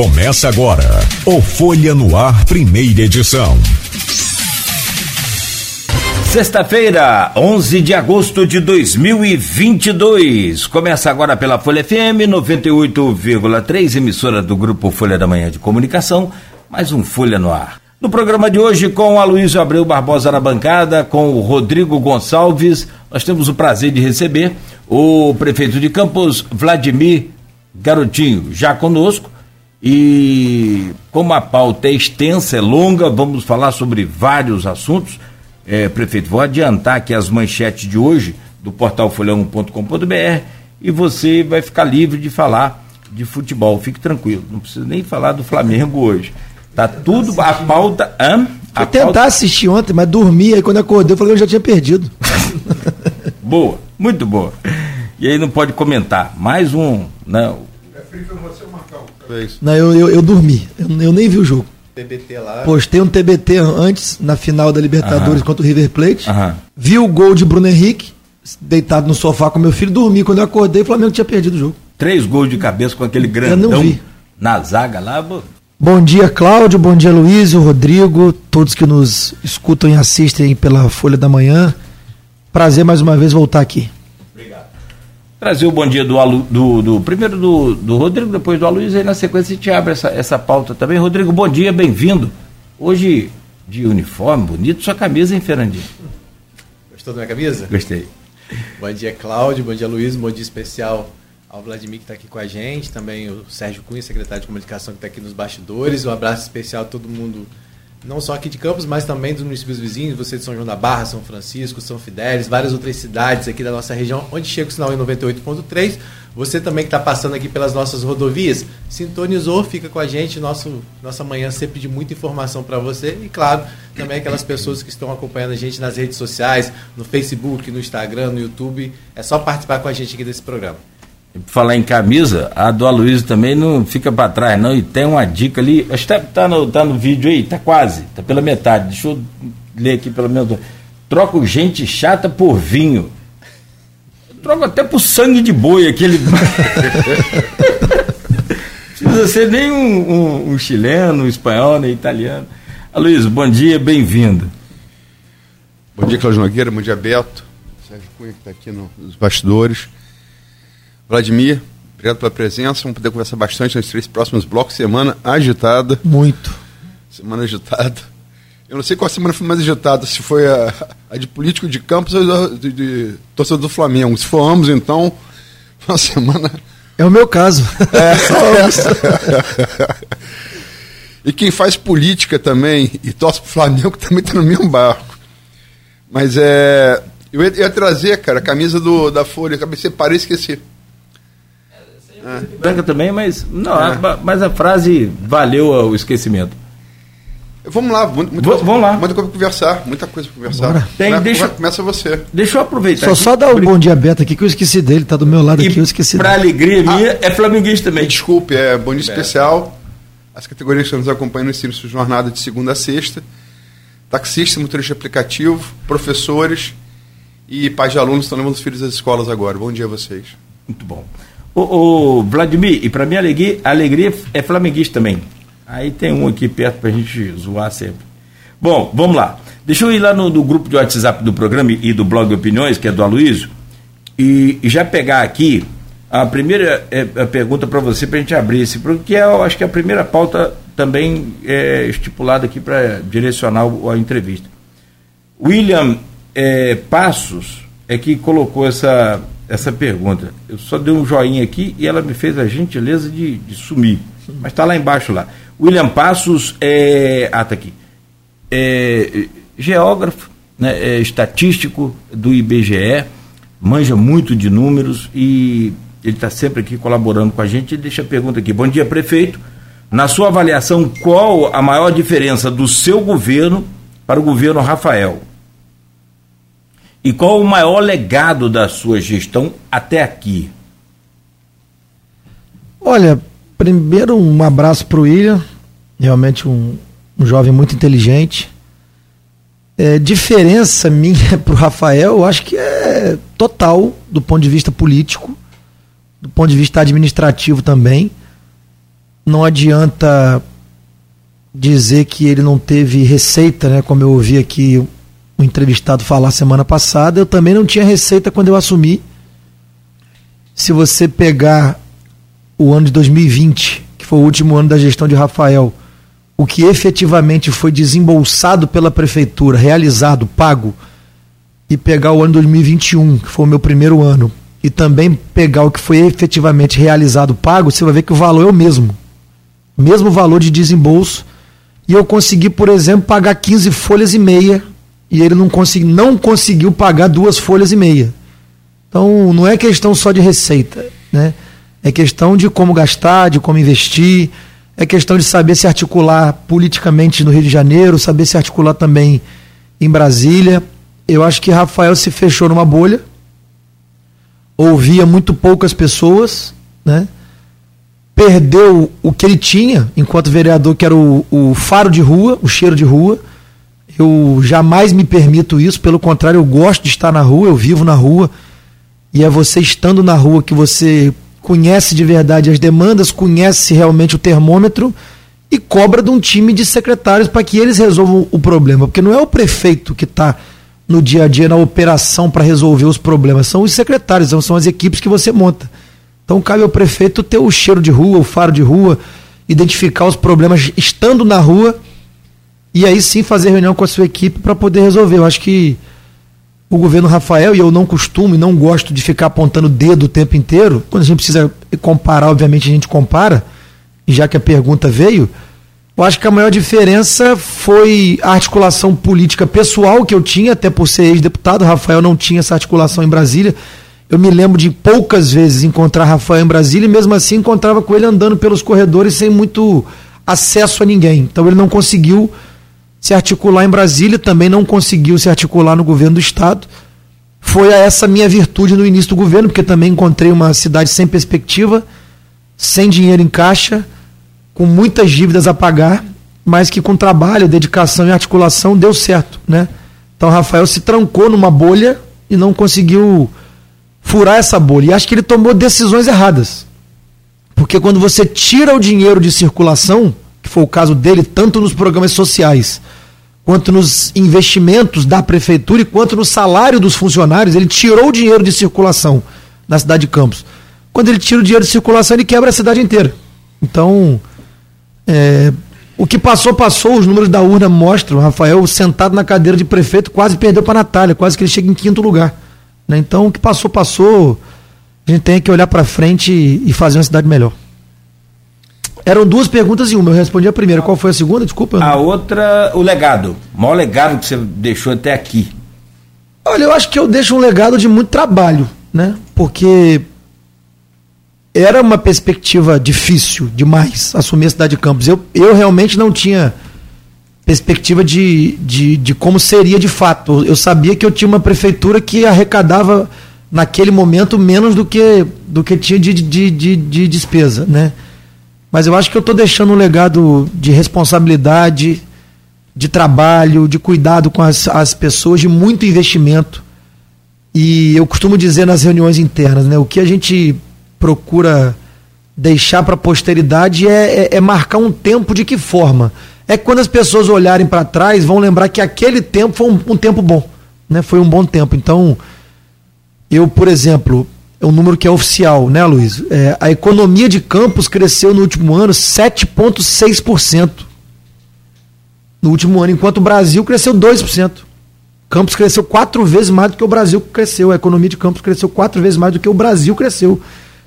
Começa agora o Folha no Ar, primeira edição. Sexta-feira, 11 de agosto de 2022. Começa agora pela Folha FM 98,3, emissora do grupo Folha da Manhã de Comunicação. Mais um Folha no Ar. No programa de hoje, com a Luísa Abreu Barbosa na bancada, com o Rodrigo Gonçalves, nós temos o prazer de receber o prefeito de Campos, Vladimir Garotinho, já conosco. E como a pauta é extensa, é longa, vamos falar sobre vários assuntos. É, prefeito, vou adiantar aqui as manchetes de hoje do portal folhão.com.br e você vai ficar livre de falar de futebol. Fique tranquilo, não precisa nem falar do Flamengo hoje. Tá tudo, a pauta. Hã? A tentar pauta... assistir ontem, mas dormi, aí quando acordei eu falei que eu já tinha perdido. boa, muito boa. E aí não pode comentar. Mais um. Não. Né? É marcar Não, eu, eu, eu dormi. Eu, eu nem vi o jogo. TBT lá. Postei um TBT antes, na final da Libertadores contra o River Plate. Vi o gol de Bruno Henrique, deitado no sofá com meu filho, dormi. Quando eu acordei, o Flamengo tinha perdido o jogo. Três gols de cabeça com aquele grandão eu não vi. na zaga lá. Bom dia, Cláudio. Bom dia, Luiz, Rodrigo, todos que nos escutam e assistem pela Folha da Manhã. Prazer mais uma vez voltar aqui. Trazer o bom dia do, do, do primeiro do, do Rodrigo, depois do Aloysio, aí na sequência a gente abre essa, essa pauta também. Rodrigo, bom dia, bem-vindo. Hoje, de uniforme, bonito, sua camisa, hein, Fernandinho? Gostou da minha camisa? Gostei. Bom dia, Cláudio, bom dia, Luiz, bom dia especial ao Vladimir que está aqui com a gente, também o Sérgio Cunha, secretário de comunicação que está aqui nos bastidores. Um abraço especial a todo mundo não só aqui de Campos, mas também dos municípios vizinhos, você de São João da Barra, São Francisco, São Fidélis, várias outras cidades aqui da nossa região, onde chega o sinal em 98.3. Você também que está passando aqui pelas nossas rodovias, sintonizou, fica com a gente, nosso, nossa manhã sempre de muita informação para você e, claro, também aquelas pessoas que estão acompanhando a gente nas redes sociais, no Facebook, no Instagram, no YouTube. É só participar com a gente aqui desse programa falar em camisa, a do Aloysio também não fica para trás, não. E tem uma dica ali, acho que tá, tá, no, tá no vídeo aí, tá quase, tá pela metade. Deixa eu ler aqui pelo menos. Troco gente chata por vinho. troco até por sangue de boi aquele. precisa ser nem um, um, um, chileno, um espanhol, nem italiano. Aloysio, bom dia, bem-vindo. Bom dia, Cláudio Nogueira, bom dia, Beto. Sérgio Cunha, que está aqui no, nos bastidores. Vladimir, obrigado pela presença. Vamos poder conversar bastante nos três próximos blocos. Semana agitada. Muito. Semana agitada. Eu não sei qual semana foi mais agitada, se foi a, a de político de Campos ou de, de, torcedor do Flamengo. Se for ambos, então, uma semana. É o meu caso. É. e quem faz política também e torce pro Flamengo também está no mesmo barco. Mas é. Eu ia, ia, trazer, cara, a camisa do, da Folha, acabei separei e esqueci. É. Branca também, mas não, é. a, mas a frase valeu o esquecimento. Vamos lá, muito, muito coisa, vamos lá. Muita coisa para conversar, muita coisa para conversar. Tem, Come, deixa, começa você. Deixa eu aproveitar. Só, aqui. só dar um bom dia aberto aqui que eu esqueci dele, tá do meu lado e aqui, eu esqueci Para alegria minha, ah, é flamenguista também. Desculpe, é bom dia especial. As categorias que nos acompanham no ensino jornada de segunda a sexta. Taxista, motorista aplicativo, professores e pais de alunos estão levando os filhos às escolas agora. Bom dia a vocês. Muito bom. O, Vladimir, e para mim alegria, alegria é flamenguista também. Aí tem um aqui perto para a gente zoar sempre. Bom, vamos lá. Deixa eu ir lá no, no, grupo de WhatsApp do programa e do blog Opiniões, que é do Aloysio, e, e já pegar aqui a primeira é, a pergunta para você, para a gente abrir esse programa, que é, eu acho que é a primeira pauta também é, estipulada aqui para direcionar a entrevista. William é, Passos é que colocou essa, essa pergunta. Eu só dei um joinha aqui e ela me fez a gentileza de, de sumir. Mas está lá embaixo lá. William Passos é. Ah, tá aqui. É, geógrafo, né, é, estatístico do IBGE, manja muito de números e ele está sempre aqui colaborando com a gente. Deixa a pergunta aqui. Bom dia, prefeito. Na sua avaliação, qual a maior diferença do seu governo para o governo Rafael? E qual o maior legado da sua gestão até aqui? Olha, primeiro um abraço para o William, realmente um, um, jovem muito inteligente. É, diferença minha para o Rafael, eu acho que é total do ponto de vista político, do ponto de vista administrativo também. não adianta dizer que ele não teve receita, né? Como eu ouvi aqui um entrevistado falar semana passada, eu também não tinha receita quando eu assumi. Se você pegar o ano de 2020, que foi o último ano da gestão de Rafael, o que efetivamente foi desembolsado pela prefeitura, realizado, pago, e pegar o ano 2021, que foi o meu primeiro ano, e também pegar o que foi efetivamente realizado, pago, você vai ver que o valor é o mesmo. Mesmo valor de desembolso. E eu consegui, por exemplo, pagar 15 folhas e meia, e ele não, consegui, não conseguiu pagar duas folhas e meia. Então, não é questão só de receita, né? É questão de como gastar, de como investir, é questão de saber se articular politicamente no Rio de Janeiro, saber se articular também em Brasília. Eu acho que Rafael se fechou numa bolha, ouvia muito poucas pessoas, né? perdeu o que ele tinha enquanto vereador, que era o, o faro de rua, o cheiro de rua. Eu jamais me permito isso, pelo contrário, eu gosto de estar na rua, eu vivo na rua. E é você estando na rua que você conhece de verdade as demandas, conhece realmente o termômetro e cobra de um time de secretários para que eles resolvam o problema. Porque não é o prefeito que está no dia a dia na operação para resolver os problemas, são os secretários, são as equipes que você monta. Então cabe ao prefeito ter o cheiro de rua, o faro de rua, identificar os problemas estando na rua e aí sim fazer reunião com a sua equipe para poder resolver. Eu acho que o governo Rafael, e eu não costumo e não gosto de ficar apontando o dedo o tempo inteiro, quando a gente precisa comparar, obviamente a gente compara, e já que a pergunta veio, eu acho que a maior diferença foi a articulação política pessoal que eu tinha, até por ser ex-deputado. Rafael não tinha essa articulação em Brasília. Eu me lembro de poucas vezes encontrar Rafael em Brasília e mesmo assim encontrava com ele andando pelos corredores sem muito acesso a ninguém. Então ele não conseguiu se articular em Brasília, também não conseguiu se articular no governo do estado. Foi essa minha virtude no início do governo, porque também encontrei uma cidade sem perspectiva, sem dinheiro em caixa com muitas dívidas a pagar, mas que com trabalho, dedicação e articulação deu certo, né? Então Rafael se trancou numa bolha e não conseguiu furar essa bolha. E acho que ele tomou decisões erradas. Porque quando você tira o dinheiro de circulação, foi o caso dele, tanto nos programas sociais, quanto nos investimentos da prefeitura e quanto no salário dos funcionários, ele tirou o dinheiro de circulação na cidade de Campos. Quando ele tira o dinheiro de circulação, ele quebra a cidade inteira. Então, é, o que passou, passou, os números da urna mostram. O Rafael, sentado na cadeira de prefeito, quase perdeu para Natália, quase que ele chega em quinto lugar. Né? Então, o que passou, passou. A gente tem que olhar para frente e fazer uma cidade melhor. Eram duas perguntas em uma. Eu respondi a primeira. Qual foi a segunda? Desculpa. A outra, o legado. O maior legado que você deixou até aqui. Olha, eu acho que eu deixo um legado de muito trabalho, né? Porque era uma perspectiva difícil demais assumir a cidade de Campos. Eu, eu realmente não tinha perspectiva de, de, de como seria de fato. Eu sabia que eu tinha uma prefeitura que arrecadava naquele momento menos do que, do que tinha de, de, de, de despesa, né? Mas eu acho que eu estou deixando um legado de responsabilidade, de trabalho, de cuidado com as, as pessoas, de muito investimento. E eu costumo dizer nas reuniões internas, né? O que a gente procura deixar para a posteridade é, é, é, marcar um tempo de que forma? É que quando as pessoas olharem para trás, vão lembrar que aquele tempo foi um, um, tempo bom, né? Foi um bom tempo. Então, eu, por exemplo, é um número que é oficial, né, Luiz? É, a economia de Campos cresceu no último ano 7,6%. No último ano, enquanto o Brasil cresceu 2%. Campos cresceu quatro vezes mais do que o Brasil cresceu. A economia de Campos cresceu quatro vezes mais do que o Brasil cresceu.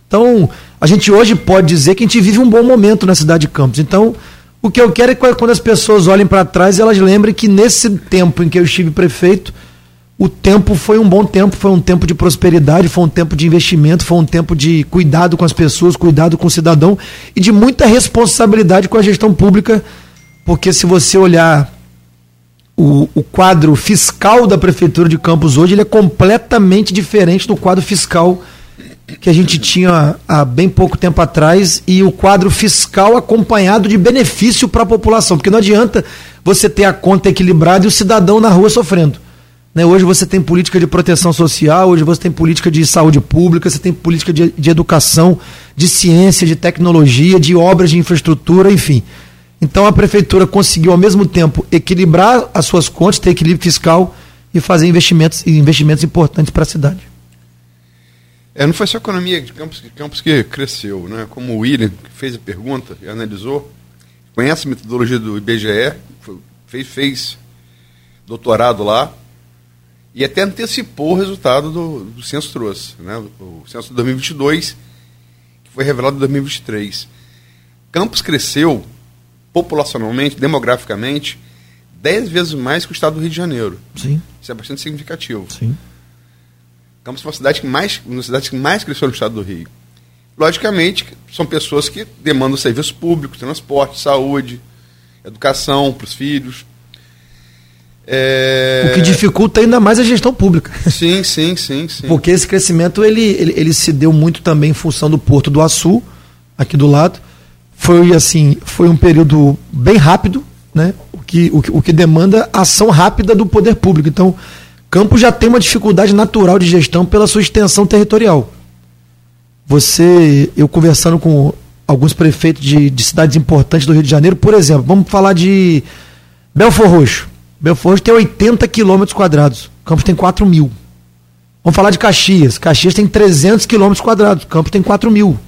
Então, a gente hoje pode dizer que a gente vive um bom momento na cidade de Campos. Então, o que eu quero é que quando as pessoas olhem para trás, elas lembrem que nesse tempo em que eu estive prefeito, o tempo foi um bom tempo, foi um tempo de prosperidade, foi um tempo de investimento, foi um tempo de cuidado com as pessoas, cuidado com o cidadão e de muita responsabilidade com a gestão pública, porque se você olhar o, o quadro fiscal da Prefeitura de Campos hoje, ele é completamente diferente do quadro fiscal que a gente tinha há bem pouco tempo atrás e o quadro fiscal acompanhado de benefício para a população, porque não adianta você ter a conta equilibrada e o cidadão na rua sofrendo. Né? Hoje você tem política de proteção social, hoje você tem política de saúde pública, você tem política de, de educação, de ciência, de tecnologia, de obras de infraestrutura, enfim. Então a prefeitura conseguiu ao mesmo tempo equilibrar as suas contas, ter equilíbrio fiscal e fazer investimentos, investimentos importantes para a cidade. É, não foi só a economia de Campos, de Campos que cresceu, né? Como o William fez a pergunta e analisou, conhece a metodologia do IBGE, fez, fez doutorado lá, e até antecipou o resultado do, do censo trouxe, né? o censo de 2022, que foi revelado em 2023. Campos cresceu populacionalmente, demograficamente, dez vezes mais que o estado do Rio de Janeiro. Sim. Isso é bastante significativo. Sim. Campos é uma cidade que mais, uma das cidades que mais cresceu no estado do Rio. Logicamente, são pessoas que demandam serviços públicos, transporte, saúde, educação para os filhos. É... O que dificulta ainda mais a gestão pública. Sim, sim, sim, sim. Porque esse crescimento ele, ele, ele, se deu muito também em função do Porto do Açu, aqui do lado. Foi assim, foi um período bem rápido, né? O que, o, o que demanda ação rápida do poder público. Então, Campos já tem uma dificuldade natural de gestão pela sua extensão territorial. Você, eu conversando com alguns prefeitos de, de cidades importantes do Rio de Janeiro, por exemplo, vamos falar de Belfor Roxo. Belfort tem 80 quilômetros quadrados. Campos tem 4 mil. Vamos falar de Caxias. Caxias tem 300 quilômetros quadrados. Campos tem 4 mil.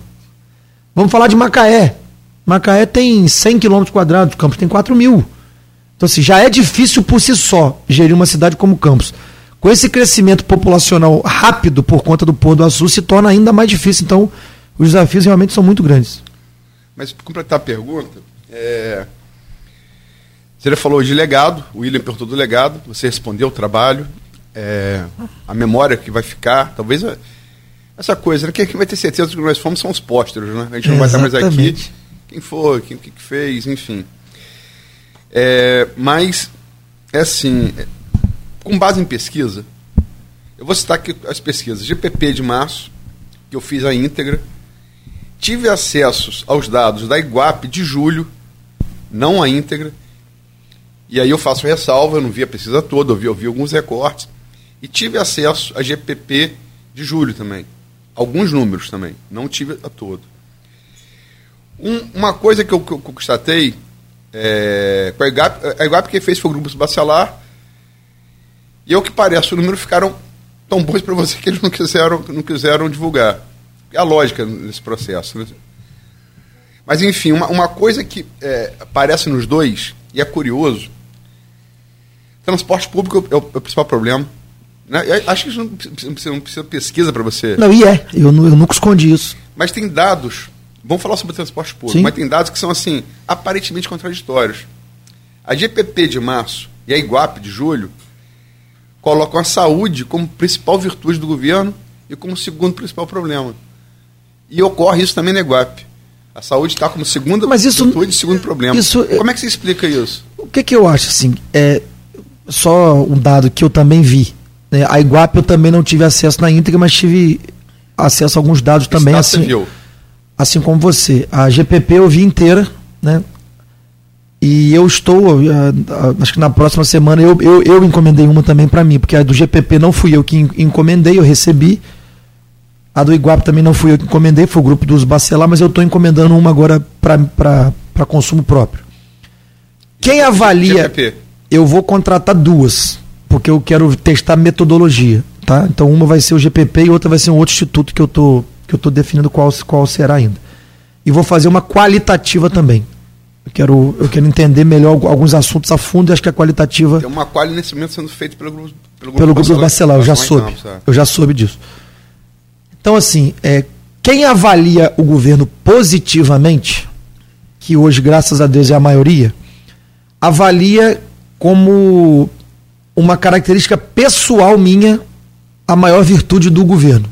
Vamos falar de Macaé. Macaé tem 100 quilômetros quadrados. Campos tem 4 mil. Então, assim, já é difícil por si só gerir uma cidade como Campos. Com esse crescimento populacional rápido por conta do Pôr do Azul, se torna ainda mais difícil. Então, os desafios realmente são muito grandes. Mas, para completar a pergunta, é, você falou de legado, o William perguntou do legado, você respondeu o trabalho, é, a memória que vai ficar, talvez essa coisa, né? Quem, vai ter certeza de que nós fomos são os pósteros, né? A gente não vai estar mais aqui. Quem foi, quem que fez, enfim. É, mas, é assim, com base em pesquisa, eu vou citar aqui as pesquisas GPP de março, que eu fiz a íntegra, tive acesso aos dados da Iguape de julho, não a íntegra, e aí eu faço ressalva, eu não vi a pesquisa toda, eu vi, eu vi alguns recortes. E tive acesso a GPP de julho também. Alguns números também. Não tive a todo. Um, uma coisa que eu, que eu constatei é, a IGAP, a IGAP quem fez foi o Grupo Bacelar. E ao que parece, os números ficaram tão bons para você que eles não quiseram, não quiseram divulgar. É a lógica nesse processo. Né? Mas, enfim, uma, uma coisa que é, aparece nos dois, e é curioso, Transporte público é o, é o principal problema. Né? acho que isso não precisa, não precisa pesquisa para você. Não, e é. Eu, eu nunca escondi isso. Mas tem dados. Vamos falar sobre transporte público, Sim. mas tem dados que são assim, aparentemente contraditórios. A GPP de março e a Iguape de julho colocam a saúde como principal virtude do governo e como segundo principal problema. E ocorre isso também na Iguape. A saúde está como segunda Mas isso, virtude e segundo problema. Isso, como é que você explica isso? O que, que eu acho assim? É, só um dado que eu também vi. Né? A Iguape eu também não tive acesso na íntegra, mas tive acesso a alguns dados também. Assim, assim como você. A GPP eu vi inteira, né? E eu estou, acho que na próxima semana eu, eu, eu encomendei uma também para mim, porque a do GPP não fui eu que encomendei, eu recebi. A do Iguape também não fui eu que encomendei, foi o grupo dos Bacelar, mas eu estou encomendando uma agora para consumo próprio. Quem avalia. GPP eu vou contratar duas, porque eu quero testar metodologia, tá? Então uma vai ser o GPP e outra vai ser um outro instituto que eu tô que eu tô definindo qual qual será ainda. E vou fazer uma qualitativa também. Eu quero, eu quero entender melhor alguns assuntos a fundo e acho que a qualitativa. Tem uma quali nesse momento sendo feita pelo grupo, pelo grupo, pelo grupo Bacelar, Bacelar eu já soube. Campos, é. Eu já soube disso. Então, assim, é, quem avalia o governo positivamente, que hoje, graças a Deus, é a maioria, avalia como uma característica pessoal minha a maior virtude do governo.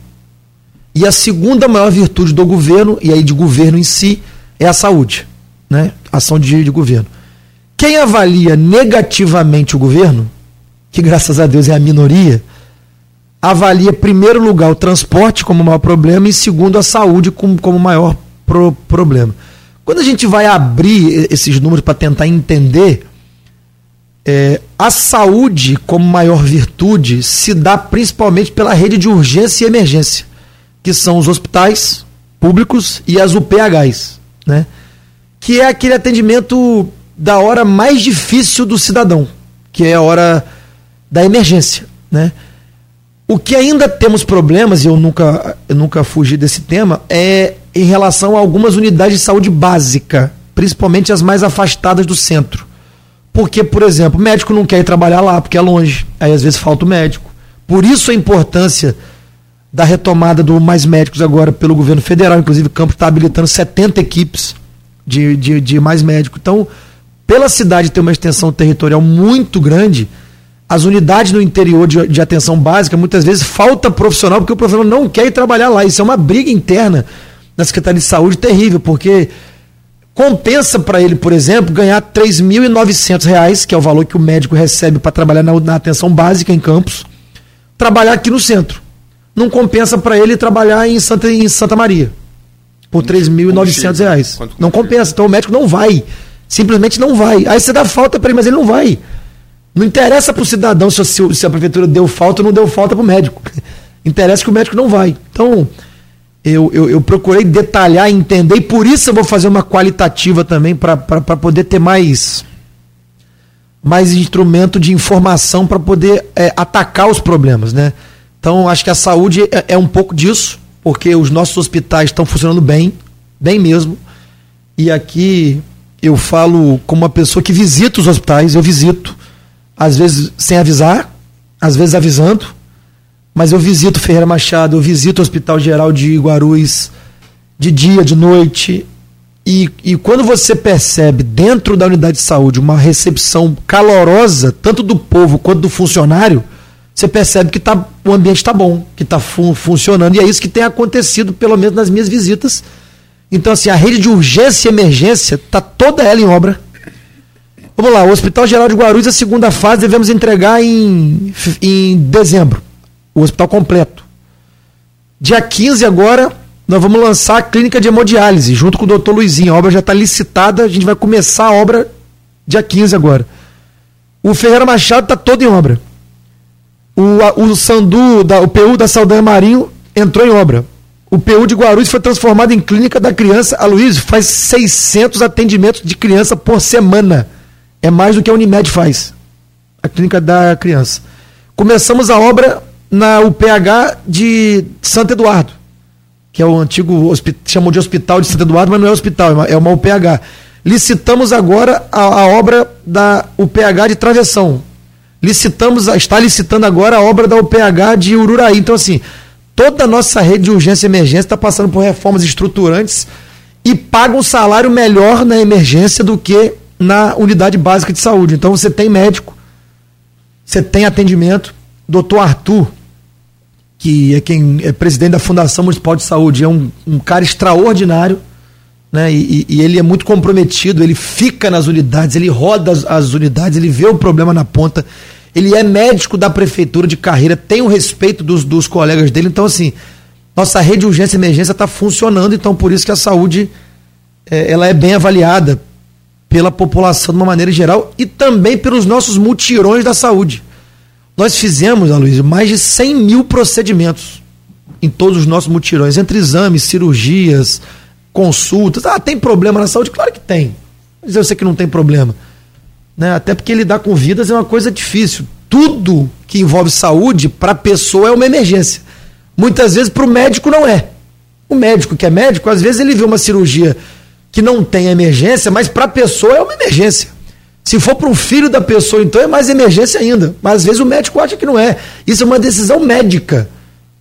E a segunda maior virtude do governo, e aí de governo em si, é a saúde, né? Ação de, de governo. Quem avalia negativamente o governo, que graças a Deus é a minoria, avalia em primeiro lugar o transporte como maior problema e segundo a saúde como, como maior pro, problema. Quando a gente vai abrir esses números para tentar entender É, a saúde, como maior virtude, se dá principalmente pela rede de urgência e emergência, que são os hospitais públicos e as UPHs, né? que é aquele atendimento da hora mais difícil do cidadão, que é a hora da emergência. Né? O que ainda temos problemas, e eu nunca, eu nunca fugi desse tema, é em relação a algumas unidades de saúde básica, principalmente as mais afastadas do centro. Porque, por exemplo, o médico não quer ir trabalhar lá porque é longe, aí às vezes falta o médico. Por isso a importância da retomada do Mais Médicos agora pelo governo federal, inclusive o Campo está habilitando 70 equipes de, de, de mais médicos. Então, pela cidade ter uma extensão territorial muito grande, as unidades no interior de, de, atenção básica, muitas vezes falta profissional, porque o profissional não quer ir trabalhar lá. Isso é uma briga interna na Secretaria de Saúde terrível, porque compensa para ele, por exemplo, ganhar R$ 3.900, que é o valor que o médico recebe para trabalhar na, na, atenção básica em campos, trabalhar aqui no centro. Não compensa para ele trabalhar em Santa, em Santa Maria por R$ 3.900. Não compensa. Então o médico não vai. Simplesmente não vai. Aí você dá falta para ele, mas ele não vai. Não interessa para o cidadão se, se, a prefeitura deu falta ou não deu falta para o médico. interessa que o médico não vai. Então, eu, eu, eu, procurei detalhar, entender, e por isso eu vou fazer uma qualitativa também, para poder ter mais, mais instrumento de informação para poder é, atacar os problemas. Né? Então, acho que a saúde é, é um pouco disso, porque os nossos hospitais estão funcionando bem, bem mesmo. E aqui eu falo como uma pessoa que visita os hospitais, eu visito às vezes sem avisar, às vezes avisando, mas eu visito Ferreira Machado, eu visito o Hospital Geral de Guarulhos de dia, de noite. E, e quando você percebe dentro da unidade de saúde uma recepção calorosa, tanto do povo quanto do funcionário, você percebe que tá, o ambiente está bom, que está fun funcionando. E é isso que tem acontecido, pelo menos nas minhas visitas. Então, assim, a rede de urgência e emergência está toda ela em obra. Vamos lá, o Hospital Geral de Guarulhos, a segunda fase, devemos entregar em, em dezembro. O hospital completo. Dia 15 agora, nós vamos lançar a clínica de hemodiálise, junto com o doutor Luizinho. A obra já está licitada, a gente vai começar a obra dia 15 agora. O Ferreira Machado está todo em obra. O, a, o Sandu, da, o PU da Saldanha Marinho entrou em obra. O PU de Guarulhos foi transformado em clínica da criança. A Luiz faz 600 atendimentos de criança por semana. É mais do que a Unimed faz, a clínica da criança. Começamos a obra na UPH de Santo Eduardo, que é o antigo, chamam de Hospital de Santo Eduardo, mas não é hospital, é uma, é UPH. Licitamos agora a, a, obra da UPH de Travessão. Licitamos, está licitando agora a obra da UPH de Ururaí. Então, assim, toda a nossa rede de urgência e emergência está passando por reformas estruturantes e paga um salário melhor na emergência do que na unidade básica de saúde. Então você tem médico, você tem atendimento. Doutor Arthur, que é quem é presidente da Fundação Municipal de Saúde, é um, um cara extraordinário, né? E, e, ele é muito comprometido, ele fica nas unidades, ele roda as, as unidades, ele vê o problema na ponta. Ele é médico da prefeitura de carreira, tem o respeito dos, dos colegas dele. Então, assim, nossa rede de urgência e emergência está funcionando, então por isso que a saúde é, ela é bem avaliada pela população de uma maneira geral e também pelos nossos mutirões da saúde. Nós fizemos, Aloysio, mais de 100 mil procedimentos em todos os nossos mutirões, entre exames, cirurgias, consultas. Ah, tem problema na saúde? Claro que tem. Mas eu sei que não tem problema. Né? Até porque lidar com vidas é uma coisa difícil. Tudo que envolve saúde, para a pessoa, é uma emergência. Muitas vezes para o médico não é. O médico que é médico, às vezes ele vê uma cirurgia que não tem emergência, mas para a pessoa é uma emergência. Se for para um filho da pessoa, então é mais emergência ainda. Mas às vezes o médico acha que não é. Isso é uma decisão médica.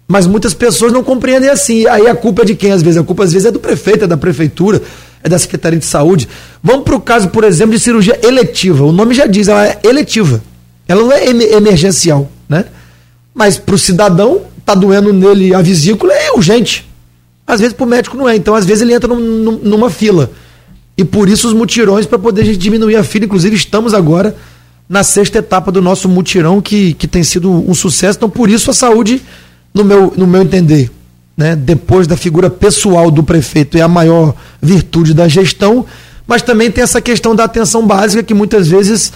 Mas muitas pessoas não compreendem assim. Aí a culpa é de quem? Às vezes a culpa às vezes é do prefeito, é da prefeitura, é da Secretaria de Saúde. Vamos para o caso, por exemplo, de cirurgia eletiva. O nome já diz, ela é eletiva. Ela não é emergencial, né? Mas para o cidadão, tá doendo nele a vesícula, é urgente. Às vezes para o médico não é. Então, às vezes, ele entra num, numa fila. E por isso os mutirões para poder diminuir a fila. Inclusive, estamos agora na sexta etapa do nosso mutirão, que, que tem sido um sucesso. Então, por isso a saúde, no meu, no meu entender, né, depois da figura pessoal do prefeito, é a maior virtude da gestão, mas também tem essa questão da atenção básica, que muitas vezes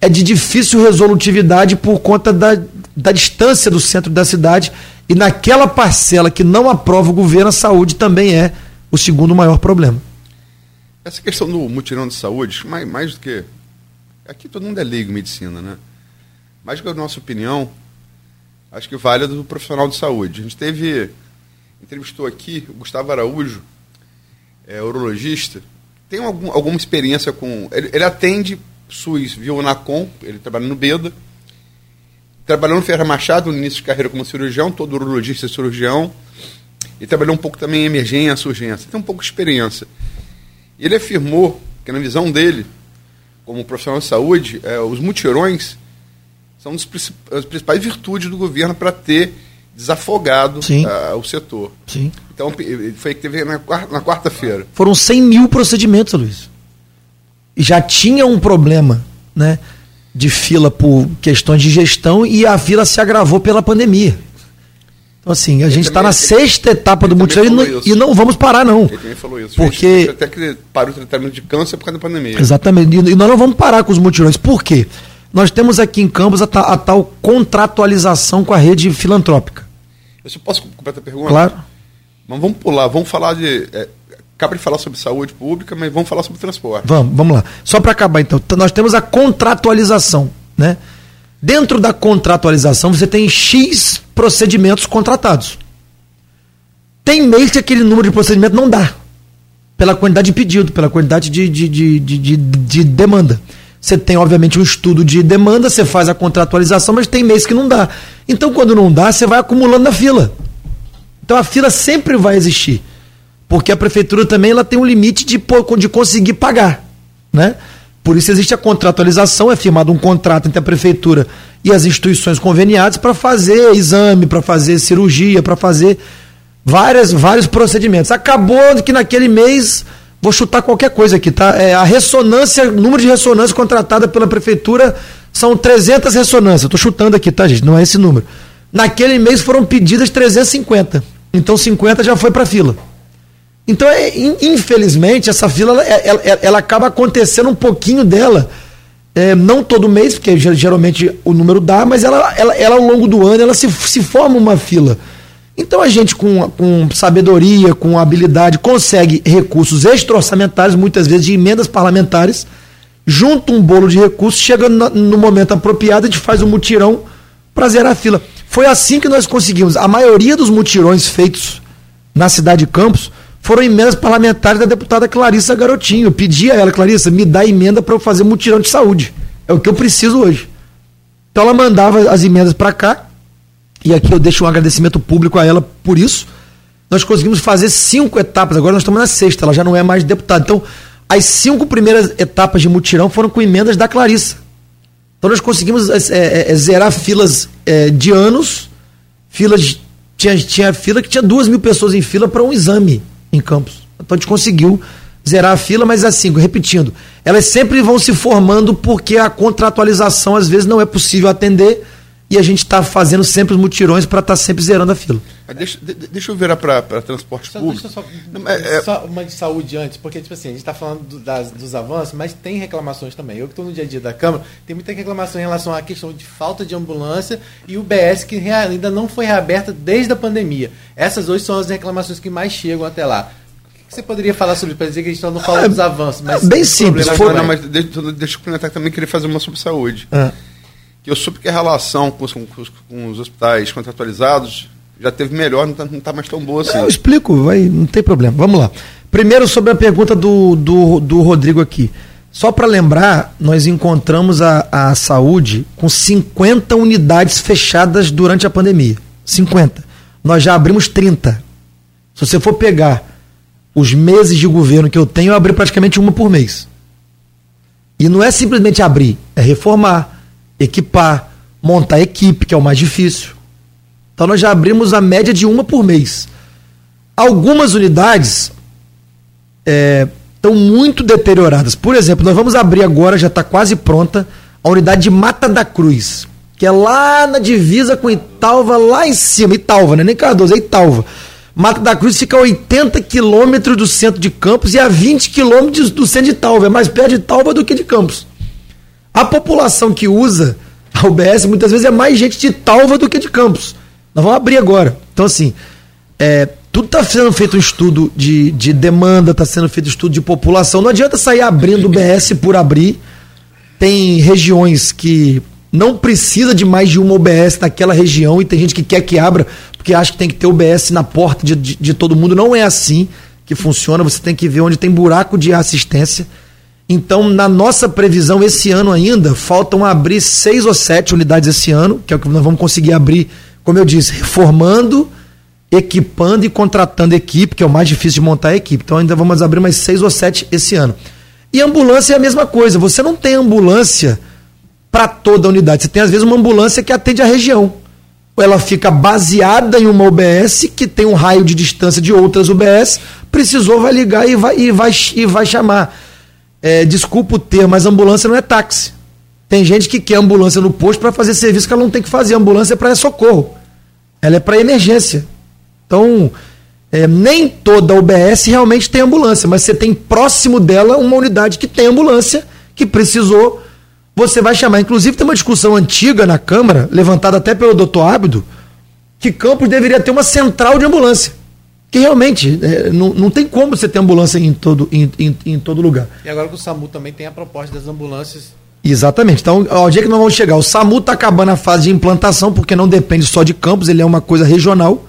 é de difícil resolutividade por conta da, da distância do centro da cidade. E naquela parcela que não aprova o governo, a saúde também é o segundo maior problema. Essa questão do mutirão de saúde, mais, mais do que. Aqui todo mundo é leigo em medicina, né? Mais que a nossa opinião, acho que vale a do profissional de saúde. A gente teve. Entrevistou aqui o Gustavo Araújo, é urologista, tem algum, alguma experiência com. Ele, ele atende SUS via Unacom, ele trabalha no BEDA. Trabalhou no Ferra Machado no início de carreira como cirurgião, todo urologista é cirurgião. E trabalhou um pouco também em emergência, urgência. Tem um pouco de experiência. E ele afirmou que, na visão dele, como profissional de saúde, é, os mutirões são as principais virtudes do governo para ter desafogado uh, o setor. Sim. Então, foi que teve na, na quarta-feira. Foram 100 mil procedimentos, Luiz. E já tinha um problema, né? De fila por questões de gestão e a fila se agravou pela pandemia. Então, assim, a ele gente está na sexta etapa do mutirão e, não, e não vamos parar, não. Ele também falou isso. Porque... Até que parou o tratamento de câncer por causa da pandemia. Exatamente. E nós não vamos parar com os mutirões. Por quê? Nós temos aqui em Campos a, a tal contratualização com a rede filantrópica. Eu posso completar a pergunta? Claro. Mas vamos pular, vamos falar de. É, acaba de falar sobre saúde pública, mas vamos falar sobre transporte. Vamos, vamos lá. Só para acabar então, nós temos a contratualização, né? Dentro da contratualização você tem X procedimentos contratados. Tem mês que aquele número de procedimentos não dá. Pela quantidade de pedido, pela quantidade de, de, de, de, de, de demanda. Você tem, obviamente, um estudo de demanda, você faz a contratualização, mas tem mês que não dá. Então, quando não dá, você vai acumulando na fila. Então, a fila sempre vai existir. Porque a prefeitura também ela tem um limite de, de conseguir pagar. Né? Por isso existe a contratualização, é firmado um contrato entre a prefeitura e as instituições conveniadas para fazer exame, para fazer cirurgia, para fazer várias, vários procedimentos. Acabou que naquele mês Vou chutar qualquer coisa aqui, tá? É, a ressonância, número de ressonância contratada pela prefeitura são 300 ressonâncias. Estou chutando aqui, tá, gente? Não é esse número. Naquele mês foram pedidas 350. Então 50 já foi para fila. Então, é, infelizmente, essa fila ela, ela, ela, acaba acontecendo um pouquinho dela. É, não todo mês, porque geralmente o número dá, mas ela, ela, ela ao longo do ano ela se, se forma uma fila. Então a gente, com, com sabedoria, com habilidade, consegue recursos extra-orçamentários, muitas vezes de emendas parlamentares, junta um bolo de recursos, chega no, no momento apropriado, a gente faz um mutirão para zerar a fila. Foi assim que nós conseguimos. A maioria dos mutirões feitos na cidade de Campos foram emendas parlamentares da deputada Clarissa Garotinho. Eu pedi a ela, Clarissa, me dá emenda para eu fazer mutirão de saúde. É o que eu preciso hoje. Então ela mandava as emendas para cá, e aqui eu deixo um agradecimento público a ela por isso. Nós conseguimos fazer cinco etapas, agora nós estamos na sexta, ela já não é mais deputada. Então, as cinco primeiras etapas de mutirão foram com emendas da Clarissa. Então, nós conseguimos é, é, zerar filas é, de anos, filas. Tinha, tinha fila que tinha duas mil pessoas em fila para um exame em Campos. Então, a gente conseguiu zerar a fila, mas assim, repetindo, elas sempre vão se formando porque a contratualização às vezes não é possível atender e a gente está fazendo sempre os mutirões para estar tá sempre zerando a fila. Deixa, deixa eu virar para transporte só, público. Só, é, é, só, uma de saúde antes, porque tipo assim, a gente está falando do, das, dos avanços, mas tem reclamações também. Eu que estou no dia a dia da Câmara, tem muita reclamação em relação à questão de falta de ambulância e o BS que ainda não foi reaberta desde a pandemia. Essas hoje são as reclamações que mais chegam até lá. O que você poderia falar sobre para dizer que a gente não fala ah, dos avanços? Mas bem simples. For, não, mas deixa, deixa eu comentar também, queria fazer uma sobre saúde. Ah que eu soube que a relação com os, com com os hospitais contratualizados já teve melhor, não está tá mais tão boa assim. Eu explico, vai, não tem problema. Vamos lá. Primeiro sobre a pergunta do, do, do Rodrigo aqui. Só para lembrar, nós encontramos a, a saúde com 50 unidades fechadas durante a pandemia. 50. Nós já abrimos 30. Se você for pegar os meses de governo que eu tenho, eu abri praticamente uma por mês. E não é simplesmente abrir, é reformar, equipar, montar equipe, que é o mais difícil. Então nós já abrimos a média de uma por mês. Algumas unidades estão é, muito deterioradas. Por exemplo, nós vamos abrir agora, já está quase pronta, a unidade de Mata da Cruz, que é lá na divisa com Italva, lá em cima. Italva, né? Nem Cardoso, é Italva. Mata da Cruz fica a 80 quilômetros do centro de Campos e a 20 quilômetros do centro de Italva. É mais perto de Italva do que de Campos. A população que usa a UBS muitas vezes é mais gente de Talva do que de Campos. Nós vamos abrir agora. Então, assim, é, tudo está sendo feito um estudo de, de demanda, está sendo feito estudo de população. Não adianta sair abrindo o BS por abrir. Tem regiões que não precisa de mais de uma OBS naquela região e tem gente que quer que abra porque acha que tem que ter OBS na porta de, de, de todo mundo. Não é assim que funciona. Você tem que ver onde tem buraco de assistência. Então, na nossa previsão, esse ano ainda, faltam abrir seis ou sete unidades esse ano, que é o que nós vamos conseguir abrir, como eu disse, reformando, equipando e contratando equipe, que é o mais difícil de montar a equipe. Então, ainda vamos abrir mais seis ou sete esse ano. E ambulância é a mesma coisa. Você não tem ambulância para toda a unidade. Você tem, às vezes, uma ambulância que atende a região. Ela fica baseada em uma UBS que tem um raio de distância de outras UBS. Precisou, vai ligar e vai, e vai, e vai chamar é, desculpa o termo, mas ambulância não é táxi. Tem gente que quer ambulância no posto para fazer serviço que ela não tem que fazer. ambulância é para socorro. Ela é para emergência. Então, é, nem toda UBS realmente tem ambulância, mas você tem próximo dela uma unidade que tem ambulância, que precisou, você vai chamar. Inclusive, tem uma discussão antiga na Câmara, levantada até pelo doutor Ábido, que Campos deveria ter uma central de ambulância que realmente é, não, não tem como você ter ambulância em todo, em, em, em, todo lugar. E agora que o SAMU também tem a proposta das ambulâncias. Exatamente. Então, ao dia que nós vamos chegar, o SAMU está acabando a fase de implantação, porque não depende só de campos, ele é uma coisa regional.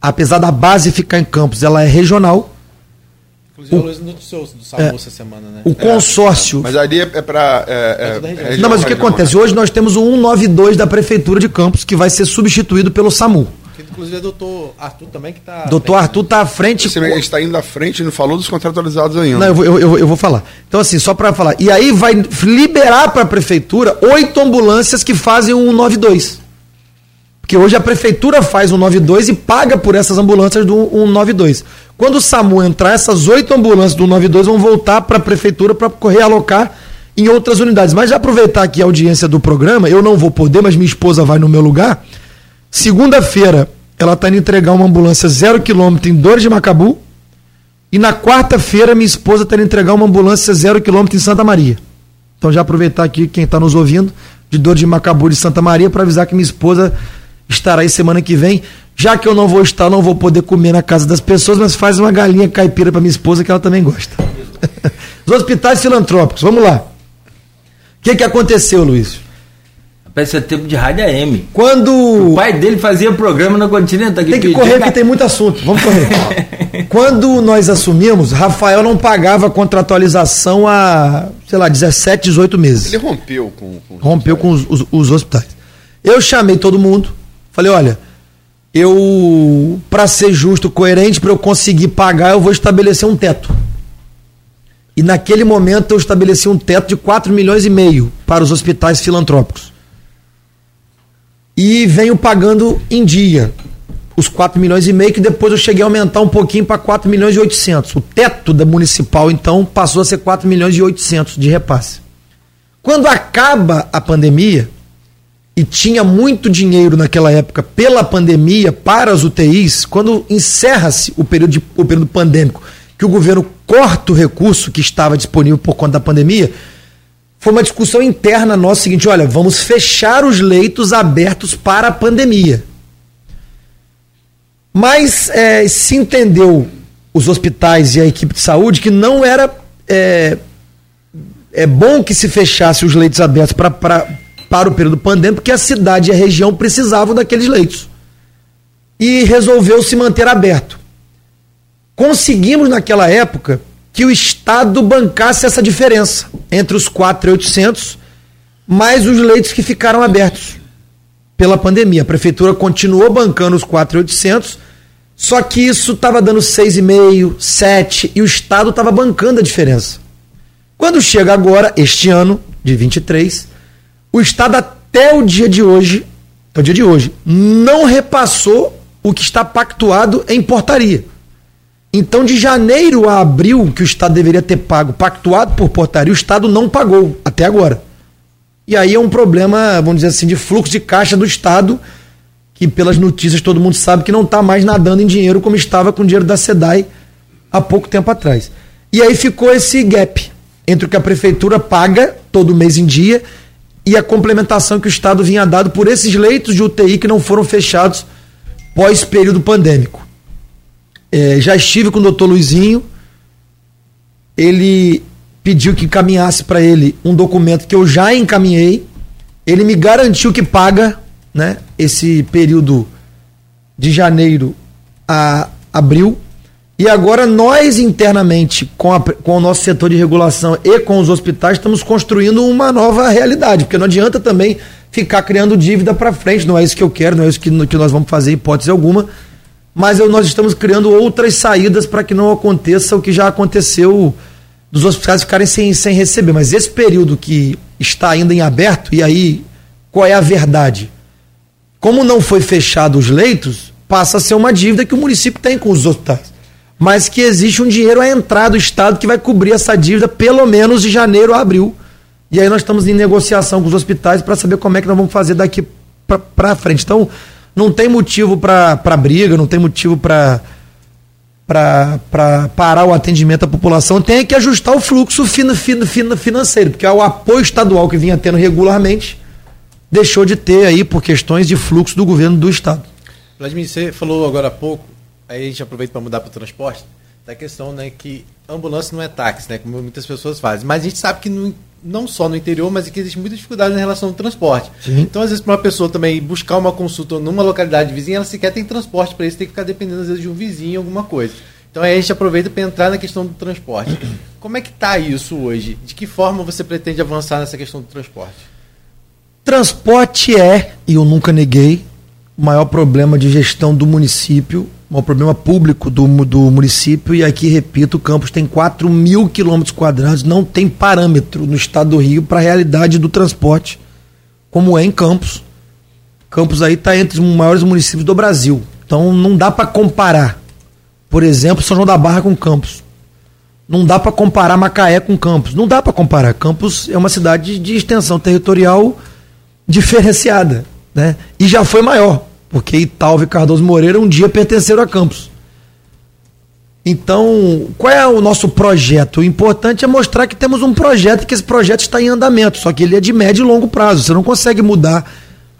Apesar da base ficar em campos, ela é regional. Inclusive, o Luiz noticiou do SAMU é, essa semana, né? O consórcio. É, mas ali é, é para. É, é, é não, mas o que acontece? Hoje nós temos o 192 da Prefeitura de Campos, que vai ser substituído pelo SAMU. Inclusive é o doutor Arthur também que está. Doutor Arthur está à frente. Você está indo à frente, não falou dos contratualizados ainda. Não, eu vou, eu, eu vou falar. Então, assim, só para falar. E aí vai liberar para a prefeitura oito ambulâncias que fazem um 92. Porque hoje a prefeitura faz um 92 e paga por essas ambulâncias do 192. Quando o SAMU entrar, essas oito ambulâncias do 92 vão voltar para a prefeitura para realocar em outras unidades. Mas já aproveitar aqui a audiência do programa, eu não vou poder, mas minha esposa vai no meu lugar. Segunda-feira, ela está indo entregar uma ambulância zero quilômetro em Dores de Macabu. E na quarta-feira, minha esposa está indo entregar uma ambulância zero quilômetro em Santa Maria. Então, já aproveitar aqui quem está nos ouvindo, de Dores de Macabu de Santa Maria, para avisar que minha esposa estará aí semana que vem. Já que eu não vou estar, não vou poder comer na casa das pessoas, mas faz uma galinha caipira para minha esposa que ela também gosta. Os hospitais filantrópicos, vamos lá. O que, que aconteceu, Luiz? Parece tempo de rádio AM. Quando. O pai dele fazia programa na Continental. Tem que correr porque tem muito assunto. Vamos correr. Quando nós assumimos, Rafael não pagava contratualização há, sei lá, 17, 18 meses. Ele rompeu com. com rompeu com os, os, os hospitais. Eu chamei todo mundo, falei: olha, eu, para ser justo, coerente, para eu conseguir pagar, eu vou estabelecer um teto. E naquele momento eu estabeleci um teto de 4 milhões e meio para os hospitais filantrópicos e venho pagando em dia os 4 milhões e meio, que depois eu cheguei a aumentar um pouquinho para 4 milhões e 800. O teto da municipal, então, passou a ser 4 milhões e 800 de repasse. Quando acaba a pandemia, e tinha muito dinheiro naquela época pela pandemia para as UTIs, quando encerra-se o período, o período pandêmico, que o governo corta o recurso que estava disponível por conta da pandemia, foi uma discussão interna nossa seguinte: olha, vamos fechar os leitos abertos para a pandemia. Mas é, se entendeu os hospitais e a equipe de saúde que não era é, é bom que se fechasse os leitos abertos pra, para o período pandêmico, porque a cidade e a região precisavam daqueles leitos. E resolveu se manter aberto. Conseguimos naquela época que o Estado bancasse essa diferença entre os 4.800 mais os leitos que ficaram abertos pela pandemia. A prefeitura continuou bancando os 4.800, só que isso estava dando 6,5, 7 e o Estado estava bancando a diferença. Quando chega agora, este ano de 23, o Estado até o dia de hoje, até o dia de hoje, não repassou o que está pactuado em portaria. Então, de janeiro a abril, que o Estado deveria ter pago, pactuado por portaria, o Estado não pagou, até agora. E aí é um problema, vamos dizer assim, de fluxo de caixa do Estado, que pelas notícias todo mundo sabe que não está mais nadando em dinheiro como estava com o dinheiro da SEDAI há pouco tempo atrás. E aí ficou esse gap entre o que a prefeitura paga todo mês em dia e a complementação que o Estado vinha dado por esses leitos de UTI que não foram fechados pós período pandêmico. É, já estive com o doutor Luizinho, ele pediu que encaminhasse para ele um documento que eu já encaminhei, ele me garantiu que paga né, esse período de janeiro a abril. E agora nós internamente, com, a, com o nosso setor de regulação e com os hospitais, estamos construindo uma nova realidade, porque não adianta também ficar criando dívida para frente, não é isso que eu quero, não é isso que, que nós vamos fazer, hipótese alguma mas eu, nós estamos criando outras saídas para que não aconteça o que já aconteceu dos hospitais ficarem sem, sem receber. Mas esse período que está ainda em aberto, e aí qual é a verdade? Como não foi fechado os leitos, passa a ser uma dívida que o município tem com os hospitais. Mas que existe um dinheiro a entrar do Estado que vai cobrir essa dívida pelo menos de janeiro a abril. E aí nós estamos em negociação com os hospitais para saber como é que nós vamos fazer daqui para frente. Então, não tem motivo para briga, não tem motivo para para parar o atendimento à população, tem que ajustar o fluxo fina, fina, fina, financeiro, porque o apoio estadual que vinha tendo regularmente deixou de ter aí por questões de fluxo do governo do estado. Vladimir, você falou agora há pouco, aí a gente aproveita para mudar para o transporte, da questão né, que ambulância não é táxi, né, como muitas pessoas fazem, mas a gente sabe que no não só no interior, mas que existe muita dificuldade na relação do transporte. Sim. Então, às vezes, para uma pessoa também buscar uma consulta numa localidade vizinha, ela sequer tem transporte para isso, tem que ficar dependendo, às vezes, de um vizinho, alguma coisa. Então, aí a gente aproveita para entrar na questão do transporte. Como é que está isso hoje? De que forma você pretende avançar nessa questão do transporte? Transporte é, e eu nunca neguei, o maior problema de gestão do município um problema público do, do município, e aqui, repito, o campus tem 4 mil quilômetros quadrados, não tem parâmetro no estado do Rio para a realidade do transporte, como é em Campos. Campos aí está entre os maiores municípios do Brasil. Então não dá para comparar. Por exemplo, São João da Barra com Campos. Não dá para comparar Macaé com Campos. Não dá para comparar. Campos é uma cidade de extensão territorial diferenciada, né? E já foi maior porque Italva e Cardoso Moreira um dia pertenceram a Campos. Então, qual é o nosso projeto? O importante é mostrar que temos um projeto e que esse projeto está em andamento, só que ele é de médio e longo prazo. Você não consegue mudar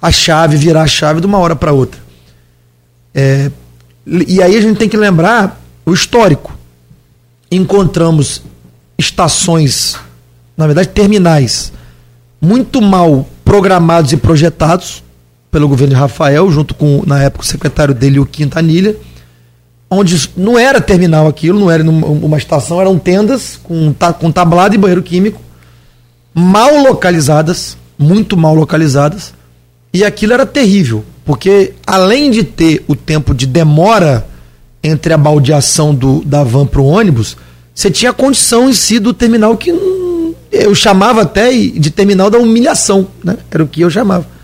a chave, virar a chave de uma hora para outra. É, e aí a gente tem que lembrar o histórico. Encontramos estações, na verdade, terminais, muito mal programados e projetados, pelo governo de Rafael, junto com, na época, o secretário dele, o Quintanilha, onde não era terminal aquilo, não era uma estação, eram tendas com, com tablado e banheiro químico, mal localizadas, muito mal localizadas, e aquilo era terrível, porque além de ter o tempo de demora entre a baldeação do, da van para o ônibus, você tinha a condição em si do terminal que eu chamava até de terminal da humilhação, né? Era o que eu chamava.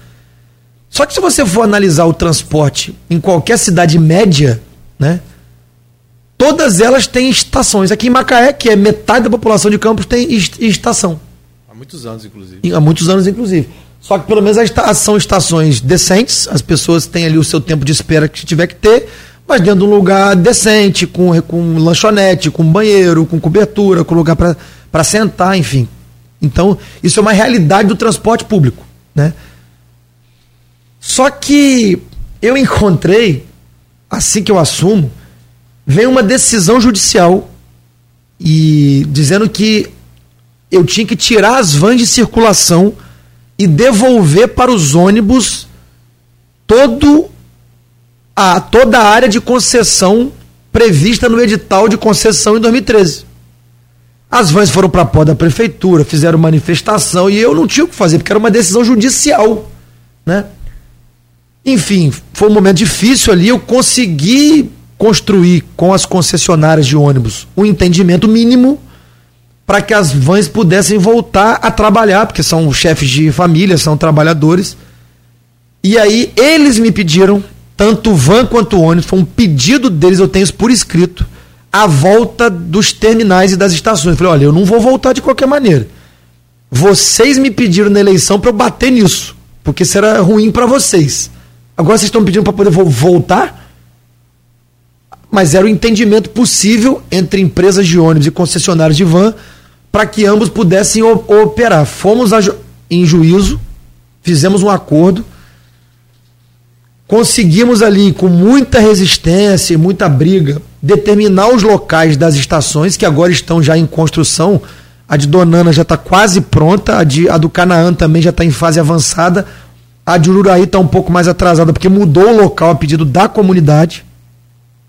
Só que se você for analisar o transporte em qualquer cidade média, né? Todas elas têm estações. Aqui em Macaé, que é metade da população de Campos, tem estação. Há muitos anos, inclusive. Há muitos anos, inclusive. Só que pelo menos são estações decentes, as pessoas têm ali o seu tempo de espera que tiver que ter, mas dentro de um lugar decente, com, com lanchonete, com banheiro, com cobertura, com lugar para sentar, enfim. Então, isso é uma realidade do transporte público. Né? Só que eu encontrei, assim que eu assumo, vem uma decisão judicial e dizendo que eu tinha que tirar as vans de circulação e devolver para os ônibus todo a, toda a área de concessão prevista no edital de concessão em 2013. As vans foram para a porta da prefeitura, fizeram manifestação e eu não tinha o que fazer, porque era uma decisão judicial. Né? Enfim, foi um momento difícil ali. Eu consegui construir com as concessionárias de ônibus um entendimento mínimo para que as vans pudessem voltar a trabalhar, porque são chefes de família, são trabalhadores. E aí eles me pediram, tanto van quanto ônibus, foi um pedido deles, eu tenho isso por escrito, a volta dos terminais e das estações. Eu falei, olha, eu não vou voltar de qualquer maneira. Vocês me pediram na eleição para eu bater nisso, porque será ruim para vocês. Agora vocês estão pedindo para poder voltar? Mas era o entendimento possível entre empresas de ônibus e concessionários de van para que ambos pudessem operar. Fomos a, em juízo, fizemos um acordo, conseguimos ali, com muita resistência e muita briga, determinar os locais das estações, que agora estão já em construção. A de Donana já está quase pronta, a, de, a do Canaã também já está em fase avançada. A de Ururaí está um pouco mais atrasada, porque mudou o local a pedido da comunidade.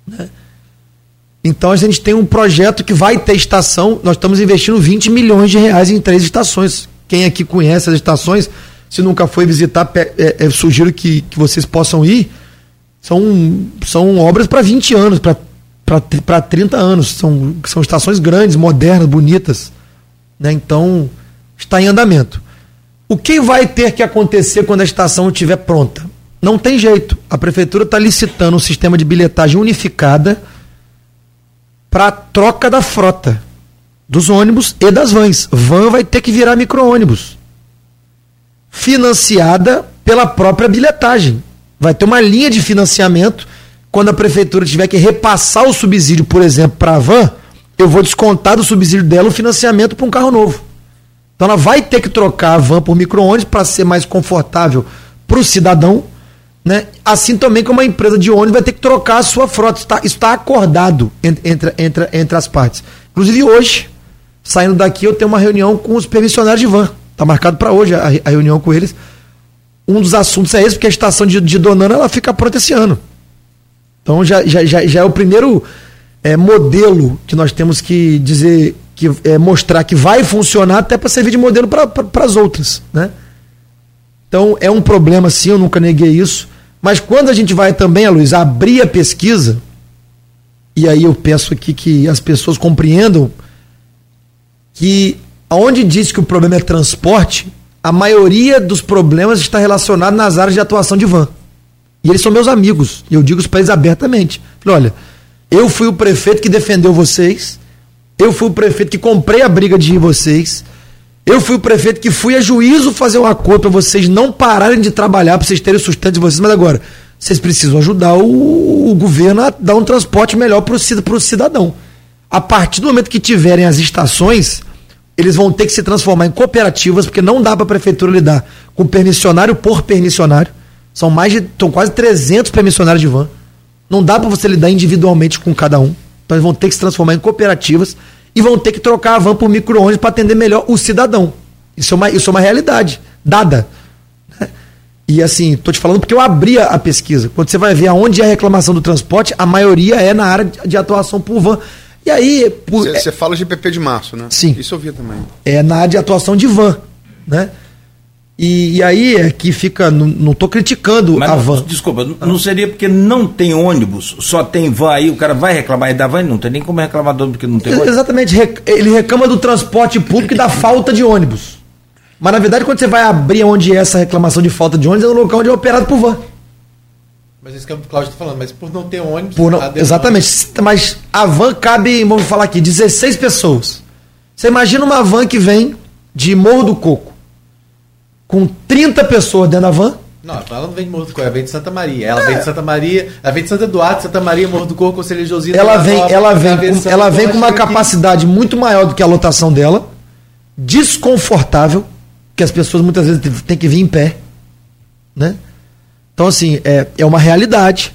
Né? Então a gente tem um projeto que vai ter estação. Nós estamos investindo 20 milhões de reais em três estações. Quem aqui conhece as estações, se nunca foi visitar, é, é, sugiro que, que vocês possam ir. São, são obras para 20 anos, para 30 anos. São, são estações grandes, modernas, bonitas. Né? Então, está em andamento. O que vai ter que acontecer quando a estação estiver pronta? Não tem jeito. A prefeitura está licitando um sistema de bilhetagem unificada para troca da frota dos ônibus e das vans. Van vai ter que virar micro-ônibus. Financiada pela própria bilhetagem. Vai ter uma linha de financiamento. Quando a prefeitura tiver que repassar o subsídio, por exemplo, para a van, eu vou descontar do subsídio dela o financiamento para um carro novo. Então ela vai ter que trocar a van por micro-ônibus para ser mais confortável para o cidadão né? Assim também como a empresa de ônibus vai ter que trocar a sua frota. Está, está acordado entre, entre, entre as partes. Inclusive hoje, saindo daqui, eu tenho uma reunião com os permissionários de van. Está marcado para hoje a, a, reunião com eles. Um dos assuntos é esse, porque a estação de, de Donana ela fica pronta esse ano. Então já, já, já, já é o primeiro é, modelo que nós temos que dizer, que é, mostrar que vai funcionar até para servir de modelo para as outras. Né? Então é um problema sim, eu nunca neguei isso. Mas quando a gente vai também, Luiz, abrir a pesquisa, e aí eu peço aqui que as pessoas compreendam que aonde diz que o problema é transporte, a maioria dos problemas está relacionado nas áreas de atuação de van. E eles são meus amigos, e eu digo isso para eles abertamente. Falei, olha, eu fui o prefeito que defendeu vocês, eu fui o prefeito que comprei a briga de vocês, eu fui o prefeito que fui a juízo fazer um acordo para vocês não pararem de trabalhar, para vocês terem sustento de vocês, mas agora, vocês precisam ajudar o, o governo a dar um transporte melhor para o cidadão. A partir do momento que tiverem as estações, eles vão ter que se transformar em cooperativas, porque não dá para a prefeitura lidar com permissionário por permissionário. São mais de, são quase 300 permissionários de van. Não dá para você lidar individualmente com cada um. Então eles vão ter que se transformar em cooperativas e vão ter que trocar a van por micro-ônibus para atender melhor o cidadão. Isso é uma, isso é uma realidade dada. E assim, estou te falando porque eu abri a pesquisa. Quando você vai ver aonde é a reclamação do transporte, a maioria é na área de atuação por van. E aí. Você é, fala de PP de março, né? Sim. Isso eu vi também. É na área de atuação de van. Né? E, e, aí é que fica. Não estou criticando Mas a van. Desculpa, não seria porque não tem ônibus, só tem van aí, o cara vai reclamar da van, não tem nem como reclamar do porque não tem ônibus. Exatamente, ele reclama do transporte público e da falta de ônibus. Mas na verdade, quando você vai abrir onde é essa reclamação de falta de ônibus, é no local onde é operado por van. Mas isso que o Cláudio está falando, mas por não ter ônibus. Por não, exatamente, mas a van cabe, vamos falar aqui, 16 pessoas. Você imagina uma van que vem de Morro do Coco com 30 pessoas dentro da van. Não, ela não vem de Morro do Coco, ela vem de Santa Maria. Ela é. vem de Santa Maria, ela vem de Santo Eduardo, Santa Maria, Morro do Coco, Conselho Josina. Ela vem, ela vem, com, ela vem com uma capacidade muito maior do que a lotação dela, desconfortável, que as pessoas muitas vezes têm que vir em pé, né? Então assim, é, é uma realidade.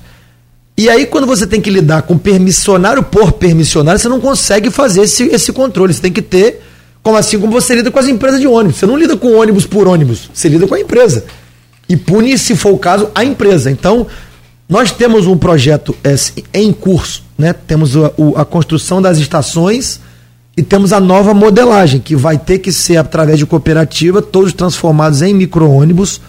E aí, quando você tem que lidar com permissionário por permissionário, você não consegue fazer esse, esse controle. Você tem que ter como assim como você lida com as empresas de ônibus. Você não lida com ônibus por ônibus, você lida com a empresa. E pune, se for o caso, a empresa. Então, nós temos um projeto é, em curso, né? Temos a, a construção das estações e temos a nova modelagem, que vai ter que ser através de cooperativa, todos transformados em micro-ônibus,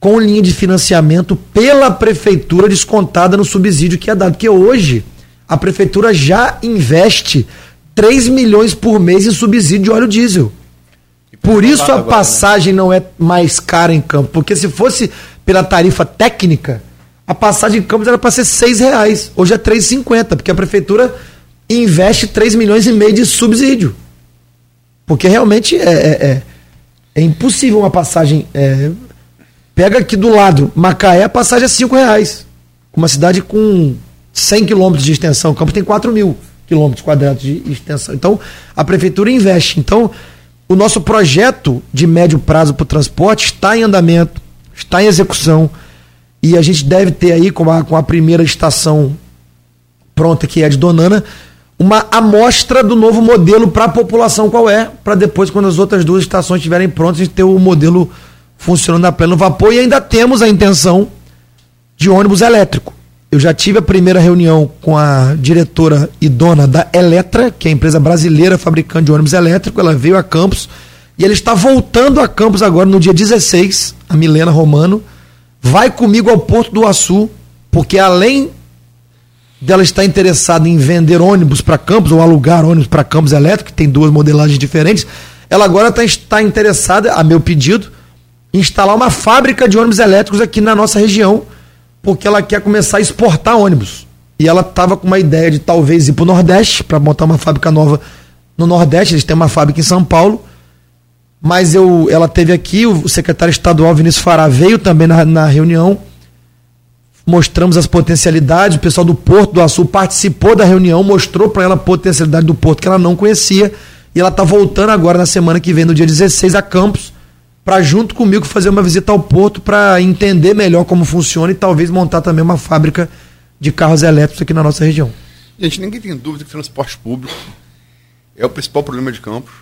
com linha de financiamento pela prefeitura descontada no subsídio que é dado. Porque hoje a prefeitura já investe 3 milhões por mês em subsídio de óleo diesel. Por isso a agora, né? passagem né? não é mais cara em campo. Porque se fosse pela tarifa técnica, a passagem em Campos era para ser 6 reais. Hoje é 3,50, porque a prefeitura investe 3 milhões e meio de subsídio. Porque realmente é, é, é, é impossível uma passagem. É, pega aqui do lado, Macaé, a passagem é 5 reais. Uma cidade com 100 quilômetros de extensão, Campos tem 4 mil quilômetros quadrados de extensão. Então, a prefeitura investe. Então, o nosso projeto de médio prazo para o transporte está em andamento, está em execução. E a gente deve ter aí, com a, com a primeira estação pronta, que é de Donana, uma amostra do novo modelo para a população qual é, para depois, quando as outras duas estações estiverem prontas, a gente ter o modelo funcionando a pleno vapor. E ainda temos a intenção de ônibus elétrico. Eu já tive a primeira reunião com a diretora e dona da Eletra, que é a empresa brasileira fabricante de ônibus elétrico. Ela veio a Campos e ela está voltando a Campos agora no dia 16, a Milena Romano. Vai comigo ao Porto do Açu, porque além dela estar interessada em vender ônibus para Campos ou alugar ônibus para Campos elétrico, que tem duas modelagens diferentes, ela agora tá, está interessada, a meu pedido, em instalar uma fábrica de ônibus elétricos aqui na nossa região porque ela quer começar a exportar ônibus. E ela estava com uma ideia de talvez ir para o Nordeste, para montar uma fábrica nova no Nordeste. Eles têm uma fábrica em São Paulo. Mas eu, ela teve aqui, o secretário estadual Vinícius Fará veio também na, na reunião. Mostramos as potencialidades. O pessoal do Porto do Açul participou da reunião, mostrou para ela a potencialidade do Porto que ela não conhecia. E ela está voltando agora na semana que vem, no dia 16, a Campos para junto comigo fazer uma visita ao porto para entender melhor como funciona e talvez montar também uma fábrica de carros elétricos aqui na nossa região. Gente, ninguém tem dúvida que transporte público é o principal problema de Campos.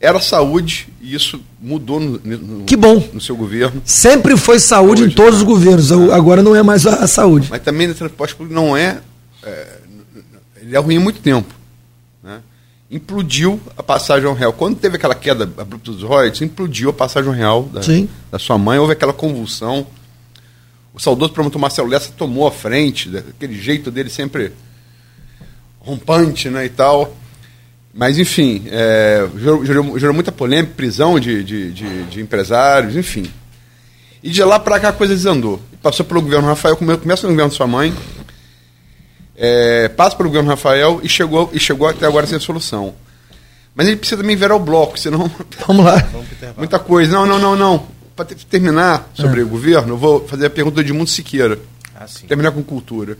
Era saúde e isso mudou no, no, que bom. no seu governo. Sempre foi saúde, em todos os governos, agora não é mais a, a, saúde. Mas também o transporte público não é, é, Ele é ruim há muito tempo implodiu a passagem real. Quando teve aquela queda abrupta dos royalties, implodiu a passagem real da, da, sua mãe, houve aquela convulsão. O saudoso promotor Marcelo Lessa tomou a frente, daquele jeito dele sempre rompante né, e tal. Mas, enfim, é, gerou, gerou, gerou, muita polêmica, prisão de, de, de, de, empresários, enfim. E de lá para cá a coisa desandou. Passou pelo governo Rafael, começa no governo da sua mãe, é, passa pelo governo Rafael e chegou, e chegou até agora sem solução. Mas ele precisa também virar o bloco, senão. Vamos lá. Muita coisa. Não, não, não, não. Para terminar sobre é. o governo, eu vou fazer a pergunta do Edmundo Siqueira. Ah, terminar com cultura.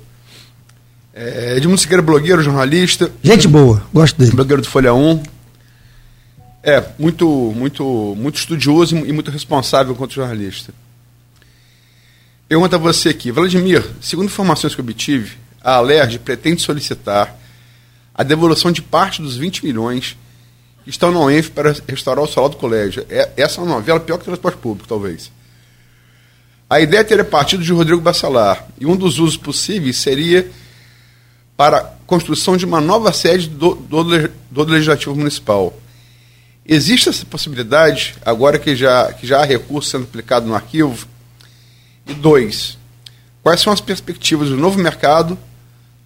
É, Edmundo Siqueira, blogueiro, jornalista. Gente boa, gosto dele. Blogueiro do Folha 1. É, muito, muito, muito estudioso e muito responsável enquanto jornalista. Pergunta a você aqui, Vladimir, segundo informações que eu obtive, a Alerj pretende solicitar a devolução de parte dos 20 milhões que estão na UENF para restaurar o solar do colégio. É, essa é uma novela pior que o transporte público, talvez. A ideia teria partido de Rodrigo Bacelar, e um dos usos possíveis seria para a construção de uma nova sede do, do, do Legislativo Municipal. Existe essa possibilidade, agora que já, que já há recurso sendo aplicado no arquivo? E dois, quais são as perspectivas do novo mercado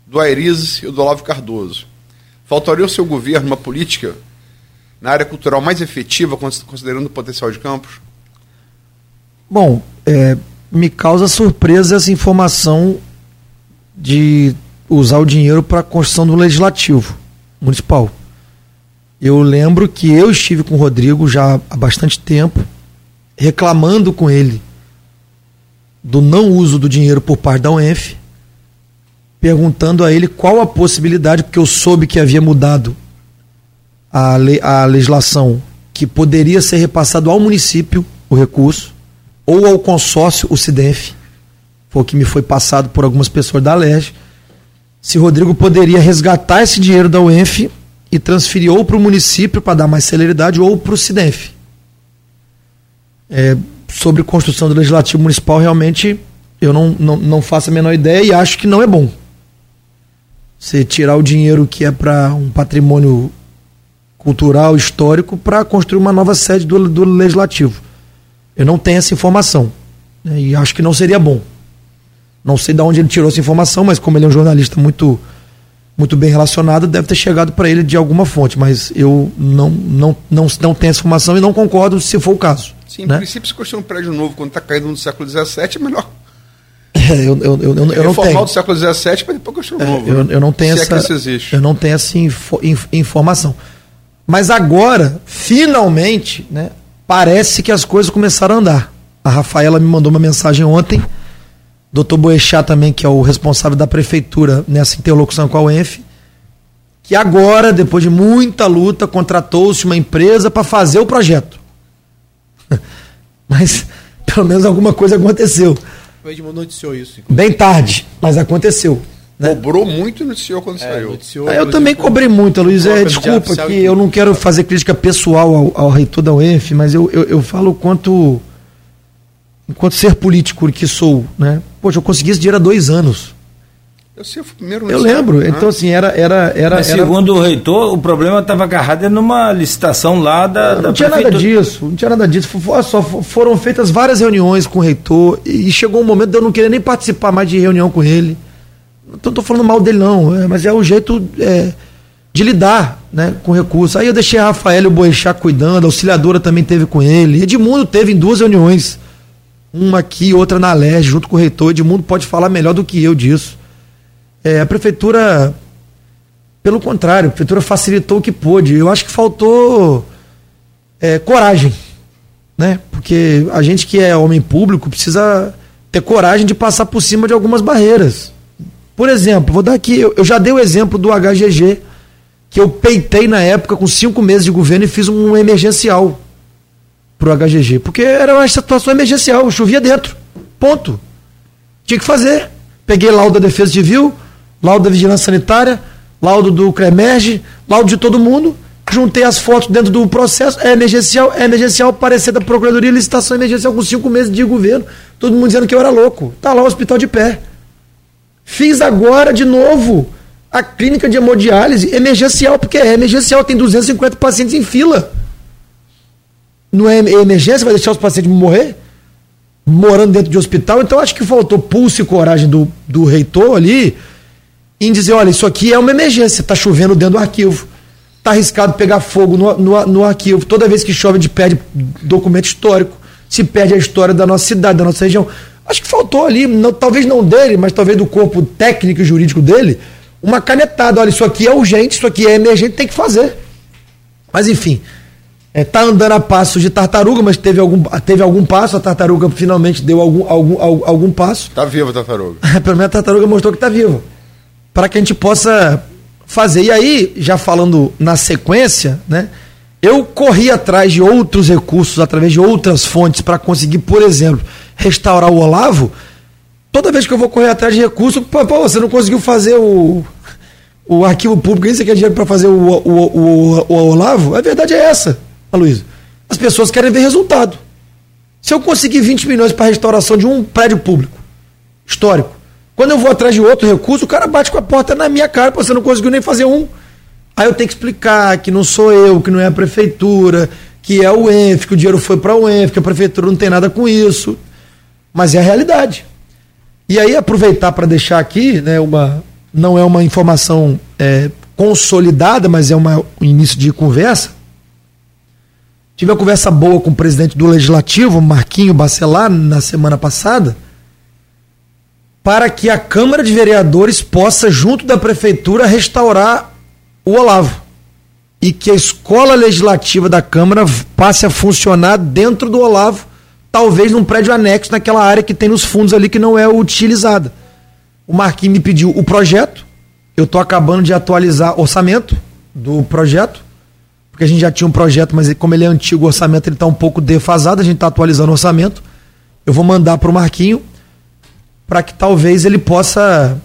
do Aires e do Olavo Cardoso. Faltaria ao seu governo uma política na área cultural mais efetiva, considerando o potencial de campos? Bom, é, me causa surpresa essa informação de usar o dinheiro para a construção do legislativo municipal. Eu lembro que eu estive com o Rodrigo já há bastante tempo, reclamando com ele do não uso do dinheiro por parte da UENF, perguntando a ele qual a possibilidade, porque eu soube que havia mudado a, le, a legislação, que poderia ser repassado ao município o recurso, ou ao consórcio, o CIDENF, foi o que me foi passado por algumas pessoas da LERJ, se Rodrigo poderia resgatar esse dinheiro da UENF e transferir ou para o município para dar mais celeridade ou para o CIDENF. É, sobre construção do legislativo municipal, realmente eu não, não, não faço a menor ideia e acho que não é bom. Você tirar o dinheiro que é para um patrimônio cultural, histórico, para construir uma nova sede do, do Legislativo. Eu não tenho essa informação. Né, e acho que não seria bom. Não sei de onde ele tirou essa informação, mas como ele é um jornalista muito, muito bem relacionado, deve ter chegado para ele de alguma fonte. Mas eu não, não, não, não tenho essa informação e não concordo se for o caso. Sim, né? em princípio, se construir um prédio novo quando está caindo no século XVII, é melhor eu, eu, eu, eu, eu não tenho. do século XVII para depois construir um novo. É, eu, eu não tenho essa, é eu não tenho essa info, informação. Mas agora, finalmente, né, parece que as coisas começaram a andar. A Rafaela me mandou uma mensagem ontem, doutor Boechat também, que é o responsável da prefeitura nessa interlocução com a UENF, que agora, depois de muita luta, contratou-se uma empresa para fazer o projeto. Mas pelo menos alguma coisa aconteceu. O Edmundo noticiou isso. Inclusive. Bem tarde, mas aconteceu. Né? Cobrou muito e noticiou quando é, saiu. Noticiou, eu também cobrei muito, Luiz. É, desculpa que eu não quero fazer crítica pessoal ao, ao reitor da UENF, mas eu, eu, eu falo quanto enquanto ser político que sou, né? Poxa, eu consegui esse dinheiro há dois anos. Eu, sei, o primeiro eu lembro. Ah. Então, assim, era. era, era, Mas, era... segundo o reitor, o problema estava agarrado numa licitação lá da. Não, da tinha nada disso, não tinha nada disso. Só foram feitas várias reuniões com o reitor e chegou um momento de eu não querer nem participar mais de reunião com ele. Não estou falando mal dele, não, é, mas é o jeito é, de lidar né, com recursos. Aí eu deixei a Rafael Boechat cuidando, a auxiliadora também teve com ele. Edmundo teve em duas reuniões, uma aqui, outra na Leste, junto com o reitor. Edmundo pode falar melhor do que eu disso. É, a prefeitura, pelo contrário, a prefeitura facilitou o que pôde. Eu acho que faltou é, coragem, né? Porque a gente que é homem público precisa ter coragem de passar por cima de algumas barreiras. Por exemplo, vou dar aqui, eu, já dei o exemplo do HGG, que eu peitei na época com cinco meses de governo e fiz um emergencial pro HGG, porque era uma situação emergencial, chovia dentro, ponto. Tinha que fazer. Peguei laudo da Defesa Civil, laudo da Vigilância Sanitária, laudo do CREMERGE, laudo de todo mundo, juntei as fotos dentro do processo, é emergencial, é emergencial, parecer da Procuradoria, licitação emergencial com cinco meses de governo, todo mundo dizendo que eu era louco. Tá lá o hospital de pé. Fiz agora de novo a clínica de hemodiálise emergencial, porque é emergencial, tem 250 pacientes em fila. Não é emergência, vai deixar os pacientes morrer? Morando dentro de hospital. Então acho que faltou pulso e coragem do, do reitor ali em dizer, olha, isso aqui é uma emergência, está chovendo dentro do arquivo. Está arriscado pegar fogo no, no, no, arquivo. Toda vez que chove, a gente perde documento histórico. Se perde a história da nossa cidade, da nossa região. Acho que faltou ali, não, talvez não dele, mas talvez do corpo técnico e jurídico dele, uma canetada. Olha, isso aqui é urgente, isso aqui é emergente, tem que fazer. Mas enfim, é, tá andando a passos de tartaruga, mas teve algum, teve algum passo, a tartaruga finalmente deu algum, algum, algum, algum passo. Tá viva a tartaruga. Pelo menos a tartaruga mostrou que tá viva para que a gente possa fazer. E aí, já falando na sequência, né? Eu corri atrás de outros recursos, através de outras fontes, para conseguir, por exemplo, restaurar o Olavo. Toda vez que eu vou correr atrás de recursos, pô, você não conseguiu fazer o, o arquivo público, você quer dinheiro para fazer o, o, o, o, Olavo? A verdade é essa, Luísa. As pessoas querem ver resultado. Se eu conseguir 20 milhões para restauração de um prédio público histórico, quando eu vou atrás de outro recurso, o cara bate com a porta na minha cara, você não conseguiu nem fazer um. Aí eu tenho que explicar que não sou eu, que não é a prefeitura, que é o ENF, que o dinheiro foi para o ENF, que a prefeitura não tem nada com isso. Mas é a realidade. E aí aproveitar para deixar aqui, né, uma, não é uma informação é, consolidada, mas é uma, um início de conversa. Tive uma conversa boa com o presidente do Legislativo, Marquinho Bacelar, na semana passada para que a Câmara de Vereadores possa, junto da Prefeitura, restaurar o Olavo. E que a escola legislativa da Câmara passe a funcionar dentro do Olavo, talvez num prédio anexo naquela área que tem nos fundos ali que não é utilizada. O Marquinhos me pediu o projeto, eu estou acabando de atualizar o orçamento do projeto, porque a gente já tinha um projeto, mas como ele é antigo, o orçamento está um pouco defasado, a gente está atualizando o orçamento. Eu vou mandar para o Marquinho para que talvez ele possa,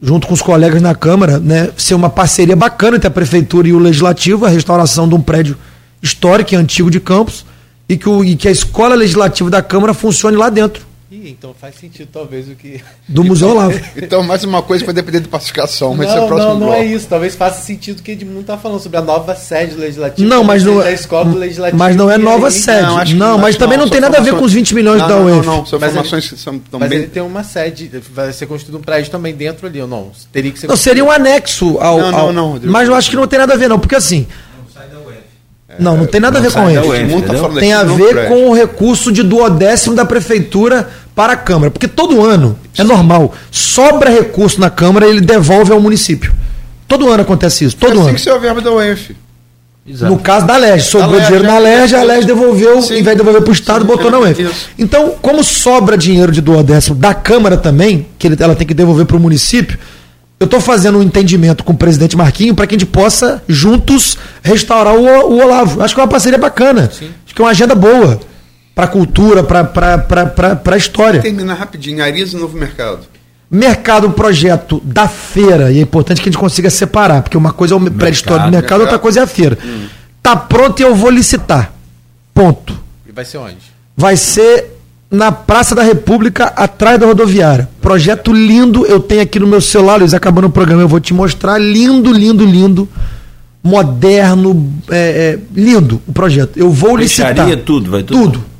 junto com os colegas na Câmara, né, ser uma parceria bacana entre a Prefeitura e o Legislativo, a restauração de um prédio histórico e antigo de Campos, e que, o, e que a Escola Legislativa da Câmara funcione lá dentro. Ih, então faz sentido talvez o que. Do Museu Olavo. então, mais uma coisa vai depender de pacificação, mas não, é o próximo Não, não é isso. Talvez faça sentido o que Edmundo está falando sobre a nova sede legislativa. Não, mas não, é- da escola legislativa. Mas não é nova sede. Não, não mas também não, tem nada a ver com os 20 milhões não, da UEF. Não, não, são informações que são também. Mas ele tem uma sede, vai ser construído um prédio também dentro ali, ou não? Teria que ser. Não, seria um anexo ao. Não, não, não. Mas eu acho que não tem nada a ver, não, porque assim. Não, não tem nada a ver com ele. Tem a ver com o recurso de duodécimo da prefeitura para a Câmara. Porque todo ano, é normal, sobra recurso na Câmara e ele devolve ao município. Todo ano acontece isso, todo é assim ano. que ser o verbo da UENF. Exato. No caso da LERJ, sobrou dinheiro na LERJ, a LERJ devolveu, sim, em vez de devolver para o Estado, sim, botou na UENF. Então, como sobra dinheiro de duodécimo da Câmara também, que ele, ela tem que devolver para o município, eu estou fazendo um entendimento com o presidente Marquinho para que a gente possa juntos restaurar o, o Olavo. Acho que é uma parceria bacana. Sim. Acho que é uma agenda boa para a cultura, para a história. Terminar rapidinho, Arias e Novo Mercado. Mercado, um projeto da feira, e é importante que a gente consiga separar, porque uma coisa é o pré-história do mercado, mercado, outra coisa é a feira. Hum. Tá pronto e eu vou licitar. Ponto. E vai ser onde? Vai ser na Praça da República, atrás da rodoviária. Projeto lindo, eu tenho aqui no meu celular, Luiz, acabando o programa, eu vou te mostrar. Lindo, lindo, lindo. Moderno, é, é, lindo o projeto. Eu vou Peixaria, licitar. Tudo, vai tudo. Tudo.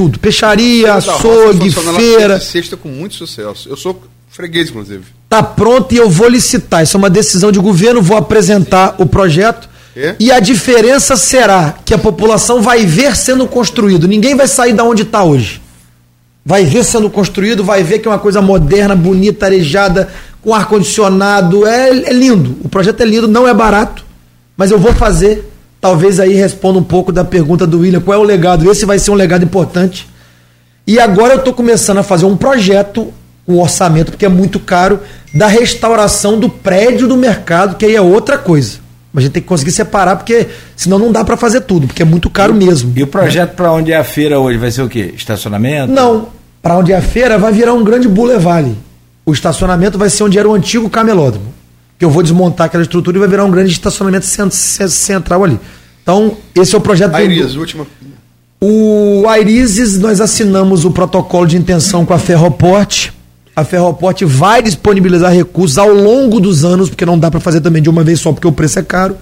Tudo. Peixaria, açougue, feira. Sexta com muito sucesso. Eu sou freguês, inclusive. Tá pronto e eu vou licitar. Isso é uma decisão de governo, vou apresentar Sim. o projeto. É? E a diferença será que a população vai ver sendo construído. Ninguém vai sair da onde está hoje vai ver sendo construído, vai ver que é uma coisa moderna, bonita, arejada, com ar-condicionado. É, é lindo. O projeto é lindo, não é barato, mas eu vou fazer. Talvez aí responda um pouco da pergunta do William: qual é o legado? Esse vai ser um legado importante. E agora eu estou começando a fazer um projeto, um orçamento, porque é muito caro, da restauração do prédio do mercado, que aí é outra coisa. Mas a gente tem que conseguir separar, porque senão não dá para fazer tudo, porque é muito caro mesmo. E o projeto né? para onde é a feira hoje vai ser o quê? Estacionamento? Não. Para onde é a feira vai virar um grande boulevard. O estacionamento vai ser onde era o antigo camelódromo. Que eu vou desmontar aquela estrutura e vai virar um grande estacionamento central ali. Então, esse é o projeto. Airiz, do... última. O Airizes, nós assinamos o protocolo de intenção com a Ferroporte a Ferroporte vai disponibilizar recursos ao longo dos anos, porque não dá para fazer também de uma vez só, porque o preço é caro.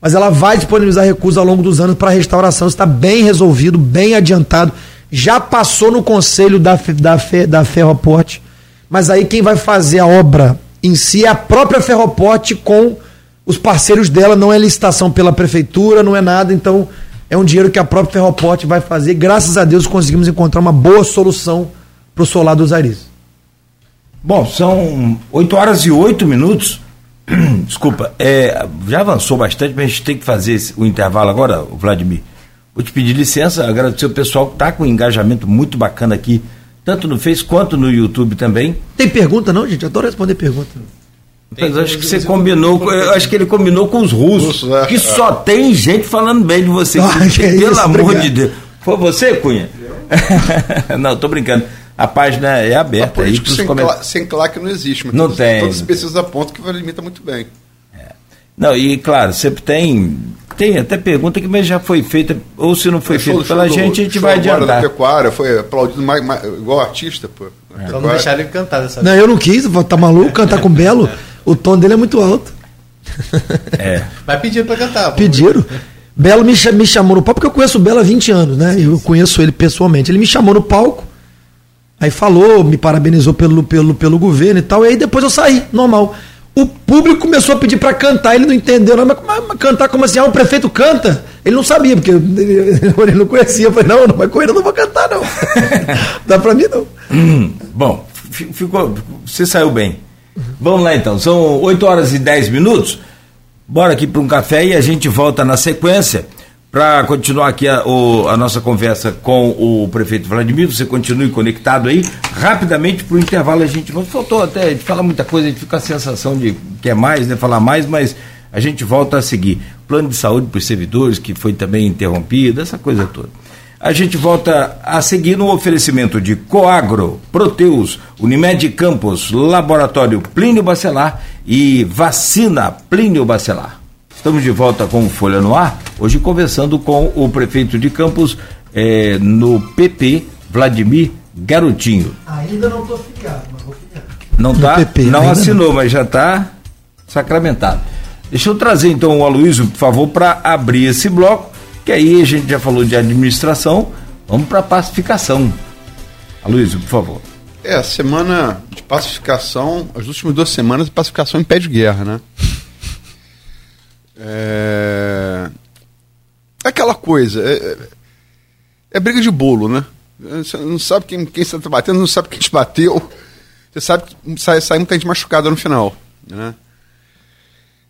Mas ela vai disponibilizar recursos ao longo dos anos para a restauração. Está bem resolvido, bem adiantado. Já passou no conselho da, da, da Ferroporte. Mas aí quem vai fazer a obra em si é a própria Ferroporte com os parceiros dela. Não é licitação pela prefeitura, não é nada. Então é um dinheiro que a própria Ferroporte vai fazer. Graças a Deus conseguimos encontrar uma boa solução para o solar dos Aris. Bom, são 8 horas e 8 minutos. Desculpa, é, já avançou bastante, mas a gente tem que fazer o intervalo agora, Vladimir. Vou te pedir licença, agradecer o pessoal que está com um engajamento muito bacana aqui, tanto no Face quanto no YouTube também. Tem pergunta não, gente? Adoro responder pergunta. Mas acho que você combinou, eu acho que ele combinou com os russos, Russo, é, que só tem gente falando bem de você. Ah, pelo isso, amor obrigado. de Deus. Foi você, Cunha? não, tô brincando. A página é aberta. Aí sem, coment... sem claque não existe, mas não todos, tem. todas as pesquisas apontam que limita muito bem. É. Não, e claro, sempre tem. Tem até pergunta que mas já foi feita, ou se não foi feita pela gente, a gente vai adiantar. da pecuária, foi aplaudido mais, mais, igual artista, pô. É. Só não deixaram ele cantar dessa Não, eu não quis, tá maluco, cantar com o Belo. O tom dele é muito alto. É. Mas pediram pra cantar. Pediram. Belo me, me chamou no palco, porque eu conheço o Belo há 20 anos, né? Eu conheço ele pessoalmente. Ele me chamou no palco Aí falou, me parabenizou pelo, pelo, pelo governo e tal. E aí depois eu saí, normal. O público começou a pedir para cantar, ele não entendeu, não, mas, mas, mas, cantar como assim? Ah, o prefeito canta? Ele não sabia, porque ele, ele não conhecia. Eu falei, não, não vai com ele, eu não vou cantar, não. Dá para mim, não. Hum, bom, ficou, você saiu bem. Vamos lá então, são 8 horas e 10 minutos. Bora aqui para um café e a gente volta na sequência para continuar aqui a, o, a, nossa conversa com o prefeito Vladimir, você continue conectado aí. Rapidamente para o intervalo a gente faltou até, a gente fala muita coisa, a gente fica com a sensação de que é mais, né? Falar mais, mas a gente volta a seguir. Plano de saúde para os servidores, que foi também interrompido, essa coisa toda. A gente volta a seguir no oferecimento de Coagro, Proteus, Unimed Campos, Laboratório Plínio Bacelar e Vacina Plínio Bacelar. Estamos de volta com Folha no Ar, hoje conversando com o prefeito de Campos eh, no PP, Vladimir Garotinho. Ainda não estou filiado, mas vou filiar. Não tá? PP, não assinou, não. mas já está sacramentado. Deixa eu trazer então o Aloysio, por favor, para abrir esse bloco, que aí a gente já falou de administração, vamos para pacificação. Aloysio, por favor. É, a semana de pacificação, as últimas duas semanas de pacificação em pé de guerra, né? É, é aquela coisa, é, é, é, briga de bolo, né? Você não sabe quem, quem está batendo, não sabe quem te bateu. Você sabe que sai, sai muita gente machucada no final. Né?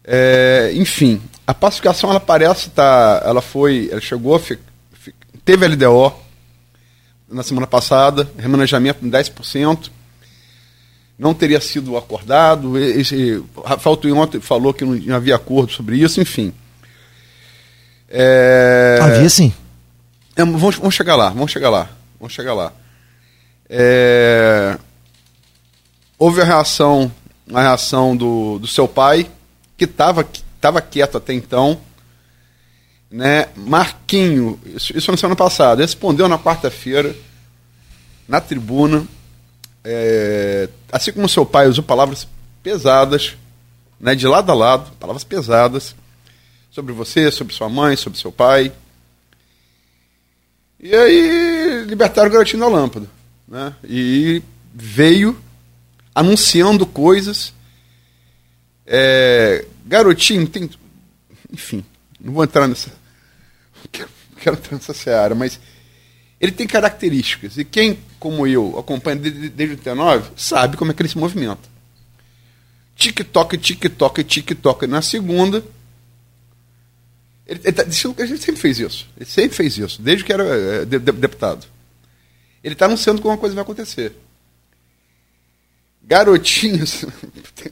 É, enfim, a pacificação ela parece. Tá, ela foi. Ela chegou, fi, fi, teve LDO na semana passada, remanejamento em 10%. não teria sido acordado. Esse, Rafael ontem falou que não havia acordo sobre isso, enfim. É... Havia sim. É, vamos, vamos chegar lá, vamos chegar lá, vamos chegar lá. É... Houve a reação, a reação do, do seu pai, que estava tava quieto até então. Né? Marquinho, isso, isso na semana passada, respondeu na quarta-feira, na tribuna, é, assim como seu pai usou palavras pesadas, né, de lado a lado, palavras pesadas, sobre você, sobre sua mãe, sobre seu pai. E aí libertaram o garotinho da lâmpada. Né? E veio anunciando coisas. É, garotinho tem. Enfim, não vou entrar nessa. Não quero, entrar nessa seara, mas ele tem características. E quem, como eu, acompanha desde, desde o 89, sabe como é que ele se movimenta. TikTok, TikTok, TikTok. Na segunda, ele, ele, tá, ele, sempre fez isso. Ele sempre fez isso, desde que era é, de, de, deputado. Ele está anunciando que uma coisa vai acontecer. Garotinhos,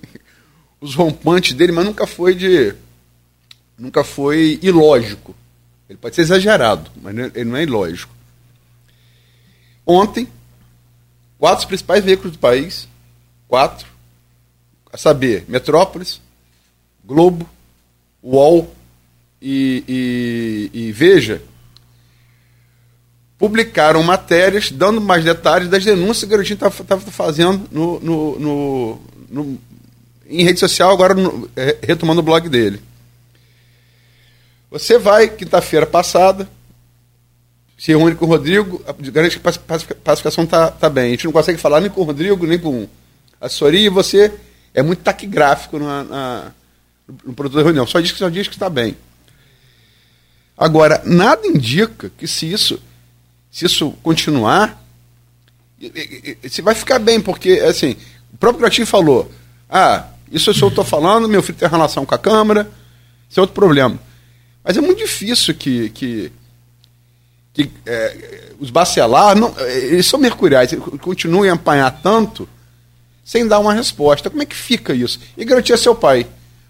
os rompantes dele, mas nunca foi de. Nunca foi ilógico. Ele pode ser exagerado, mas é, ele não é ilógico. Ontem, quatro principais veículos do país, quatro, a saber, Metrópolis, Globo, UOL e, e, e Veja, publicaram matérias dando mais detalhes das denúncias que o garotinho estava fazendo no, no, no, no, em rede social, agora é, retomando o blog dele. Você vai, quinta-feira passada, se reúne com o Rodrigo, garante que a pacificação está tá bem. A gente não consegue falar nem com o Rodrigo, nem com a assessoria, e você é muito taquigráfico na, na, no produto da reunião. Só diz que só diz que está bem. Agora, nada indica que se isso, se isso continuar, você vai ficar bem, porque assim, o próprio Gratinho falou, ah, isso eu estou falando, meu filho tem relação com a Câmara, isso é outro problema. Mas é muito difícil que, que que é, os bacelar, não, eles são mercuriais, continuem a apanhar tanto sem dar uma resposta. Como é que fica isso? E garantir é seu pai.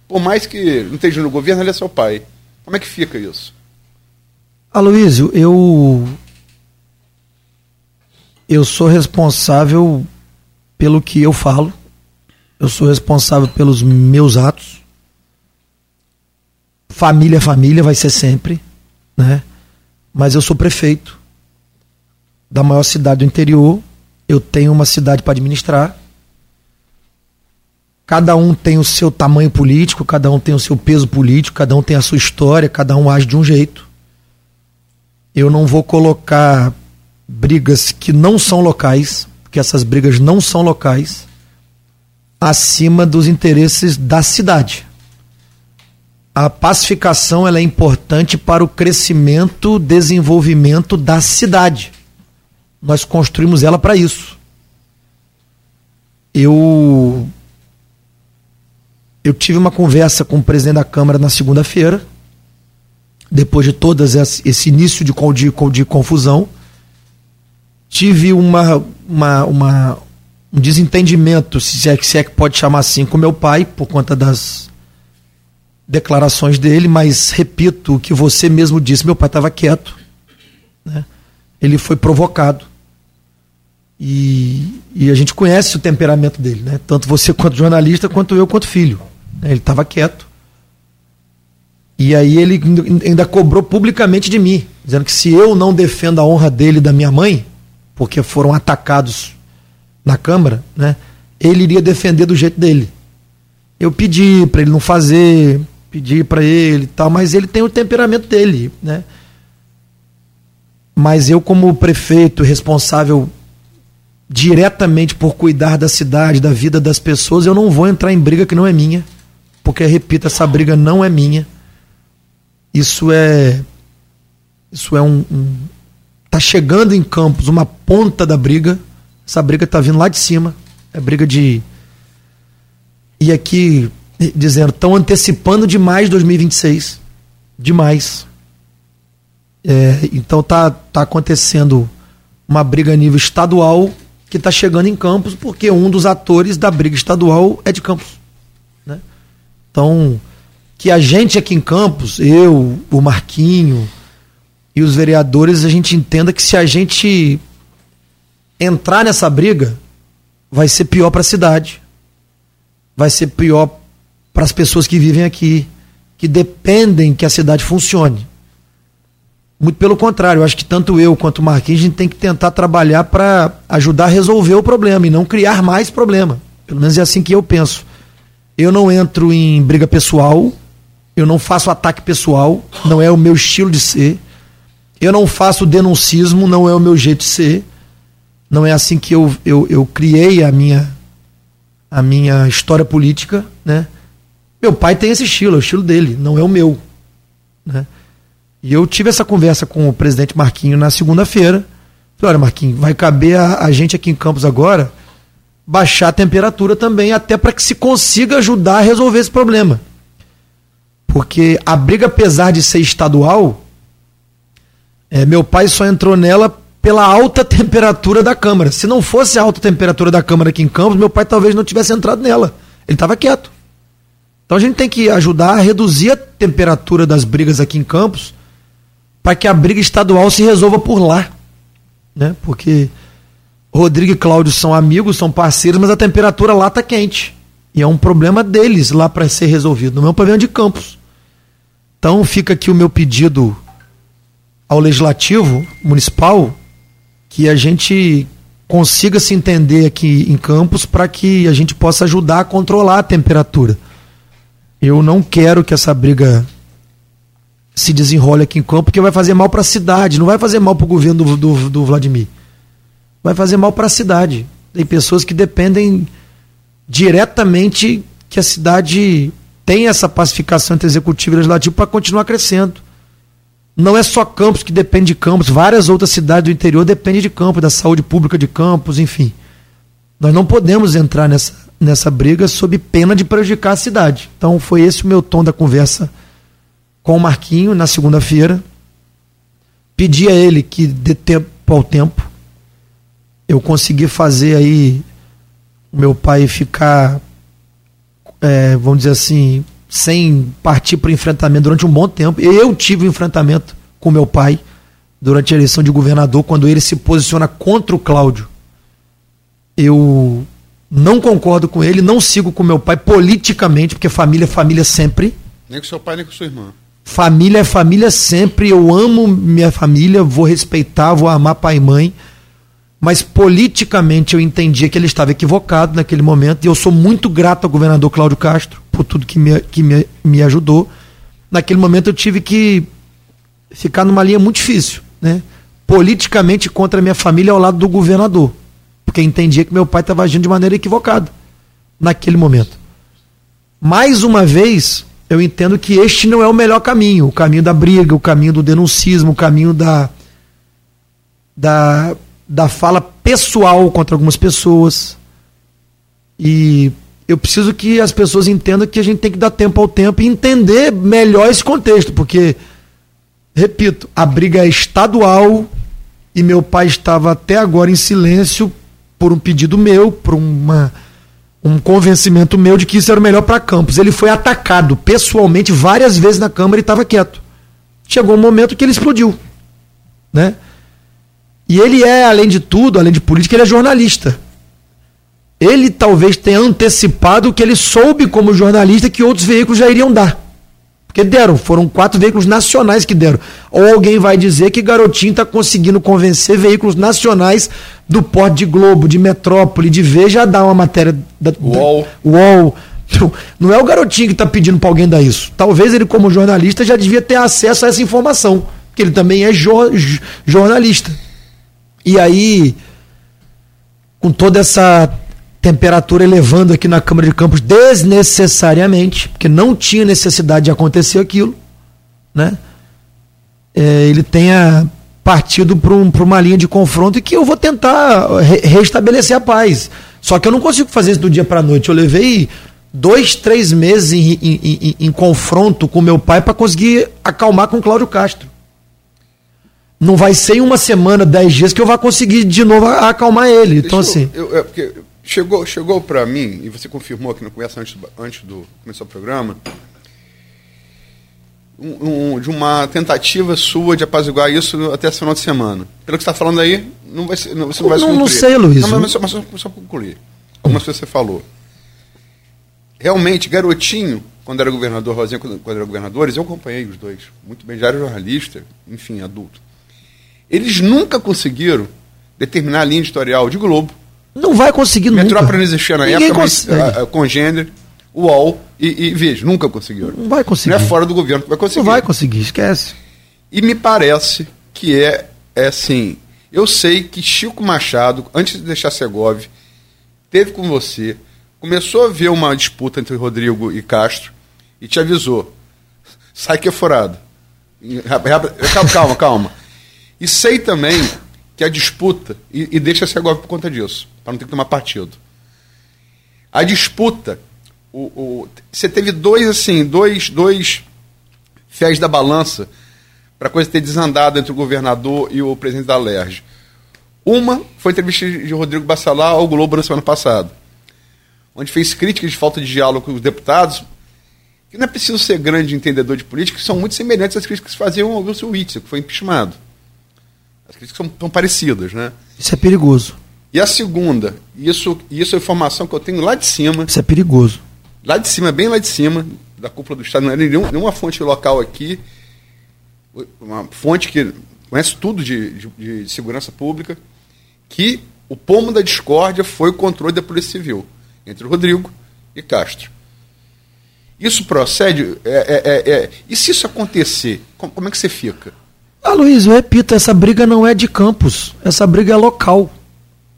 Por mais que não esteja no governo, ele é seu pai. Como é que fica isso? Aloísio, eu. Eu sou responsável pelo que eu falo. Eu sou responsável pelos meus atos. Família, família vai ser sempre, né? mas eu sou prefeito da maior cidade do interior, eu tenho uma cidade para administrar. Cada um tem o seu tamanho político, cada um tem o seu peso político, cada um tem a sua história, cada um age de um jeito. Eu não vou colocar brigas que não são locais, porque essas brigas não são locais, acima dos interesses da cidade a pacificação ela é importante para o crescimento, desenvolvimento da cidade. Nós construímos ela para isso. Eu eu tive uma conversa com o presidente da Câmara na segunda-feira, depois de todas esse início de, de, de confusão. Tive uma, uma, uma, um desentendimento, se é, se é que pode chamar assim, com meu pai, por conta das, declarações dele, mas repito o que você mesmo disse: meu pai estava quieto, né? ele foi provocado. E, e, a gente conhece o temperamento dele, né? tanto você quanto jornalista, quanto eu quanto filho. Né? Ele estava quieto. E aí ele ainda cobrou publicamente de mim, dizendo que se eu não defendo a honra dele e da minha mãe, porque foram atacados na Câmara, né? ele iria defender do jeito dele. Eu pedi para ele não fazer, pedir para ele e tal, mas ele tem o temperamento dele, né? Mas eu, como prefeito responsável diretamente por cuidar da cidade, da vida das pessoas, eu não vou entrar em briga que não é minha. Porque, repito, essa briga não é minha. Isso é. Isso é um. um tá chegando em Campos uma ponta da briga. Essa briga tá vindo lá de cima. É briga de. E aqui dizendo estão antecipando demais 2026. Demais. É, então tá, tá acontecendo uma briga a nível estadual que está chegando em Campos, porque um dos atores da briga estadual é de Campos. Né? Então, que a gente aqui em Campos, eu, o Marquinho e os vereadores, a gente entenda que se a gente entrar nessa briga, vai ser pior para a cidade, vai ser pior para as pessoas que vivem aqui, que dependem que a cidade funcione. Muito pelo contrário, eu acho que tanto eu quanto o Marquinhos a gente tem que tentar trabalhar para ajudar a resolver o problema e não criar mais problema. Pelo menos é assim que eu penso. Eu não entro em briga pessoal, eu não faço ataque pessoal, não é o meu estilo de ser. Eu não faço denuncismo, não é o meu jeito de ser. Não é assim que eu, eu, eu criei a minha, a minha história política, né? Meu pai tem esse estilo, é o estilo dele, não é o meu, né? E eu tive essa conversa com o presidente Marquinho na segunda-feira. Falei, olha, Marquinho, vai caber a, a gente aqui em Campos agora baixar a temperatura também, até para que se consiga ajudar a resolver esse problema. Porque a briga, apesar de ser estadual, é, meu pai só entrou nela pela alta temperatura da Câmara. Se não fosse a alta temperatura da Câmara aqui em Campos, meu pai talvez não tivesse entrado nela. Ele estava quieto. Então a gente tem que ajudar a reduzir a temperatura das brigas aqui em Campos para que a briga estadual se resolva por lá. Né? Porque Rodrigo e Cláudio são amigos, são parceiros, mas a temperatura lá está quente. E é um problema deles lá para ser resolvido, não é um problema de Campos. Então fica aqui o meu pedido ao legislativo municipal que a gente consiga se entender aqui em Campos para que a gente possa ajudar a controlar a temperatura. Eu não quero que essa briga se desenrole aqui em campo, porque vai fazer mal para a cidade, não vai fazer mal para o governo do, do, do, Vladimir. Vai fazer mal para a cidade. Tem pessoas que dependem diretamente que a cidade tenha essa pacificação entre executivo e legislativo para continuar crescendo. Não é só Campos que depende de Campos, várias outras cidades do interior dependem de Campos, da saúde pública de Campos, enfim. Nós não podemos entrar nessa, nessa briga sob pena de prejudicar a cidade. Então foi esse o meu tom da conversa com o Marquinho na segunda-feira. Pedi a ele que dê tempo ao tempo. Eu consegui fazer aí o meu pai ficar, é, vamos dizer assim, sem partir para o enfrentamento durante um bom tempo. Eu tive um enfrentamento com meu pai durante a eleição de governador, quando ele se posiciona contra o Cláudio. Eu não concordo com ele, não sigo com meu pai politicamente, porque família é família sempre. Nem com seu pai, nem com sua irmã. Família é família sempre. Eu amo minha família, vou respeitar, vou amar pai e mãe. Mas politicamente eu entendi que ele estava equivocado naquele momento. E eu sou muito grato ao governador Cláudio Castro por tudo que me, que me, me ajudou. Naquele momento eu tive que ficar numa linha muito difícil, né? Politicamente contra a minha família ao lado do governador. Porque entendia que meu pai estava agindo de maneira equivocada naquele momento. Mais uma vez, eu entendo que este não é o melhor caminho, o caminho da briga, o caminho do denuncismo, o caminho da, da, da fala pessoal contra algumas pessoas. E eu preciso que as pessoas entendam que a gente tem que dar tempo ao tempo e entender melhor esse contexto, porque, repito, a briga é estadual e meu pai estava até agora em silêncio por um pedido meu, por uma um convencimento meu de que isso era o melhor para Campos. Ele foi atacado pessoalmente várias vezes na Câmara e estava quieto. Chegou um momento que ele explodiu. Né? E ele é, além de tudo, além de política, ele é jornalista. Ele talvez tenha antecipado o que ele soube como jornalista que outros veículos já iriam dar. Porque deram, foram quatro veículos nacionais que deram. Ou alguém vai dizer que Garotinho está conseguindo convencer veículos nacionais do porte de Globo, de Metrópole, de Veja a dar uma matéria da, UOL. Da, UOL. Não é o Garotinho que está pedindo para alguém dar isso. Talvez ele, como jornalista, já devia ter acesso a essa informação. Porque ele também é jo jornalista. E aí, com toda essa temperatura elevando aqui na Câmara de Campos desnecessariamente, porque não tinha necessidade de acontecer aquilo, né? É, ele tenha partido para um, uma linha de confronto e que eu vou tentar re restabelecer a paz. Só que eu não consigo fazer isso do dia para a noite. Eu levei dois, três meses em, em, em, em confronto com meu pai para conseguir acalmar com Cláudio Castro. Não vai ser em uma semana, dez dias que eu vá conseguir de novo acalmar ele. Deixa então, assim. Eu, é porque chegou chegou para mim, e você confirmou aqui no conversa antes, antes do começar o programa, um, um, de uma tentativa sua de apaziguar isso até esse final de semana. Pelo que você está falando aí, não vai ser, não, você não vai não, não sei, Luiz. Não, mas, mas, só, só para concluir. Algumas coisas você falou. Realmente, garotinho, quando era governador, Rosinha, quando, quando era governadores, eu acompanhei os dois. Muito bem, já era jornalista, enfim, adulto. Eles nunca conseguiram determinar a linha editorial de Globo. Não vai conseguir nunca. Metrópole não existia na Ninguém época, mas a, a, Congênero, UOL e, e veja, nunca conseguiram. Não vai conseguir. Não é fora do governo que vai conseguir. Não vai conseguir, esquece. E me parece que é, é assim. Eu sei que Chico Machado, antes de deixar Segov, teve com você, começou a ver uma disputa entre Rodrigo e Castro e te avisou. Sai que é furado. Calma, calma. E sei também que a disputa, e, e deixa Segov por conta disso, para não ter que tomar partido. A disputa o, o, você teve dois, assim, dois, dois fiéis da balança para a coisa ter desandado entre o governador e o presidente da LERJ. Uma foi a entrevista de Rodrigo Bassalar ao Globo na semana passada, onde fez críticas de falta de diálogo com os deputados, que não é preciso ser grande entendedor de política, que são muito semelhantes às críticas que se faziam ao Wilson Witzel, que foi impeachmentado. As críticas são, são parecidas, né? Isso é perigoso. E a segunda, isso, isso é informação que eu tenho lá de cima. Isso é perigoso lá de cima, bem lá de cima, da cúpula do Estado, não é nenhum, nenhuma fonte local aqui, uma fonte que conhece tudo de, de, de segurança pública, que o pomo da discórdia foi o controle da Polícia Civil, entre Rodrigo e Castro. Isso procede? É, é, é, é, e se isso acontecer, como, como, é que você fica? Ah, Luiz, eu repito, essa briga não é de Campos, essa briga é local.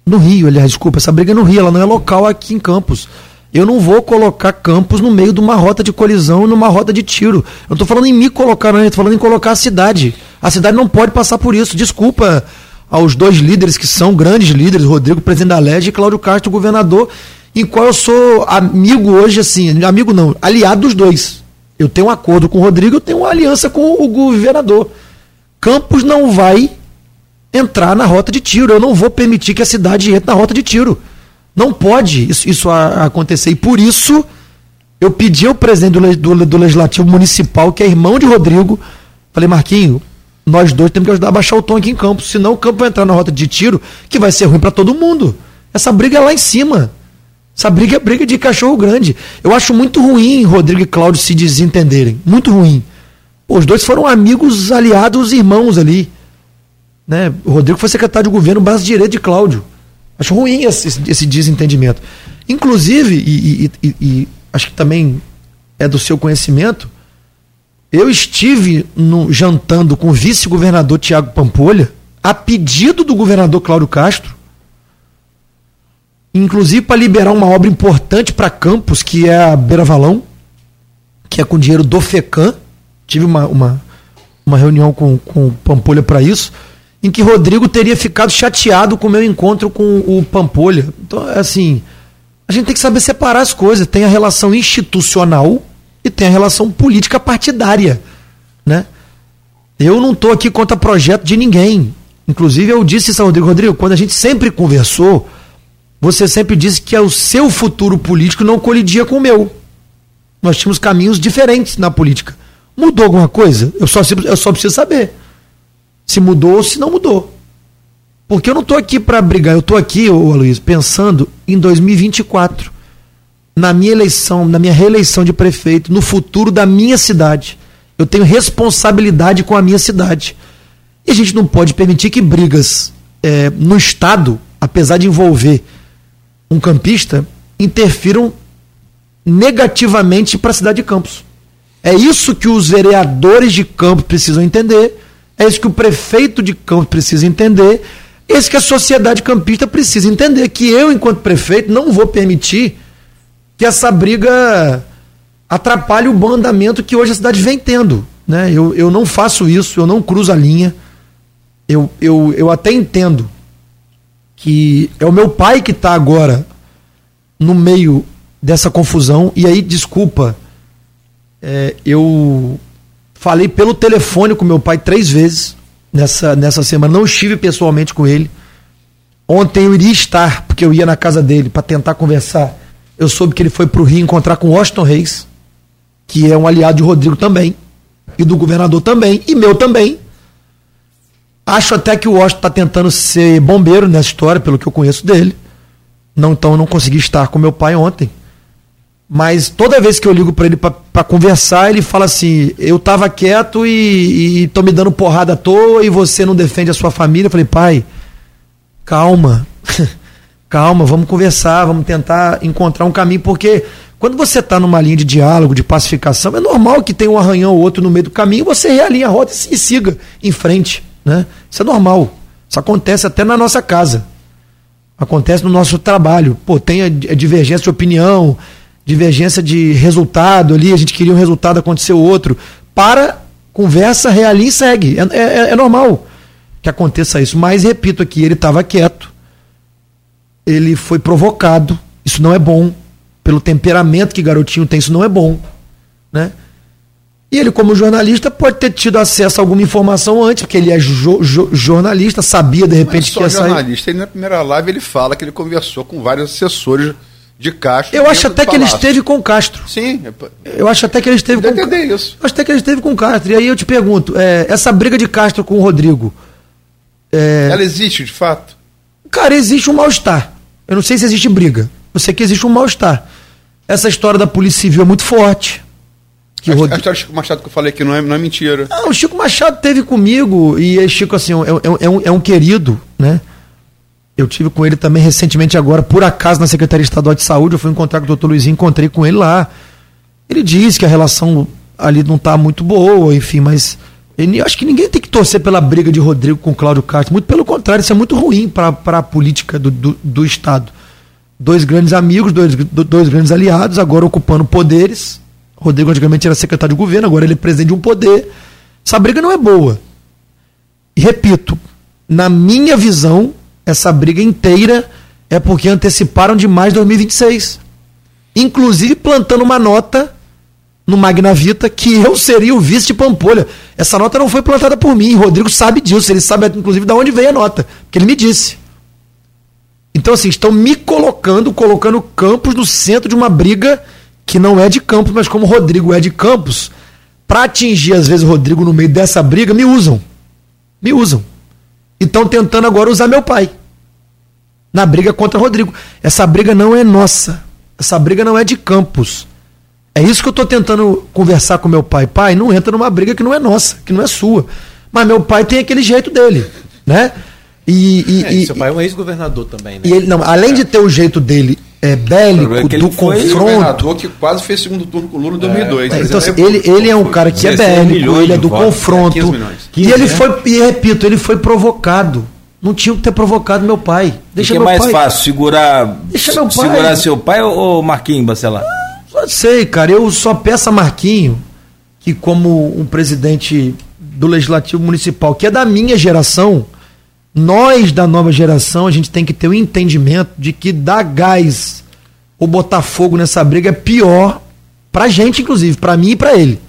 No Rio, aliás, desculpa, essa briga é no Rio, ela não é local aqui em Campos. Eu não vou colocar Campos no meio de uma rota de colisão, numa rota de tiro. Eu não estou falando em me colocar, não, eu estou falando em colocar a cidade. A cidade não pode passar por isso. Desculpa aos dois líderes que são grandes líderes, Rodrigo, presidente da LED, e Cláudio Castro, governador, em qual eu sou amigo hoje, assim, amigo não, aliado dos dois. Eu tenho um acordo com o Rodrigo, eu tenho uma aliança com o governador. Campos não vai entrar na rota de tiro. Eu não vou permitir que a cidade entre na rota de tiro. Não pode isso, isso a, acontecer. E por isso eu pedi ao presidente do, do, do, Legislativo Municipal, que é irmão de Rodrigo, falei, Marquinho, nós dois temos que ajudar a baixar o tom aqui em campo, senão o campo vai entrar na rota de tiro, que vai ser ruim para todo mundo. Essa briga é lá em cima. Essa briga é briga de cachorro grande. Eu acho muito ruim Rodrigo e Cláudio se desentenderem. Muito ruim. Os dois foram amigos, aliados, irmãos ali. Né? O Rodrigo foi secretário de governo, braço direito de Cláudio. Acho ruim esse, esse desentendimento. Inclusive, e, e, e, e, acho que também é do seu conhecimento, eu estive no, jantando com o vice-governador Tiago Pampolha, a pedido do governador Cláudio Castro, inclusive para liberar uma obra importante para Campos, que é a Beira Valão, que é com dinheiro do FECAM. Tive uma, uma, uma reunião com, com o Pampolha para isso em que Rodrigo teria ficado chateado com o meu encontro com o Pampolha. Então, é assim, a gente tem que saber separar as coisas. Tem a relação institucional e tem a relação política partidária, né? Eu não estou aqui contra projeto de ninguém. Inclusive, eu disse isso ao Rodrigo. Rodrigo, quando a gente sempre conversou, você sempre disse que o seu futuro político não colidia com o meu. Nós tínhamos caminhos diferentes na política. Mudou alguma coisa? Eu só, eu só preciso saber se mudou ou se não mudou. Porque eu não estou aqui para brigar, eu estou aqui, Luiz, pensando em 2024, na minha eleição, na minha reeleição de prefeito, no futuro da minha cidade. Eu tenho responsabilidade com a minha cidade. E a gente não pode permitir que brigas é, no Estado, apesar de envolver um campista, interfiram negativamente para a cidade de Campos. É isso que os vereadores de Campos precisam entender é isso que o prefeito de Campos precisa entender. É isso que a sociedade campista precisa entender. Que eu, enquanto prefeito, não vou permitir que essa briga atrapalhe o bom andamento que hoje a cidade vem tendo. Né? Eu, eu não faço isso, eu não cruzo a linha. Eu, eu, eu até entendo que é o meu pai que está agora no meio dessa confusão. E aí, desculpa, é, eu Falei pelo telefone com meu pai três vezes nessa, nessa semana. Não estive pessoalmente com ele. Ontem eu iria estar, porque eu ia na casa dele para tentar conversar. Eu soube que ele foi para o Rio encontrar com Washington Reis, que é um aliado de Rodrigo também, e do governador também, e meu também. Acho até que o Washington está tentando ser bombeiro nessa história, pelo que eu conheço dele. Não, então eu não consegui estar com meu pai ontem. Mas toda vez que eu ligo para ele para conversar, ele fala assim: eu tava quieto e, e tô me dando porrada à toa e você não defende a sua família. Eu falei, pai, calma, calma, vamos conversar, vamos tentar encontrar um caminho, porque quando você está numa linha de diálogo, de pacificação, é normal que tenha um arranhão ou outro no meio do caminho, você realinha a rota e siga em frente. Né? Isso é normal. Isso acontece até na nossa casa. Acontece no nosso trabalho. Pô, tem a, divergência de opinião, divergência de resultado ali, a gente queria um resultado, aconteceu outro. Para, conversa, realinha e segue. É, é, é normal que aconteça isso. Mas, repito aqui, ele estava quieto, ele foi provocado, isso não é bom. Pelo temperamento que garotinho tem, isso não é bom. Né? E ele, como jornalista, pode ter tido acesso a alguma informação antes, porque ele é jo jo jornalista, sabia de repente que ia sair. jornalista, ele na primeira live ele fala que ele conversou com vários assessores de Castro. Eu acho até que ele esteve com Castro. Sim. Eu acho até que ele esteve com entender isso. Eu acho até que ele esteve com Castro. E aí eu te pergunto, é, essa briga de Castro com o Rodrigo. É... Ela existe de fato? Cara, existe um mal-estar. Eu não sei se existe briga. Eu sei que existe um mal-estar. Essa história da Polícia Civil é muito forte. Que a, Rod... a história do Chico Machado que eu falei aqui não é, não é mentira. Não, o Chico Machado teve comigo e Chico, assim, é, é, é, um, é um querido, né? Eu tive com ele também recentemente agora, por acaso, na Secretaria Estadual de Saúde, eu fui encontrar com o doutor Luizinho, encontrei com ele lá. Ele disse que a relação ali não está muito boa, enfim, mas ele, acho que ninguém tem que torcer pela briga de Rodrigo com Cláudio Castro. Muito pelo contrário, isso é muito ruim para a política do, do, do, Estado. Dois grandes amigos, dois, dois grandes aliados, agora ocupando poderes. Rodrigo antigamente era secretário de governo, agora ele é presidente de um poder. Essa briga não é boa. E repito, na minha visão, essa briga inteira é porque anteciparam demais 2026. Inclusive plantando uma nota no Magna Vita que eu seria o vice de Pampolha. Essa nota não foi plantada por mim. Rodrigo sabe disso. Ele sabe, inclusive, de onde veio a nota. Porque ele me disse. Então, assim, estão me colocando, colocando Campos no centro de uma briga que não é de Campos, mas como Rodrigo é de Campos, para atingir, às vezes, o Rodrigo no meio dessa briga, me usam. Me usam. E estão tentando agora usar meu pai na briga contra Rodrigo. Essa briga não é nossa. Essa briga não é de Campos. É isso que eu estou tentando conversar com meu pai. Pai, não entra numa briga que não é nossa, que não é sua. Mas meu pai tem aquele jeito dele, né? E, e, é, e seu pai é um ex-governador também, né? E ele, não, além de ter o jeito dele é, bélico, é do confronto. que quase fez segundo turno com o Lula em 2002. É, então, assim, ele, ele é um cara que é bélico, ele é do confronto. e ele foi, e repito, ele foi provocado. Não tinha que ter provocado meu pai. Deixa que é mais pai. fácil, segurar, Deixa meu pai. segurar seu pai ou, Marquinhos Bacelar? Não sei, cara. Eu só peço a Marquinho que, como um presidente do Legislativo Municipal, que é da minha geração, nós da nova geração, a gente tem que ter o um entendimento de que dar gás ou botar fogo nessa briga é pior pra gente, inclusive, pra mim e pra ele.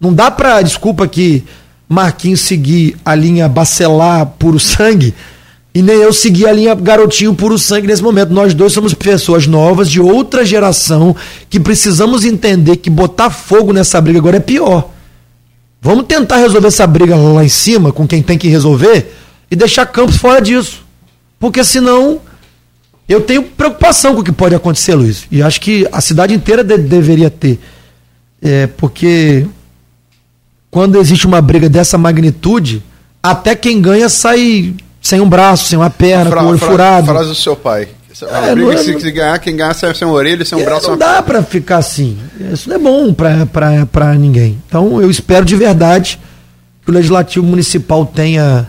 Não dá pra, desculpa que Marquinhos seguir a linha bacelar puro sangue e nem eu seguir a linha garotinho puro sangue nesse momento. Nós dois somos pessoas novas, de outra geração, que precisamos entender que botar fogo nessa briga agora é pior. Vamos tentar resolver essa briga lá em cima, com quem tem que resolver, e deixar Campos fora disso. Porque senão eu tenho preocupação com o que pode acontecer, Luiz. E acho que a cidade inteira de deveria ter. É, porque quando existe uma briga dessa magnitude, até quem ganha sai sem um braço, sem uma perna, fra, com o olho fra, furado. Frase do seu pai. É, briga, é, se, se, ganhar, quem ganha sai sem uma orelha, sem um é, braço. Não dá para ficar assim. Isso não é bom para ninguém. Então eu espero de verdade que o Legislativo Municipal tenha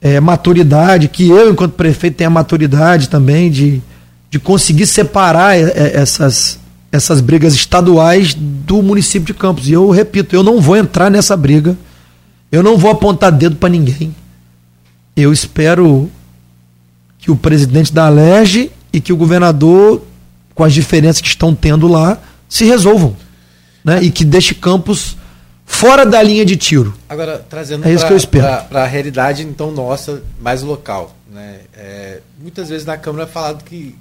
é, maturidade, que eu, enquanto prefeito, tenha maturidade também de, de conseguir separar é, é, essas, essas brigas estaduais do município de Campos. E eu repito, eu não vou entrar nessa briga, eu não vou apontar dedo para ninguém. Eu espero que o presidente da Alerj e que o governador, com as diferenças que estão tendo lá, se resolvam. Né? E que deixe Campos fora da linha de tiro. Agora, trazendo é para a realidade, então, nossa, mais local. Né? É, muitas vezes na Câmara é falado que,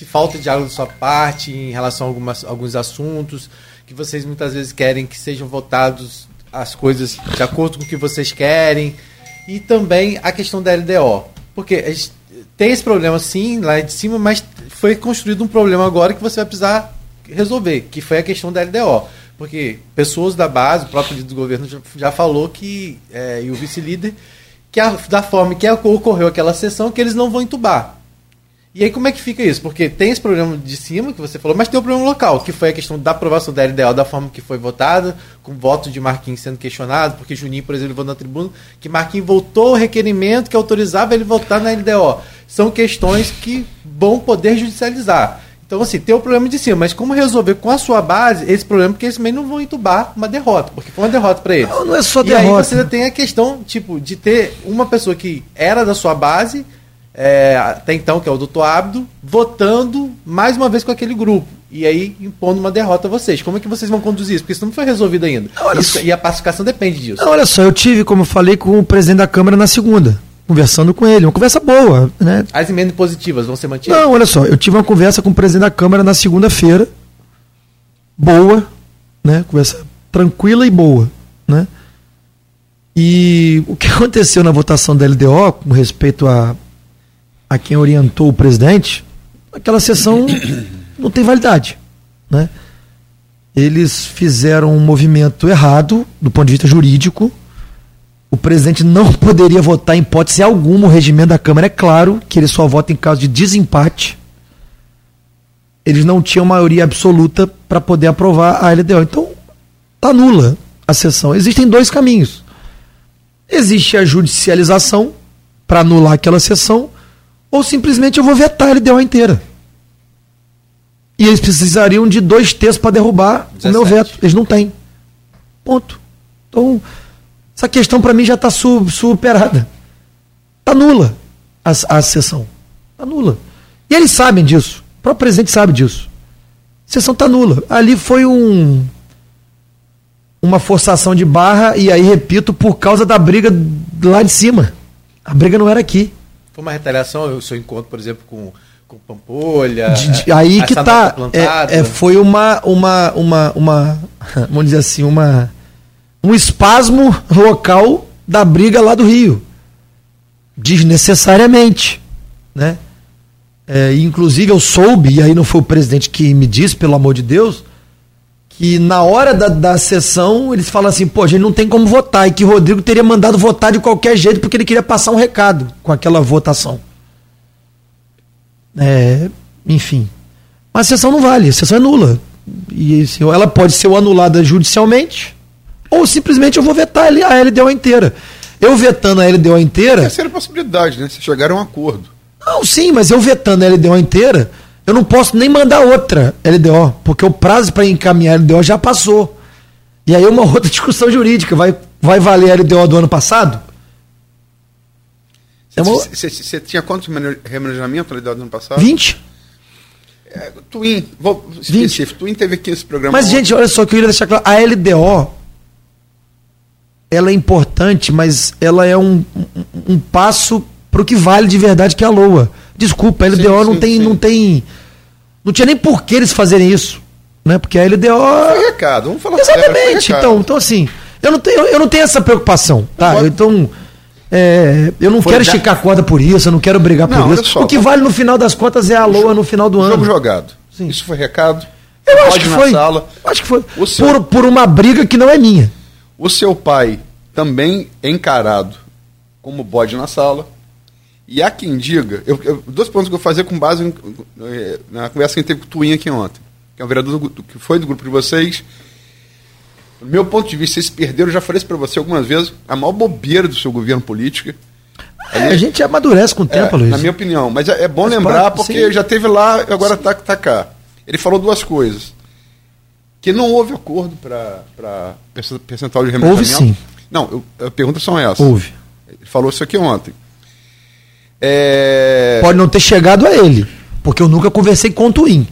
que, falta diálogo da sua parte em relação a algumas, alguns assuntos, que vocês muitas vezes querem que sejam votados as coisas de acordo com o que vocês querem. E também a questão da LDO. Porque a gente tem esse problema sim lá de cima, mas foi construído um problema agora que você vai precisar resolver, que foi a questão da LDO. Porque pessoas da base, o próprio líder do governo já, já falou que, é, e o vice-líder, que a, da forma que ocorreu aquela sessão, que eles não vão entubar. E aí como é que fica isso? Porque tem esse problema de cima que você falou, mas tem o problema local, que foi a questão da aprovação da LDO da forma que foi votada, com voto de Marquinhos sendo questionado, porque Juninho, por exemplo, votou na tribuna, que Marquinhos voltou o requerimento que autorizava ele votar na LDO. São questões que vão poder judicializar. Então, assim, tem o problema de cima, mas como resolver com a sua base esse problema, porque eles também não vão entubar uma derrota, porque foi uma derrota para eles. Não, não é só e derrota. E aí você tem a questão, tipo, de ter uma pessoa que era da sua base, é, até então, que é o doutor Abdo, votando mais uma vez com aquele grupo. E aí impondo uma derrota a vocês. Como é que vocês vão conduzir isso? Porque isso não foi resolvido ainda. Isso, e a pacificação depende disso. Não, olha só, eu tive, como eu falei, com o presidente da Câmara na segunda conversando com ele, uma conversa boa, né? As emendas positivas vão ser mantidas? Não, olha só, eu tive uma conversa com o presidente da Câmara na segunda-feira, boa, né? Conversa tranquila e boa, né? E o que aconteceu na votação da LDO, com respeito a, a quem orientou o presidente, aquela sessão não tem validade, né? Eles fizeram um movimento errado do ponto de vista jurídico, o presidente não poderia votar em hipótese alguma. O regimento da Câmara é claro que ele só vota em caso de desempate. Eles não tinham maioria absoluta para poder aprovar a LDO. Então, está nula a sessão. Existem dois caminhos. Existe a judicialização para anular aquela sessão, ou simplesmente eu vou vetar a LDO inteira. E eles precisariam de dois terços para derrubar 17. o meu veto. Eles não têm. Ponto. Então, essa questão para mim já está su superada. Está nula a, a sessão. Está nula. E eles sabem disso. O próprio presidente sabe disso. A sessão está nula. Ali foi um uma forçação de barra e aí repito por causa da briga lá de cima. A briga não era aqui. Foi uma retaliação o seu encontro, por exemplo, com com Pampolha. De, aí que tá. É, é, foi uma, uma, uma, uma, vamos dizer assim, uma um espasmo local da briga lá do Rio. Desnecessariamente. Né? É, inclusive eu soube, e aí não foi o presidente que me disse, pelo amor de Deus, que na hora da, da sessão eles falam assim, pô, a gente não tem como votar, e que Rodrigo teria mandado votar de qualquer jeito porque ele queria passar um recado com aquela votação. É, enfim. Mas a sessão não vale, a sessão é nula. E assim, ela pode ser anulada judicialmente, ou simplesmente eu vou vetar a LDO inteira. Eu vetando a LDO inteira. Essa era a possibilidade, né? Se chegar a um acordo. Não, sim, mas eu vetando a LDO inteira, eu não posso nem mandar outra LDO, porque o prazo para encaminhar a LDO já passou. E aí uma outra discussão jurídica. Vai, vai valer a LDO do ano passado? Você é tinha quanto remanejamento na LDO do ano passado? 20. É, Twin, vou, 20. Twin teve aqui esse programa. Mas, gente, olha só, que eu queria deixar claro: a LDO ela é importante, mas ela é um, um, um passo para o que vale de verdade, que é a LOA. Desculpa, a LDO sim, não, sim, tem, sim. não tem. Não tinha nem por que eles fazerem isso. Né? Porque a LDO. Foi recado, vamos falar Exatamente. Sério, então, então, assim, eu não tenho, eu não tenho essa preocupação. Tá? Então. É, eu não Foi quero da... esticar a corda por isso, eu não quero brigar não, por isso. Só, o que vale no final das contas é a LOA no final do ano. Jogo jogado. Sim. Isso foi recado. Eu acho que foi. Sala. Acho que foi. Seu... Por, por uma briga que não é minha. O seu pai também é encarado como bode na sala. E há quem diga, eu, eu, dois pontos que eu vou fazer com base em, eh, na conversa que a gente teve com o Twin aqui ontem, que é um vereador do, que foi do grupo de vocês. Do meu ponto de vista, vocês perderam, eu já falei isso para você algumas vezes, a maior bobeira do seu governo político. É, a gente amadurece com o tempo, é, Luiz. Na minha opinião. Mas é, é bom Mas lembrar, porque sim. já teve lá, agora está tá cá. Ele falou duas coisas que não houve acordo para percentual de remanejamento. Houve sim. Não, eu, a pergunta são essas. Houve. Ele falou isso aqui ontem. É... Pode não ter chegado a ele, porque eu nunca conversei com o Twin.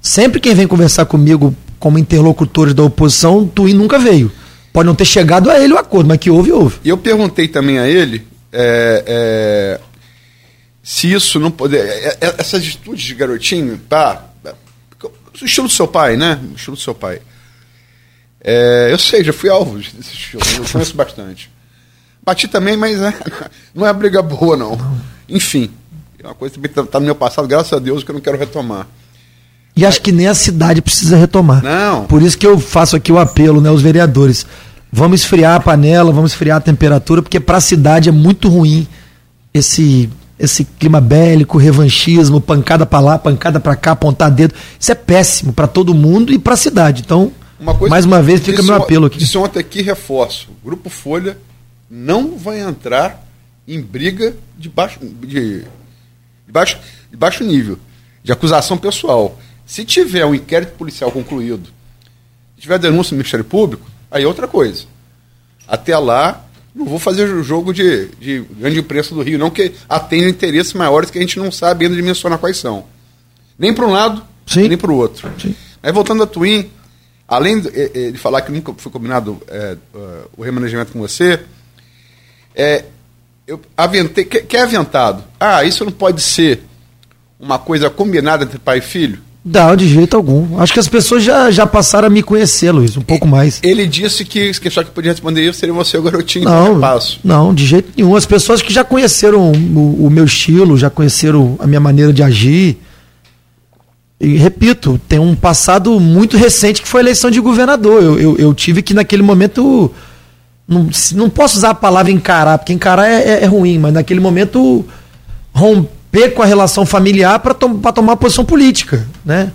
Sempre quem vem conversar comigo como interlocutores da oposição, o Twin nunca veio. Pode não ter chegado a ele o acordo, mas que houve, houve. E eu perguntei também a ele é, é, se isso não poder. É, é, essas atitudes de garotinho, tá? O estilo do seu pai, né? O estilo do seu pai. É, eu sei, já fui alvo desse estilo, eu conheço bastante. Bati também, mas é, não é briga boa, não. Enfim, é uma coisa que está tá no meu passado, graças a Deus, que eu não quero retomar. E acho que nem a cidade precisa retomar. Não. Por isso que eu faço aqui o apelo, né, os vereadores. Vamos esfriar a panela, vamos esfriar a temperatura, porque para a cidade é muito ruim esse esse clima bélico, revanchismo, pancada para lá, pancada para cá, apontar dedo. Isso é péssimo para todo mundo e para a cidade. Então, uma mais uma vez fica meu apelo aqui. Disse ontem aqui reforço. Grupo Folha não vai entrar em briga de baixo, de, de baixo, de baixo nível, de acusação pessoal. Se tiver um inquérito policial concluído, se tiver denúncia no Ministério Público, aí é outra coisa. Até lá, não vou fazer o jogo de, de grande imprensa do Rio, não, que atende interesses maiores que a gente não sabe ainda dimensionar quais são. Nem para um lado, Sim. nem para o outro. Sim. Aí voltando a Twin, além de, eh, eh, de, falar que nunca foi combinado é, o remanejamento com você, é, eu aventei, que, que é aventado? Ah, isso não pode ser uma coisa combinada entre pai e filho? Não, de jeito algum. Acho que as pessoas já, já passaram a me conhecer, Luiz, um pouco mais. Ele disse que, que só que podia responder isso seria você o garotinho não, do passo. Não, de jeito nenhum. As pessoas que já conheceram o, o, meu estilo, já conheceram a minha maneira de agir. E repito, tem um passado muito recente que foi a eleição de governador. Eu, eu, eu tive que, naquele momento. Não, não posso usar a palavra encarar, porque encarar é, é, é ruim, mas naquele momento romper com a relação familiar para tom tomar posição política, né?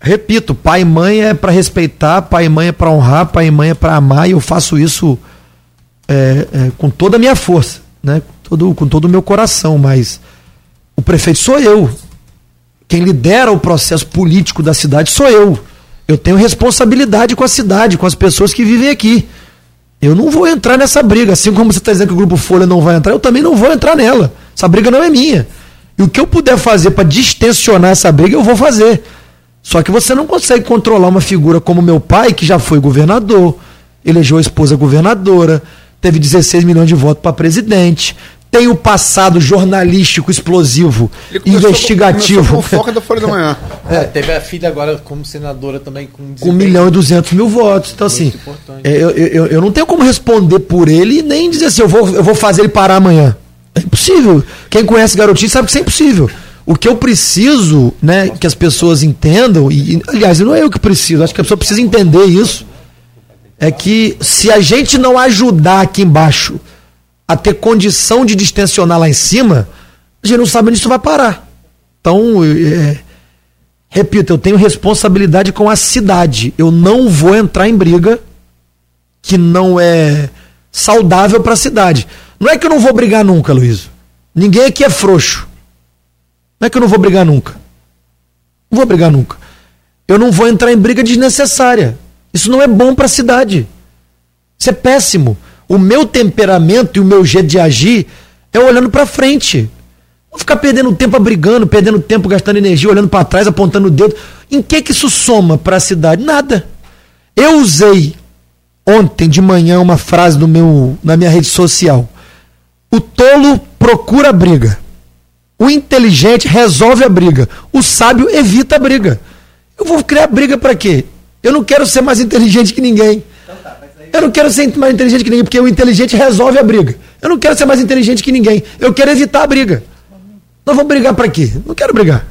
Repito, pai e mãe é para respeitar, pai e mãe é para honrar, pai e mãe é para amar, e eu faço isso é, é, com toda a minha força, né? Todo, com todo o meu coração, mas o prefeito sou eu. Quem lidera o processo político da cidade sou eu. Eu tenho responsabilidade com a cidade, com as pessoas que vivem aqui. Eu não vou entrar nessa briga. Assim como você está dizendo que o Grupo Folha não vai entrar, eu também não vou entrar nela. Essa briga não é minha. E o que eu puder fazer para distensionar essa briga, eu vou fazer. Só que você não consegue controlar uma figura como meu pai, que já foi governador, elegeu a esposa governadora, teve 16 milhões de votos para presidente, tem o passado jornalístico explosivo, investigativo. Com foca da Folha da Manhã. É, teve a filha agora como senadora também com Com 1 milhão e 200 mil votos. Então, assim, é, eu, eu, eu não tenho como responder por ele e nem dizer assim, eu vou, eu vou fazer ele parar amanhã. É impossível. Quem conhece garotinho sabe que isso é impossível. O que eu preciso, né, que as pessoas entendam, e, aliás, não é eu que preciso, acho que a pessoa precisa entender isso, é que se a gente não ajudar aqui embaixo a ter condição de distensionar lá em cima, a gente não sabe onde isso vai parar. Então, é, repito, eu tenho responsabilidade com a cidade. Eu não vou entrar em briga que não é saudável para a cidade. Não é que eu não vou brigar nunca, Luiz. Ninguém aqui é frouxo. Não é que eu não vou brigar nunca. Não vou brigar nunca. Eu não vou entrar em briga desnecessária. Isso não é bom para a cidade. Isso é péssimo. O meu temperamento e o meu jeito de agir é olhando para frente. Não ficar perdendo tempo brigando, perdendo tempo gastando energia, olhando para trás, apontando o dedo. Em que que isso soma para a cidade? Nada. Eu usei ontem de manhã uma frase no meu, na minha rede social. O tolo procura briga. O inteligente resolve a briga. O sábio evita a briga. Eu vou criar briga para quê? Eu não quero ser mais inteligente que ninguém. Eu não quero ser mais inteligente que ninguém, porque o inteligente resolve a briga. Eu não quero ser mais inteligente que ninguém. Eu quero evitar a briga. Nós vamos brigar para quê? Não quero brigar.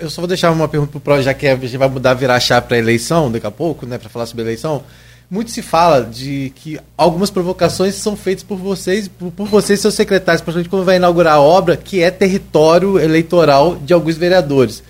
eu só vou deixar uma pergunta pro Pro, já que a gente vai mudar, virar chave para eleição daqui a pouco, né, para falar sobre eleição muito se fala de que algumas provocações são feitas por vocês, por, por vocês, seus secretários, principalmente quando vai inaugurar a obra, que é território eleitoral de alguns vereadores.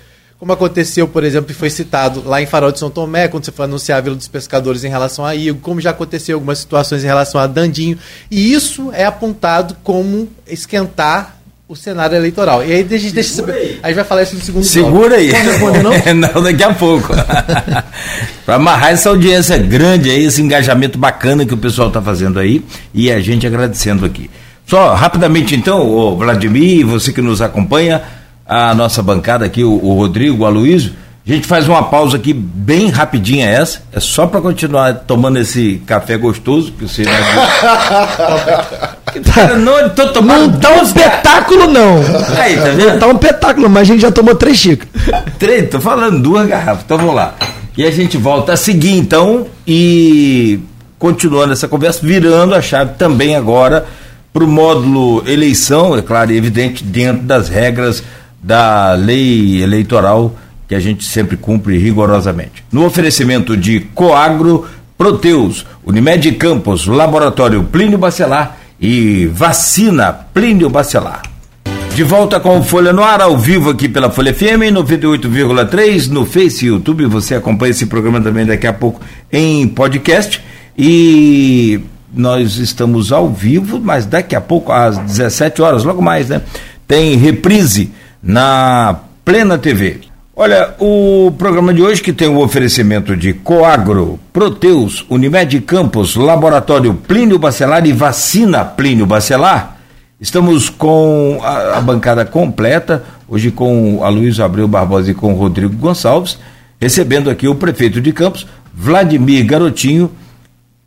Como aconteceu, por exemplo, e foi citado lá em Farol de São Tomé, quando você foi anunciar a Vila dos Pescadores em relação a Igor, como já aconteceu algumas situações em relação a Dandinho. E isso é apontado como esquentar o cenário eleitoral. E aí a gente deixa aí. A gente vai falar isso no segundo Segura bloco. aí. Responder, não? não, daqui a pouco. Para amarrar essa audiência grande aí, esse engajamento bacana que o pessoal está fazendo aí e a gente agradecendo aqui. Só rapidamente então, o Vladimir, você que nos acompanha, a nossa bancada aqui, o, o Rodrigo, o Aloysio, A gente faz uma pausa aqui bem rapidinha essa, é só para continuar tomando esse café gostoso que você Cara, não, tô tomando não tá um espetáculo não. Aí, tá vendo? Não tá um espetáculo, mas a gente já tomou três xícaras. Três, tô falando duas garrafas. Então vamos lá. E a gente volta a seguir então e continuando essa conversa, virando a chave também agora para o módulo eleição, é claro e evidente, dentro das regras da lei eleitoral que a gente sempre cumpre rigorosamente. No oferecimento de Coagro, Proteus, Unimed Campos, Laboratório Plínio Bacelar e Vacina Plínio Bacelar. De volta com Folha no Ar, ao vivo aqui pela Folha FM 98,3 no Face e YouTube. Você acompanha esse programa também daqui a pouco em podcast. E nós estamos ao vivo, mas daqui a pouco, às 17 horas, logo mais, né? Tem reprise na Plena TV. Olha, o programa de hoje que tem o oferecimento de Coagro, Proteus, Unimed Campos, Laboratório Plínio Bacelar e Vacina Plínio Bacelar. Estamos com a, a bancada completa, hoje com a Luiz Abreu Barbosa e com o Rodrigo Gonçalves, recebendo aqui o prefeito de Campos, Vladimir Garotinho,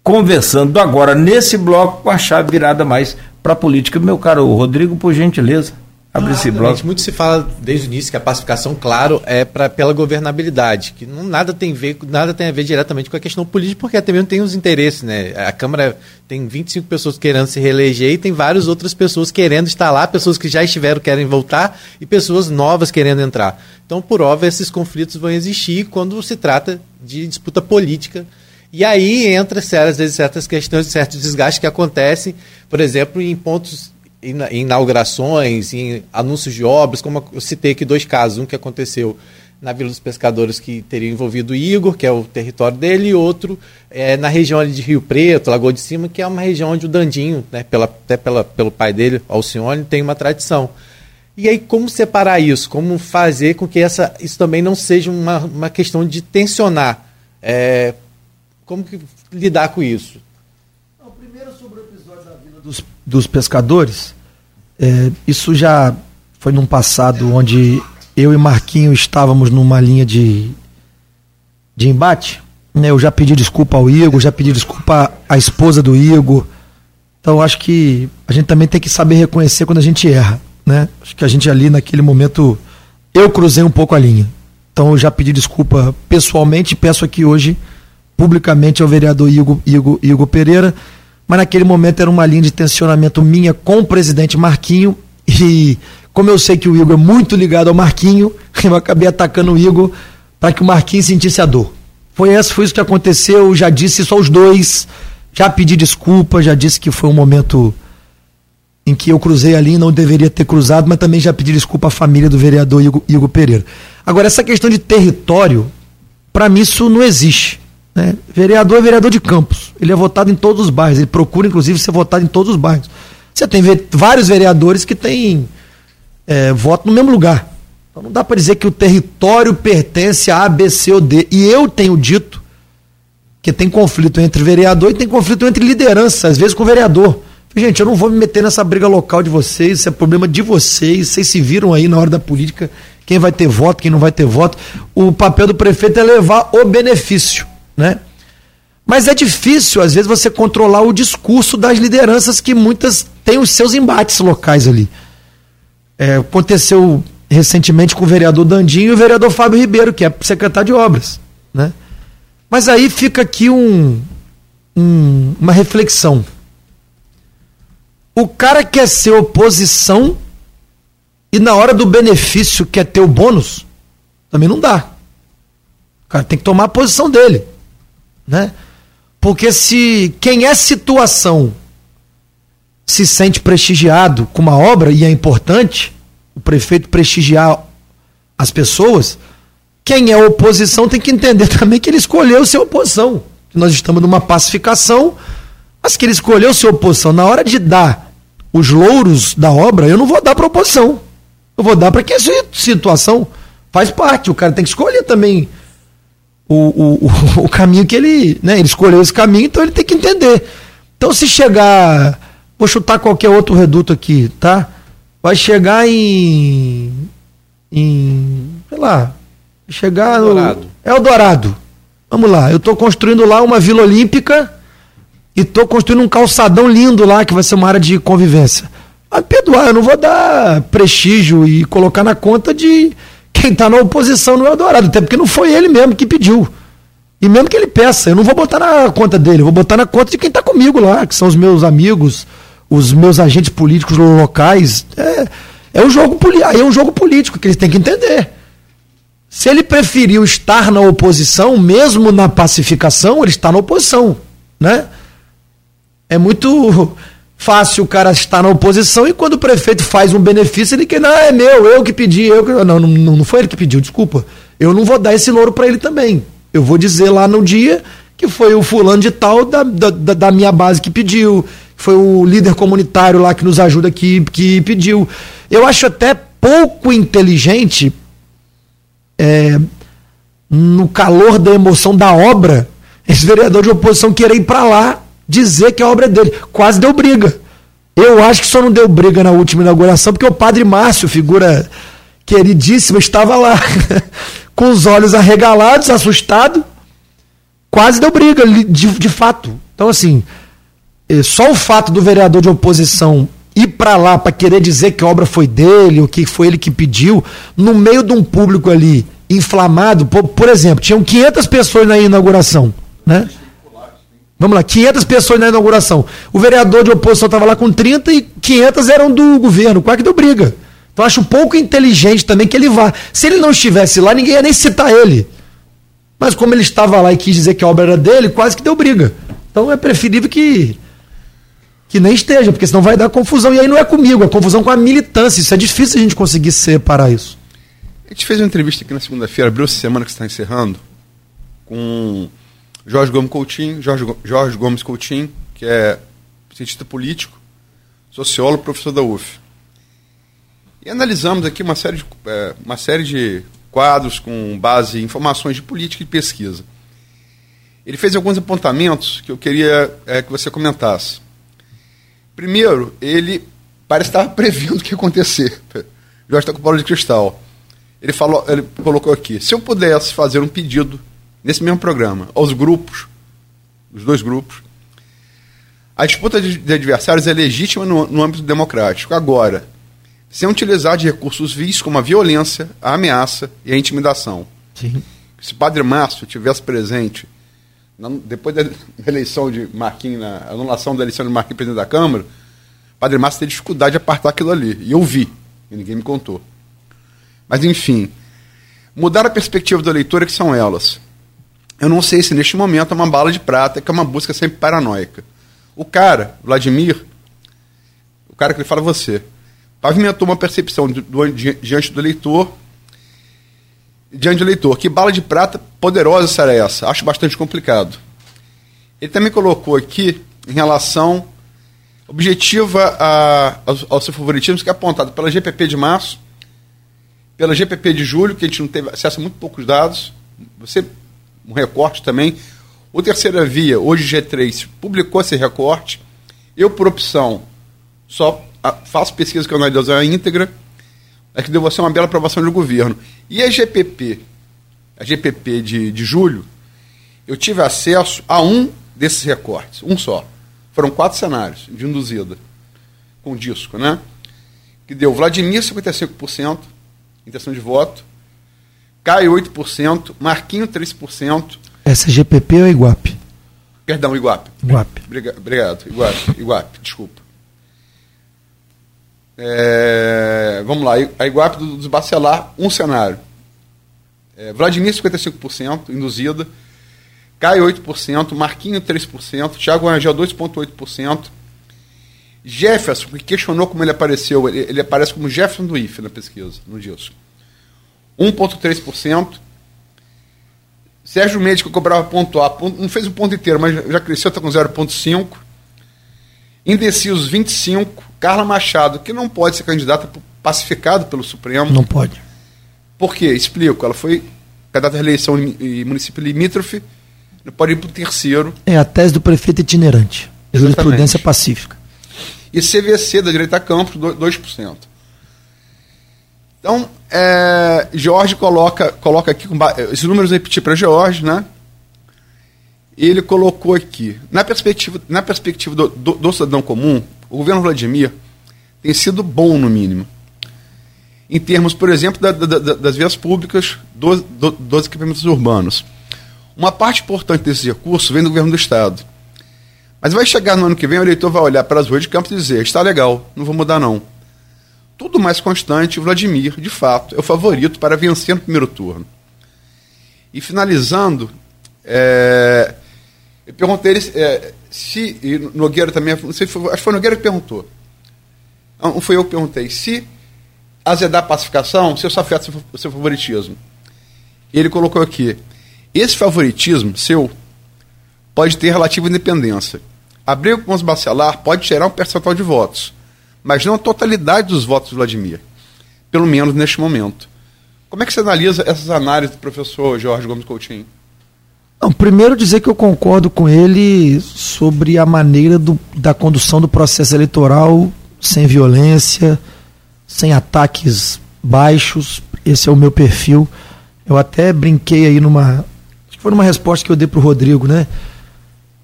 conversando agora nesse bloco com a chave virada mais para a política. Meu caro Rodrigo, por gentileza. Abre esse bloco. Muito se fala desde o início que a pacificação, claro, é pra, pela governabilidade, que não, nada, tem ver, nada tem a ver diretamente com a questão política, porque também tem os interesses. Né? A Câmara tem 25 pessoas querendo se reeleger e tem várias outras pessoas querendo estar lá, pessoas que já estiveram querem voltar e pessoas novas querendo entrar. Então, por óbvio, esses conflitos vão existir quando se trata de disputa política. E aí entra, às vezes, certas questões, certos desgastes que acontecem, por exemplo, em pontos em inaugurações, em anúncios de obras, como eu citei aqui dois casos, um que aconteceu na Vila dos Pescadores que teria envolvido Igor, que é o território dele, e outro é, na região de Rio Preto, Lagoa de Cima, que é uma região onde o Dandinho, né, pela, até pela, pelo pai dele, Alcione, tem uma tradição. E aí, como separar isso? Como fazer com que essa, isso também não seja uma, uma questão de tensionar? É, como lidar com isso? Não, primeiro sobre o episódio da Vila dos, dos Pescadores, é, isso já foi num passado onde eu e Marquinho estávamos numa linha de, de embate. Né? Eu já pedi desculpa ao Igor, já pedi desculpa à esposa do Igor. Então acho que a gente também tem que saber reconhecer quando a gente erra. Né? Acho que a gente ali naquele momento eu cruzei um pouco a linha. Então eu já pedi desculpa pessoalmente peço aqui hoje publicamente ao vereador Igor, Igor, Igor Pereira mas naquele momento era uma linha de tensionamento minha com o presidente Marquinho e como eu sei que o Igor é muito ligado ao Marquinho, eu acabei atacando o Igor para que o Marquinho sentisse a dor. Foi isso, foi isso que aconteceu, já disse isso aos dois, já pedi desculpa, já disse que foi um momento em que eu cruzei ali, não deveria ter cruzado, mas também já pedi desculpa à família do vereador Igor, Igor Pereira. Agora, essa questão de território, para mim isso não existe. Né? Vereador é vereador de Campos. Ele é votado em todos os bairros. Ele procura, inclusive, ser votado em todos os bairros. Você tem vários vereadores que têm é, voto no mesmo lugar. Então não dá para dizer que o território pertence a A, B, C ou D. E eu tenho dito que tem conflito entre vereador e tem conflito entre liderança, às vezes com vereador. Gente, eu não vou me meter nessa briga local de vocês, isso é problema de vocês, vocês se viram aí na hora da política, quem vai ter voto, quem não vai ter voto. O papel do prefeito é levar o benefício né? Mas é difícil, às vezes, você controlar o discurso das lideranças que muitas têm os seus embates locais ali. É, aconteceu recentemente com o vereador Dandinho e o vereador Fábio Ribeiro, que é secretário de obras. Né? Mas aí fica aqui um, um, uma reflexão. O cara quer ser oposição e na hora do benefício quer ter o bônus, também não dá. O cara tem que tomar a posição dele né? Porque se quem é situação se sente prestigiado com uma obra e é importante o prefeito prestigiar as pessoas, quem é oposição tem que entender também que ele escolheu ser oposição. Nós estamos numa pacificação, mas que ele escolheu ser oposição. Na hora de dar os louros da obra, eu não vou dar para oposição. Eu vou dar para quem é situação. Faz parte, o cara tem que escolher também o, o, o, caminho que ele, né, ele escolheu esse caminho, então ele tem que entender. Então se chegar, vou chutar qualquer outro reduto aqui, tá? Vai chegar em, em sei lá, Chegar Eldorado. no. Eldorado. Vamos lá, eu estou construindo lá uma Vila Olímpica e estou construindo um calçadão lindo lá, que vai ser uma área de convivência. Mas perdoar, eu não vou dar prestígio e colocar na conta de quem está na oposição no Eldorado, até porque não foi ele mesmo que pediu. E mesmo que ele peça, eu não vou botar na conta dele, vou botar na conta de quem está comigo lá, que são os meus amigos, os meus agentes políticos locais. É, é um jogo, aí é um jogo político que eles têm que entender. Se ele preferiu estar na oposição, mesmo na pacificação, ele está na oposição, né? É muito fácil o cara estar na oposição e quando o prefeito faz um benefício, ele quer, não, é meu, eu que pedi, eu que... Não, não, não foi ele que pediu, desculpa. Eu não vou dar esse louro para ele também. Eu vou dizer lá no dia que foi o fulano de tal da, da, da minha base que pediu, foi o líder comunitário lá que nos ajuda que, que pediu. Eu acho até pouco inteligente é, no calor da emoção da obra, esse vereador de oposição querer ir para lá dizer que a obra é dele. Quase deu briga. Eu acho que só não deu briga na última inauguração, porque o padre Márcio, figura queridíssima, estava lá, com os olhos arregalados, assustado. Quase deu briga, de, de fato. Então, assim, é, só o fato do vereador de oposição ir para lá para querer dizer que a obra foi dele, ou que foi ele que pediu, no meio de um público ali inflamado, por, por exemplo, tinham 500 pessoas na inauguração, né? Vamos lá, 500 pessoas na inauguração. O vereador de oposição estava lá com 30 e 500 eram do governo. Quase que deu briga. Então acho pouco inteligente também que ele vá. Se ele não estivesse lá, ninguém ia nem citar ele. Mas como ele estava lá e quis dizer que a obra era dele, quase que deu briga. Então é preferível que que nem esteja, porque senão vai dar confusão. E aí não é comigo, é confusão com a militância. Isso é difícil a gente conseguir separar isso. A gente fez uma entrevista aqui na segunda-feira, abriu essa semana que está encerrando, com Jorge Gomes Coutinho, Jorge, Jorge Gomes Coutinho, que é cientista político, sociólogo, professor da UF. E analisamos aqui uma série de, é, uma série de quadros com base em informações de política e pesquisa. Ele fez alguns apontamentos que eu queria é, que você comentasse. Primeiro, ele parece estar prevendo o que ia acontecer. Jorge está com bola de cristal. Ele, falou, ele colocou aqui: se eu pudesse fazer um pedido nesse mesmo programa aos grupos, os dois grupos, a disputa de, adversários é legítima no, no, âmbito democrático. Agora, sem utilizar de recursos vis como a violência, a ameaça e a intimidação. Sim. Se Padre Márcio tivesse presente depois da eleição de Marquinhos, na anulação da eleição de Marquinhos presidente da Câmara, o Padre Márcio teve dificuldade de apartar aquilo ali. E eu vi, e ninguém me contou. Mas, enfim, mudar a perspectiva do eleitor é que são elas. Eu não sei se neste momento é uma bala de prata, que é uma busca sempre paranoica. O cara, Vladimir, o cara que ele fala você, pavimentou uma percepção do, do, diante do eleitor diante do leitor. Que bala de prata poderosa será essa? Acho bastante complicado. Ele também colocou aqui, em relação objetiva a, ao, ao seu favoritismo, que é apontado pela GPP de março, pela GPP de julho, que a gente não teve acesso a muito poucos dados, você um recorte também. O Terceira Via, hoje G3, publicou esse recorte. Eu, por opção, só faço pesquisa que eu analiso a íntegra é que deu ser uma bela aprovação do governo. E a GPP, a GPP de, de julho, eu tive acesso a um desses recortes, um só. Foram quatro cenários de induzida, com disco, né? Que deu Vladimir 55%, intenção de voto, Caio 8%, Marquinho 3%. Essa é GPP ou Iguape? Perdão, Iguape. Iguape. Obrigado, Iguape, Iguape, desculpa. É, vamos lá, a Iguape dos Bacelar, um cenário. É, Vladimir, 55%, induzida. Caio, 8%. Marquinho, 3%. Thiago Angel, 2,8%. Jefferson, que questionou como ele apareceu, ele, ele aparece como Jefferson do IFE na pesquisa, no disso. 1,3%. Sérgio Mendes, que eu cobrava ponto A, ponto, não fez o ponto inteiro, mas já cresceu, está com 0,5%. Indecisos, 25%. Carla Machado, que não pode ser candidata pacificado pelo Supremo. Não pode. Por quê? Explico. Ela foi candidata à reeleição em município limítrofe, não pode ir para o terceiro. É a tese do prefeito itinerante. Jurisprudência pacífica. E CVC da direita Campos, 2%. Então, é, Jorge coloca, coloca aqui, esses números eu repeti para Jorge, né? Ele colocou aqui, na perspectiva, na perspectiva do, do, do cidadão comum, o governo Vladimir tem sido bom, no mínimo. Em termos, por exemplo, da, da, das vias públicas, dos, dos equipamentos urbanos. Uma parte importante desse recurso vem do governo do Estado. Mas vai chegar no ano que vem, o eleitor vai olhar para as ruas de Campos e dizer: está legal, não vou mudar não. Tudo mais constante, Vladimir, de fato, é o favorito para vencer no primeiro turno. E finalizando, é, eu perguntei é, se. E Nogueira também, não sei, acho que foi Nogueira que perguntou. Não, foi eu que perguntei. Se azedar a pacificação, se isso afeta o seu favoritismo. Ele colocou aqui: esse favoritismo seu pode ter relativa independência. Abril com os bacelar pode gerar um percentual de votos mas não a totalidade dos votos do Vladimir, pelo menos neste momento. Como é que você analisa essas análises do professor Jorge Gomes Coutinho? Não, primeiro dizer que eu concordo com ele sobre a maneira do, da condução do processo eleitoral sem violência, sem ataques baixos. Esse é o meu perfil. Eu até brinquei aí numa. Acho que foi numa resposta que eu dei para o Rodrigo, né?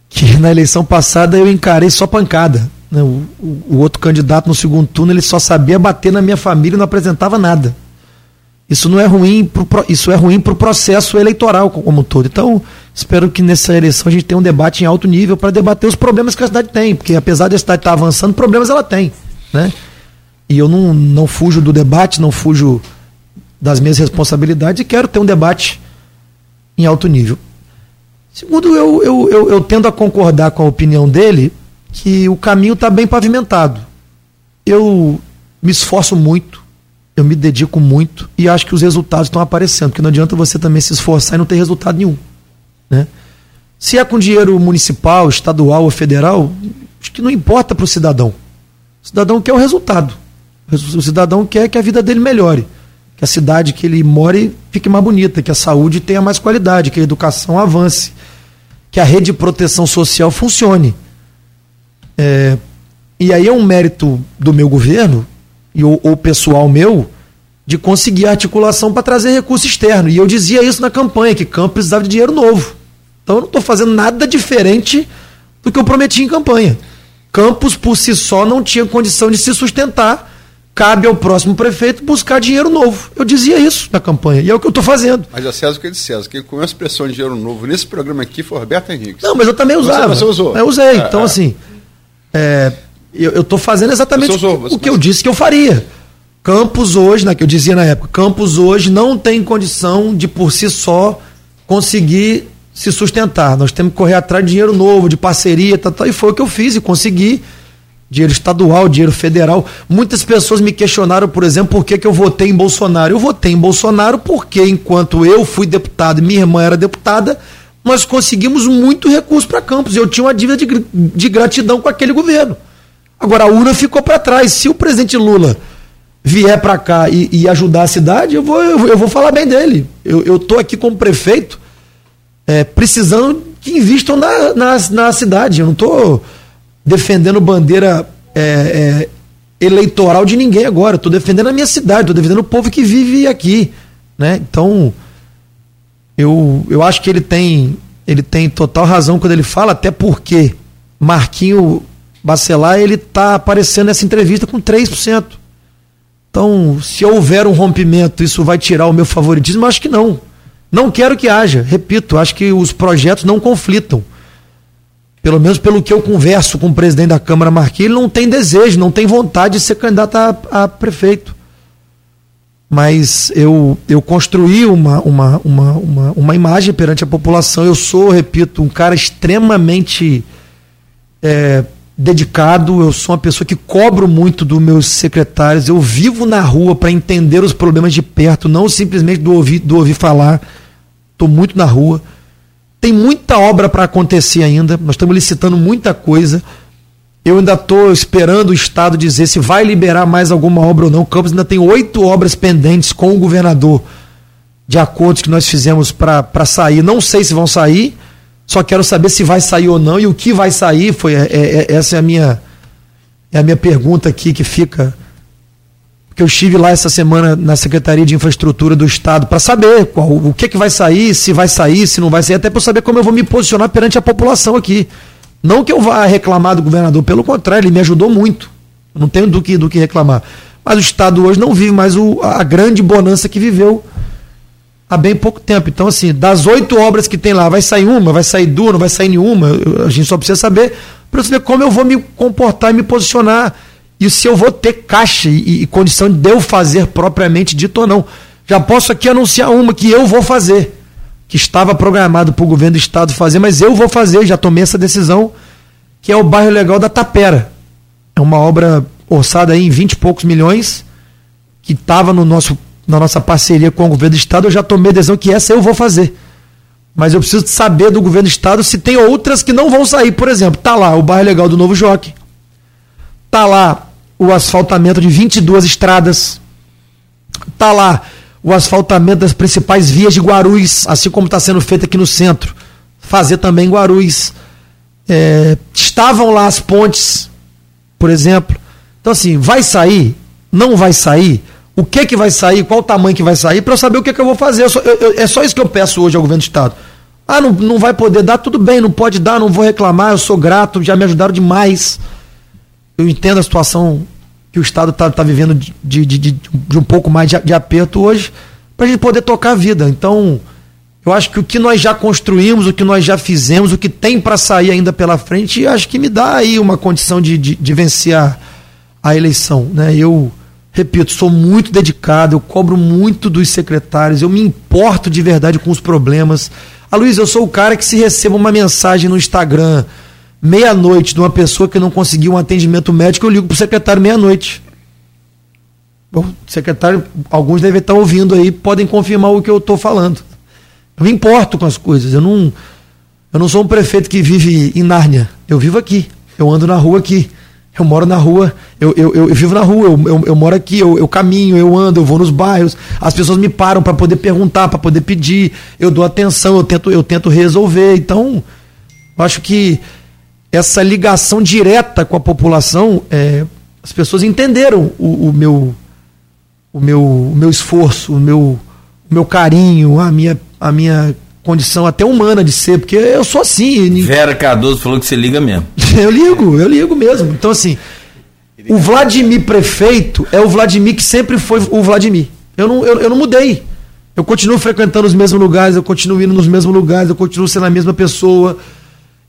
Que na eleição passada eu encarei só pancada. Né? O, o, o, outro candidato no segundo turno ele só sabia bater na minha família e não apresentava nada. Isso não é ruim, pro, isso é ruim para o processo eleitoral como um todo. Então, espero que nessa eleição a gente tenha um debate em alto nível para debater os problemas que a cidade tem, porque apesar de a cidade estar tá avançando, problemas ela tem. Né? E eu não, não fujo do debate, não fujo das minhas responsabilidades e quero ter um debate em alto nível. Segundo, eu, eu, eu, eu tendo a concordar com a opinião dele, que o caminho está bem pavimentado. Eu me esforço muito, eu me dedico muito e acho que os resultados estão aparecendo, porque não adianta você também se esforçar e não ter resultado nenhum. Né? Se é com dinheiro municipal, estadual ou federal, acho que não importa para o cidadão. O cidadão quer o resultado. O cidadão quer que a vida dele melhore, que a cidade que ele more fique mais bonita, que a saúde tenha mais qualidade, que a educação avance, que a rede de proteção social funcione. É, e aí é um mérito do meu governo, e o, pessoal meu, de conseguir articulação para trazer recurso externo. E eu dizia isso na campanha, que Campos precisava de dinheiro novo. Então eu não estou fazendo nada diferente do que eu prometi em campanha. Campos, por si só, não tinha condição de se sustentar. Cabe ao próximo prefeito buscar dinheiro novo. Eu dizia isso na campanha, e é o que eu estou fazendo. Mas a César o que ele disse, César, quem com a expressão de dinheiro novo nesse programa aqui foi Roberto Henrique. Não, mas eu também usava. Você, você usou. Eu usei. É, então, é. assim, é, eu estou fazendo exatamente usou, o que eu disse que eu faria. Campos hoje, né, que eu dizia na época, Campos hoje não tem condição de por si só conseguir se sustentar. Nós temos que correr atrás de dinheiro novo, de parceria, tal, tal, e foi o que eu fiz e consegui. Dinheiro estadual, dinheiro federal. Muitas pessoas me questionaram, por exemplo, por que, que eu votei em Bolsonaro. Eu votei em Bolsonaro porque, enquanto eu fui deputado e minha irmã era deputada, nós conseguimos muito recurso para Campos. Eu tinha uma dívida de, de gratidão com aquele governo. Agora, a urna ficou para trás. Se o presidente Lula vier para cá e, e, ajudar a cidade, eu vou, eu, eu, vou falar bem dele. Eu estou aqui como prefeito é, precisando que investam na, na, na cidade. Eu não estou defendendo bandeira é, é, eleitoral de ninguém agora. Estou defendendo a minha cidade, estou defendendo o povo que vive aqui. Né? Então, eu, eu acho que ele tem, ele tem total razão quando ele fala, até porque Marquinho Bacelar ele está aparecendo nessa entrevista com 3%. Então, se houver um rompimento, isso vai tirar o meu favoritismo? Acho que não. Não quero que haja. Repito, acho que os projetos não conflitam. Pelo menos pelo que eu converso com o presidente da Câmara Marquinhos, ele não tem desejo, não tem vontade de ser candidato a, a prefeito mas eu, eu construí uma, uma, uma, uma, uma imagem perante a população. Eu sou, repito, um cara extremamente é, dedicado, eu sou uma pessoa que cobro muito dos meus secretários, eu vivo na rua para entender os problemas de perto, não simplesmente do ouvir, do ouvir falar. Estou muito na rua. Tem muita obra para acontecer ainda, nós estamos licitando muita coisa. Eu ainda estou esperando o Estado dizer se vai liberar mais alguma obra ou não. Campos ainda tem oito obras pendentes com o governador, de acordos que nós fizemos para sair. Não sei se vão sair, só quero saber se vai sair ou não e o que vai sair. Foi, é, é, é essa é a, minha, é a minha pergunta aqui que fica porque eu estive lá essa semana na Secretaria de Infraestrutura do Estado para saber qual, o que, que vai sair, se vai sair, se não vai sair, até para saber como eu vou me posicionar perante a população aqui. Não que eu vá reclamar do governador, pelo contrário, ele me ajudou muito. não tenho do que, do que reclamar. Mas o Estado hoje não vive mais o, a grande bonança que viveu há bem pouco tempo. Então, assim, das oito obras que tem lá, vai sair uma, vai sair duas, não vai sair nenhuma, a gente só precisa saber para saber como eu vou me comportar e me posicionar e se eu vou ter caixa e, e condição de eu fazer propriamente dito ou não. Já posso aqui anunciar uma que eu vou fazer, que estava programado para o governo do estado fazer, mas eu vou fazer, já tomei essa decisão, que é o bairro legal da Tapera. É uma obra orçada em 20 e poucos milhões, que estava no nosso, na nossa parceria com o governo do estado, eu já tomei a decisão que essa eu vou fazer. Mas eu preciso saber do governo do estado se tem outras que não vão sair. Por exemplo, tá lá o bairro legal do Novo Joque. Tá lá o asfaltamento de 22 estradas. Tá lá o asfaltamento das principais vias de Guarulhos, assim como está sendo feito aqui no centro. Fazer também Guarulhos. É, estavam lá as pontes, por exemplo. Então, assim, vai sair? Não vai sair? O que que vai sair? Qual o tamanho que vai sair? Para eu saber o que, que eu vou fazer. Eu só, eu, eu, é só isso que eu peço hoje ao governo do Estado. Ah, não, não vai poder dar? Tudo bem, não pode dar, não vou reclamar, eu sou grato, já me ajudaram demais. Eu entendo a situação que o Estado está tá vivendo de, de, de, de, um pouco mais de, de aperto hoje, para a gente poder tocar a vida. Então, eu acho que o que nós já construímos, o que nós já fizemos, o que tem para sair ainda pela frente, acho que me dá aí uma condição de, de, de vencer a, a eleição. Né? Eu, repito, sou muito dedicado, eu cobro muito dos secretários, eu me importo de verdade com os problemas. A Luiz, eu sou o cara que se receba uma mensagem no Instagram meia-noite de uma pessoa que não conseguiu um atendimento médico, eu ligo para o secretário meia-noite. O secretário, alguns devem estar ouvindo aí, podem confirmar o que eu estou falando. Eu me importo com as coisas. Eu não, eu não sou um prefeito que vive em Nárnia. Eu vivo aqui. Eu ando na rua aqui. Eu moro na rua, eu, eu, eu, eu vivo na rua, eu, eu, eu moro aqui, eu, eu, caminho, eu ando, eu vou nos bairros, as pessoas me param para poder perguntar, para poder pedir, eu dou atenção, eu tento, eu tento resolver. Então, acho que essa ligação direta com a população, é, as pessoas entenderam o, o, meu, o, meu, o meu esforço, o meu, o meu carinho, a minha, a minha condição até humana de ser, porque eu sou assim. Vera Cardoso falou que você liga mesmo. eu ligo, eu ligo mesmo. Então, assim, o Vladimir prefeito é o Vladimir que sempre foi o Vladimir. Eu não, eu, eu não mudei. Eu continuo frequentando os mesmos lugares, eu continuo indo nos mesmos lugares, eu continuo sendo a mesma pessoa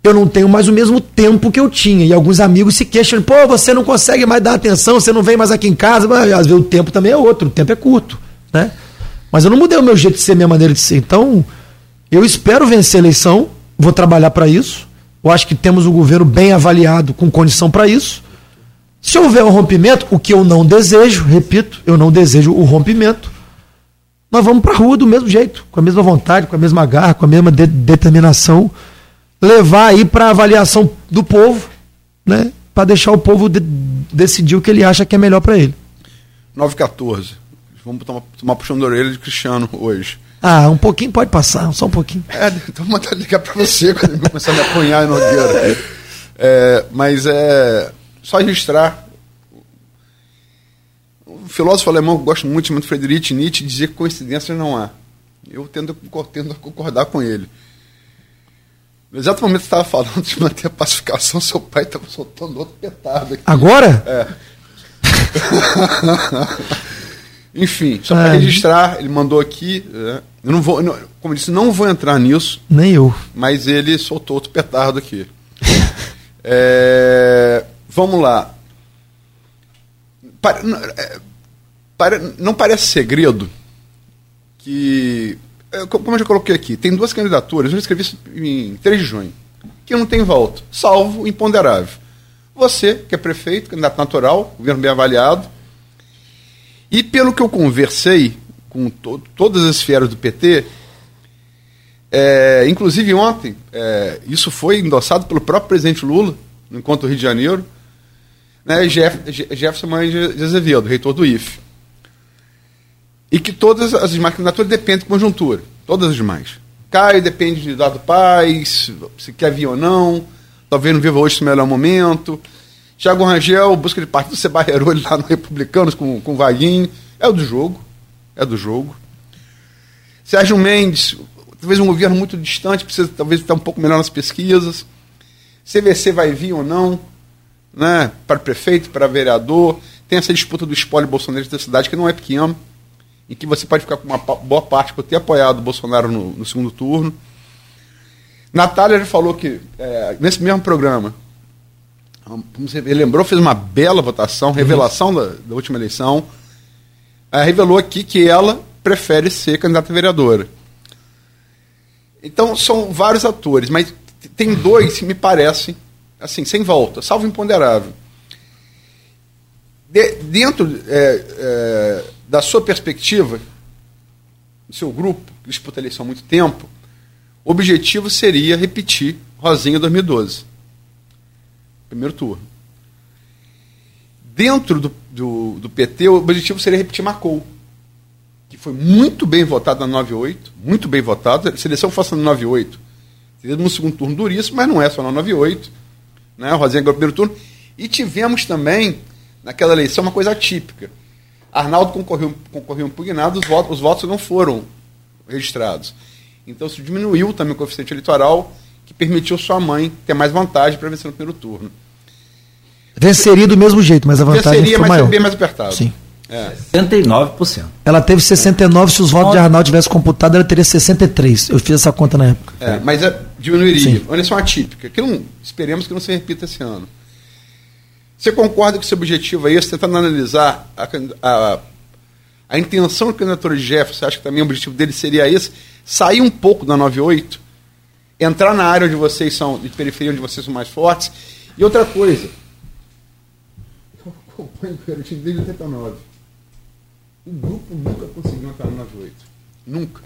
eu não tenho mais o mesmo tempo que eu tinha. E alguns amigos se queixam, pô, você não consegue mais dar atenção, você não vem mais aqui em casa. Mas às vezes o tempo também é outro, o tempo é curto. Né? Mas eu não mudei o meu jeito de ser, minha maneira de ser. Então, eu espero vencer a eleição, vou trabalhar para isso. Eu acho que temos um governo bem avaliado, com condição para isso. Se houver um rompimento, o que eu não desejo, repito, eu não desejo o rompimento, nós vamos para a rua do mesmo jeito, com a mesma vontade, com a mesma garra, com a mesma de determinação levar aí para avaliação do povo, né? Para deixar o povo de, decidir o que ele acha que é melhor para ele. 914. Vamos tomar, tomar puxão da orelha de Cristiano hoje. Ah, um pouquinho pode passar, só um pouquinho. É, então vou mandar ligar para você quando ele começar a me apunhar em Nogueira. É, mas é só registrar. O filósofo alemão que gosto muito, chamado Friedrich Nietzsche, dizia que coincidências não há. Eu tento, tento concordar com ele. No exato momento que você estava falando de manter a pacificação, seu pai estava soltando outro petardo aqui. Agora? É. Enfim, só para é. registrar, ele mandou aqui. É, eu não vou, não, como eu disse, não vou entrar nisso. Nem eu. Mas ele soltou outro petardo aqui. é, vamos lá. Para, é, para, não parece segredo que como eu já coloquei aqui, tem duas candidaturas, eu escrevi isso em 3 de junho, que não tem volta, salvo imponderável. Você, que é prefeito, candidato natural, governo bem avaliado, e pelo que eu conversei com to todas as esferas do PT, é, inclusive ontem, é, isso foi endossado pelo próprio presidente Lula, no encontro do Rio de Janeiro, né, Jeff, Jefferson Mãe de Azevedo, reitor do IFE e que todas as demais candidaturas dependem de conjuntura. Todas as demais. Caio depende de Dado Paz, se quer vir ou não. Talvez não viva hoje o melhor momento. Tiago Rangel, busca de partido, você barreirou ele lá no Republicanos com, com o Vaguinho. É o do jogo. É do jogo. Sérgio Mendes, talvez um governo muito distante, precisa talvez estar um pouco melhor nas pesquisas. CVC vai vir ou não, né? Para prefeito, para vereador. Tem essa disputa do espólio bolsonaro da cidade, que não é pequeno, em que você pode ficar com uma boa parte por ter apoiado o Bolsonaro no, no segundo turno. Natália já falou que, é, nesse mesmo programa, ele lembrou, fez uma bela votação, revelação da, da última eleição. É, revelou aqui que ela prefere ser candidata a vereadora. Então, são vários atores, mas tem dois que me parecem, assim, sem volta, salvo imponderável. De, dentro é, é, da sua perspectiva, do seu grupo, que disputa a eleição há muito tempo, o objetivo seria repetir Rosinha 2012. Primeiro turno. Dentro do, do, do PT, o objetivo seria repetir Macou, que foi muito bem votado na 98, muito bem votado. Se a eleição fosse na 98, seria no segundo turno duríssimo, mas não é só na 98. Né? Rosinha ganhou o primeiro turno. E tivemos também, naquela eleição, uma coisa atípica. Arnaldo concorreu, concorreu impugnado, os votos, os votos não foram registrados. Então se diminuiu também o coeficiente eleitoral, que permitiu sua mãe ter mais vantagem para vencer no primeiro turno. Venceria do mesmo jeito, mas a vantagem Venceria, foi mas maior. bem mais apertado. Sim. É. 69%. Ela teve 69, se os votos de Arnaldo tivessem computado, ela teria 63. Eu fiz essa conta na época. É, mas é, diminuiria. Sim. Olha só, atípica. Que não, esperemos que não se repita esse ano. Você concorda que o seu objetivo é esse, tentando analisar a, a, a intenção da candidatura de Jefferson, você acha que também o objetivo dele seria esse? Sair um pouco da 98, entrar na área onde vocês são, de periferia onde vocês são mais fortes. E outra coisa, acompanho o desde 89. O grupo nunca conseguiu entrar no 98. Nunca.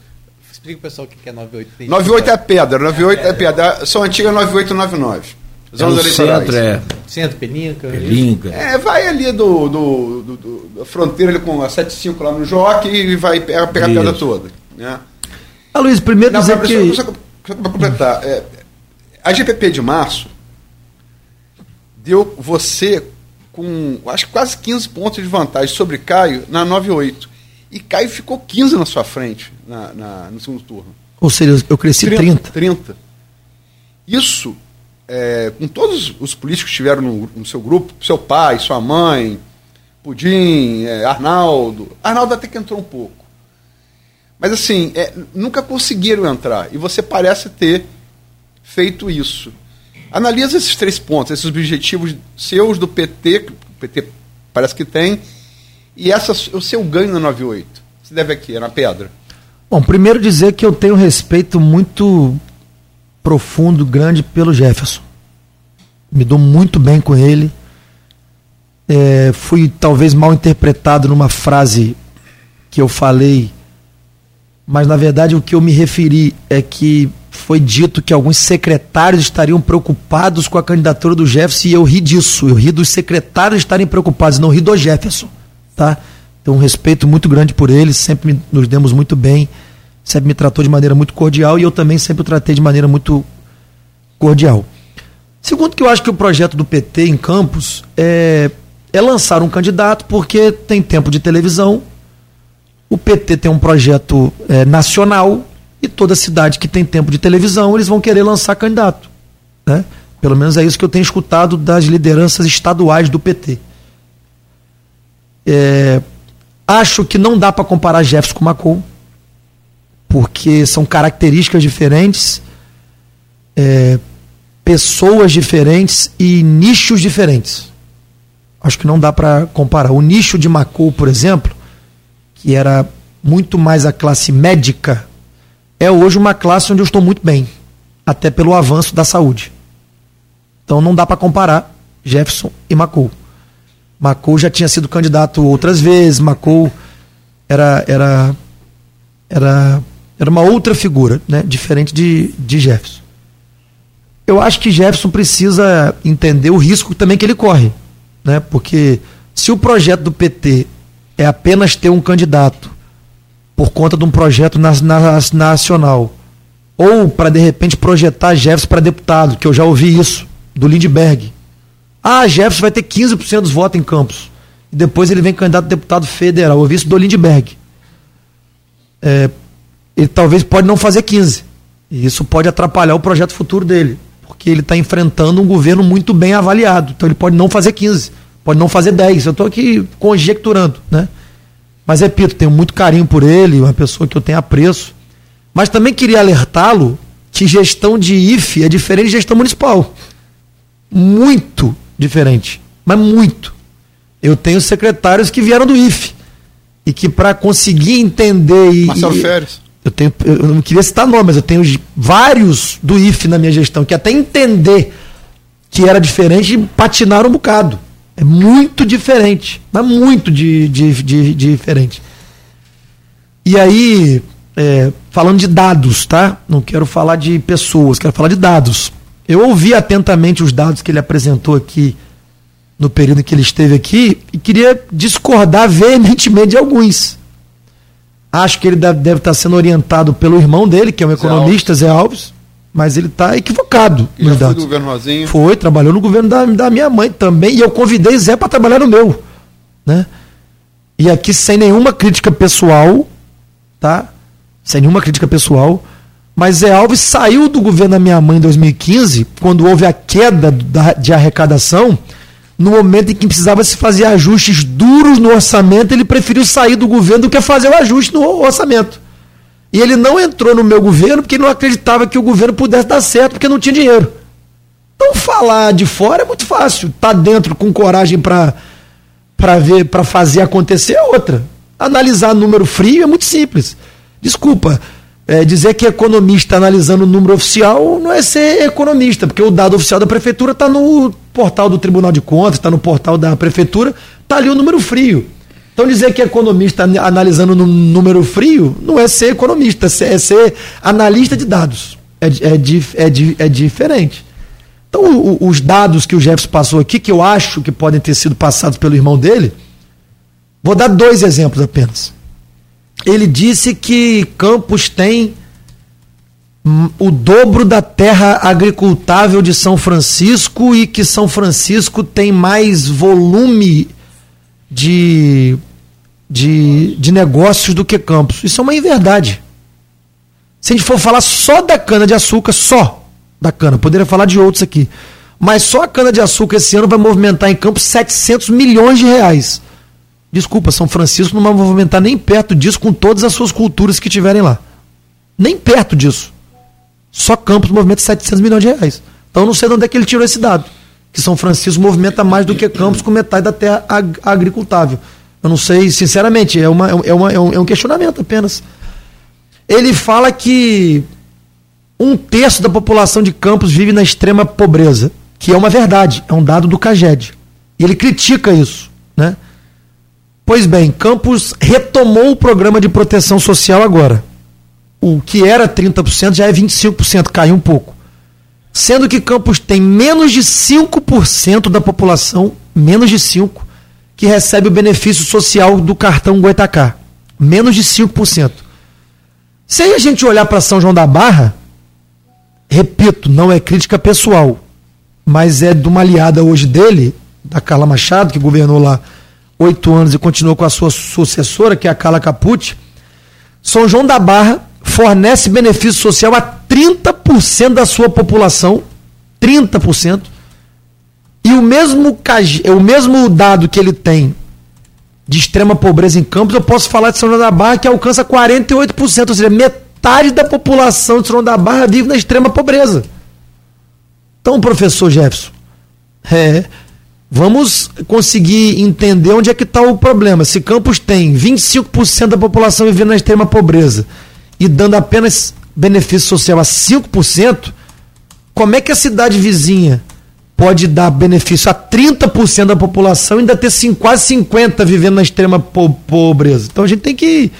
Explica o pessoal o que é 98. 98 é pedra, 98 é, é pedra. São antigas 98 e 99. Os anos é centro, é. Centro, Peninca. Peninca. É, vai ali do, do, do, do da fronteira ali com a 75 lá no Joque e vai pegar, pegar a pedra toda. Né? Ah, Luiz, primeiro Não, dizer que... Só, só, só para completar, é, a GPP de março deu você com acho quase 15 pontos de vantagem sobre Caio na 9-8. E Caio ficou 15 na sua frente na, na, no segundo turno. Ou seja, eu cresci 30. 30. 30. Isso, é, com todos os políticos que estiveram no, no, seu grupo, seu pai, sua mãe, Pudim, é, Arnaldo. Arnaldo até que entrou um pouco. Mas assim, é, nunca conseguiram entrar. E você parece ter feito isso. Analisa esses três pontos, esses objetivos seus do PT, que o PT parece que tem, e essa, o seu ganho na 98. Você deve aqui, é na pedra. Bom, primeiro dizer que eu tenho respeito muito profundo, grande pelo Jefferson. Me dou muito bem com ele. É, fui talvez mal interpretado numa frase que eu falei, mas na verdade o que eu me referi é que foi dito que alguns secretários estariam preocupados com a candidatura do Jefferson e eu ri disso. Eu ri dos secretários estarem preocupados, não ri do Jefferson. Tá? Então, um respeito muito grande por ele, sempre nos demos muito bem, sempre me tratou de maneira muito cordial e eu também sempre o tratei de maneira muito cordial. Segundo, que eu acho que o projeto do PT em Campos é, é lançar um candidato porque tem tempo de televisão, o PT tem um projeto é, nacional e toda cidade que tem tempo de televisão, eles vão querer lançar candidato. Né? Pelo menos é isso que eu tenho escutado das lideranças estaduais do PT. É, acho que não dá para comparar Jefferson com Macron, porque são características diferentes, é, pessoas diferentes e nichos diferentes. Acho que não dá para comparar. O nicho de Macron, por exemplo, que era muito mais a classe médica é hoje uma classe onde eu estou muito bem, até pelo avanço da saúde. Então não dá para comparar Jefferson e Macou. Macou já tinha sido candidato outras vezes, Macou era era era era uma outra figura, né, diferente de, de Jefferson. Eu acho que Jefferson precisa entender o risco também que ele corre, né? Porque se o projeto do PT é apenas ter um candidato por conta de um projeto na, na, nacional. Ou para, de repente, projetar Jefferson para deputado, que eu já ouvi isso, do Lindbergh. Ah, Jefferson vai ter 15% dos votos em Campos. E depois ele vem candidato a deputado federal. Eu vi isso do Lindbergh. É, ele talvez pode não fazer 15. E isso pode atrapalhar o projeto futuro dele. Porque ele está enfrentando um governo muito bem avaliado. Então ele pode não fazer 15, pode não fazer 10. Eu estou aqui conjecturando, né? Mas repito, tenho muito carinho por ele, uma pessoa que eu tenho apreço. Mas também queria alertá-lo que gestão de IFE é diferente de gestão municipal. Muito diferente. Mas muito. Eu tenho secretários que vieram do IFE. E que para conseguir entender e. Marcelo Férez. Eu, tenho, eu não queria citar nome, mas eu tenho vários do IFE na minha gestão que até entender que era diferente patinaram um bocado. É muito diferente. Mas muito de, de, de, de diferente. E aí, é, falando de dados, tá? Não quero falar de pessoas, quero falar de dados. Eu ouvi atentamente os dados que ele apresentou aqui no período que ele esteve aqui e queria discordar veementemente de alguns. Acho que ele deve, deve estar sendo orientado pelo irmão dele, que é um economista, Zé Alves, mas ele está equivocado nos dados. Foi do governo Rosinho. Foi, trabalhou no governo da, da minha mãe também, e eu convidei Zé para trabalhar no meu. Né? E aqui, sem nenhuma crítica pessoal, tá? Sem nenhuma crítica pessoal, mas Zé Alves saiu do governo da minha mãe em 2015, quando houve a queda da, de arrecadação no momento em que precisava se fazer ajustes duros no orçamento, ele preferiu sair do governo do que fazer o ajuste no orçamento. E ele não entrou no meu governo porque não acreditava que o governo pudesse dar certo, porque não tinha dinheiro. Então falar de fora é muito fácil. Tá dentro com coragem para para ver, para fazer acontecer é outra. Analisar número frio é muito simples. Desculpa, é, dizer que economista analisando o número oficial não é ser economista, porque o dado oficial da prefeitura está no portal do Tribunal de Contas, está no portal da prefeitura, está ali o número frio. Então dizer que economista analisando no número frio não é ser economista, é ser analista de dados. É, é, é, é diferente. Então o, os dados que o Jefferson passou aqui, que eu acho que podem ter sido passados pelo irmão dele, vou dar dois exemplos apenas ele disse que Campos tem o dobro da terra agricultável de São Francisco e que São Francisco tem mais volume de, de, de negócios do que Campos. Isso é uma inverdade. Se a gente for falar só da cana-de-açúcar, só da cana, poderia falar de outros aqui, mas só a cana-de-açúcar esse ano vai movimentar em Campos 700 milhões de reais. Desculpa, São Francisco não vai movimentar nem perto disso com todas as suas culturas que tiverem lá. Nem perto disso. Só Campos movimenta 700 milhões de reais. Então eu não sei de onde é que ele tirou esse dado. Que São Francisco movimenta mais do que Campos com metade da terra ag agricultável. Eu não sei, sinceramente, é, uma, é, uma, é, um, é um questionamento apenas. Ele fala que um terço da população de Campos vive na extrema pobreza, que é uma verdade, é um dado do CAGED. E ele critica isso, né? Pois bem, Campos retomou o programa de proteção social agora. O que era 30% já é 25%, caiu um pouco. Sendo que Campos tem menos de 5% da população, menos de 5%, que recebe o benefício social do cartão Goitacá. Menos de 5%. Se a gente olhar para São João da Barra, repito, não é crítica pessoal, mas é de uma aliada hoje dele, da Carla Machado, que governou lá oito anos e continuou com a sua sucessora, que é a Carla Capucci, São João da Barra fornece benefício social a 30% da sua população, 30%, e o mesmo, o mesmo dado que ele tem de extrema pobreza em Campos, eu posso falar de São João da Barra que alcança 48%, ou seja, metade da população de São João da Barra vive na extrema pobreza. Então, professor Jefferson, é, Vamos conseguir entender onde é que está o problema. Se Campos tem 25% da população vivendo na extrema pobreza e dando apenas benefício social a 5%, como é que a cidade vizinha pode dar benefício a 30% da população e ainda ter quase 50% vivendo na extrema po pobreza? Então a gente tem que,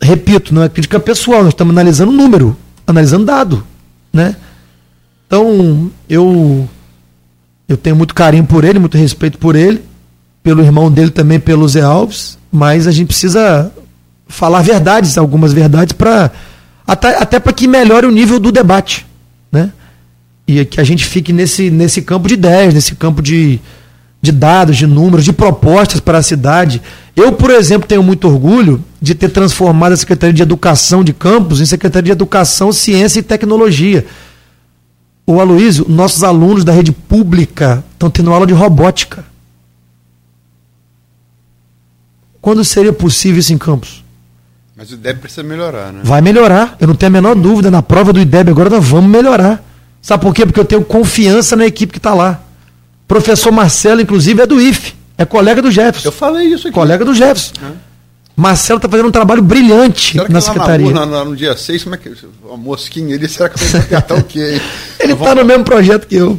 repito, não é crítica pessoal, nós estamos analisando número, analisando dado. Né? Então, eu eu tenho muito carinho por ele, muito respeito por ele, pelo irmão dele também, pelo Zé Alves, mas a gente precisa falar verdades, algumas verdades, para até, até para que melhore o nível do debate. Né? e que a gente fique nesse, nesse campo de ideias, nesse campo de, de dados, de números, de propostas para a cidade. Eu, por exemplo, tenho muito orgulho de ter transformado a Secretaria de Educação de Campos em Secretaria de Educação, Ciência e Tecnologia. O Aloysio, nossos alunos da rede pública estão tendo aula de robótica. Quando seria possível isso em Campos? Mas o IDEB precisa melhorar, né? Vai melhorar, eu não tenho a menor dúvida. Na prova do IDEB agora nós vamos melhorar. Sabe por quê? Porque eu tenho confiança na equipe que está lá. Professor Marcelo, inclusive, é do IFE, é colega do Jefferson. Eu falei isso aqui. Colega do Jefferson. É. Marcelo está fazendo um trabalho brilhante será na secretaria. Na, na, no dia 6, como é que. A mosquinha ele, será que vai apertar o quê? ele está no mesmo projeto que eu.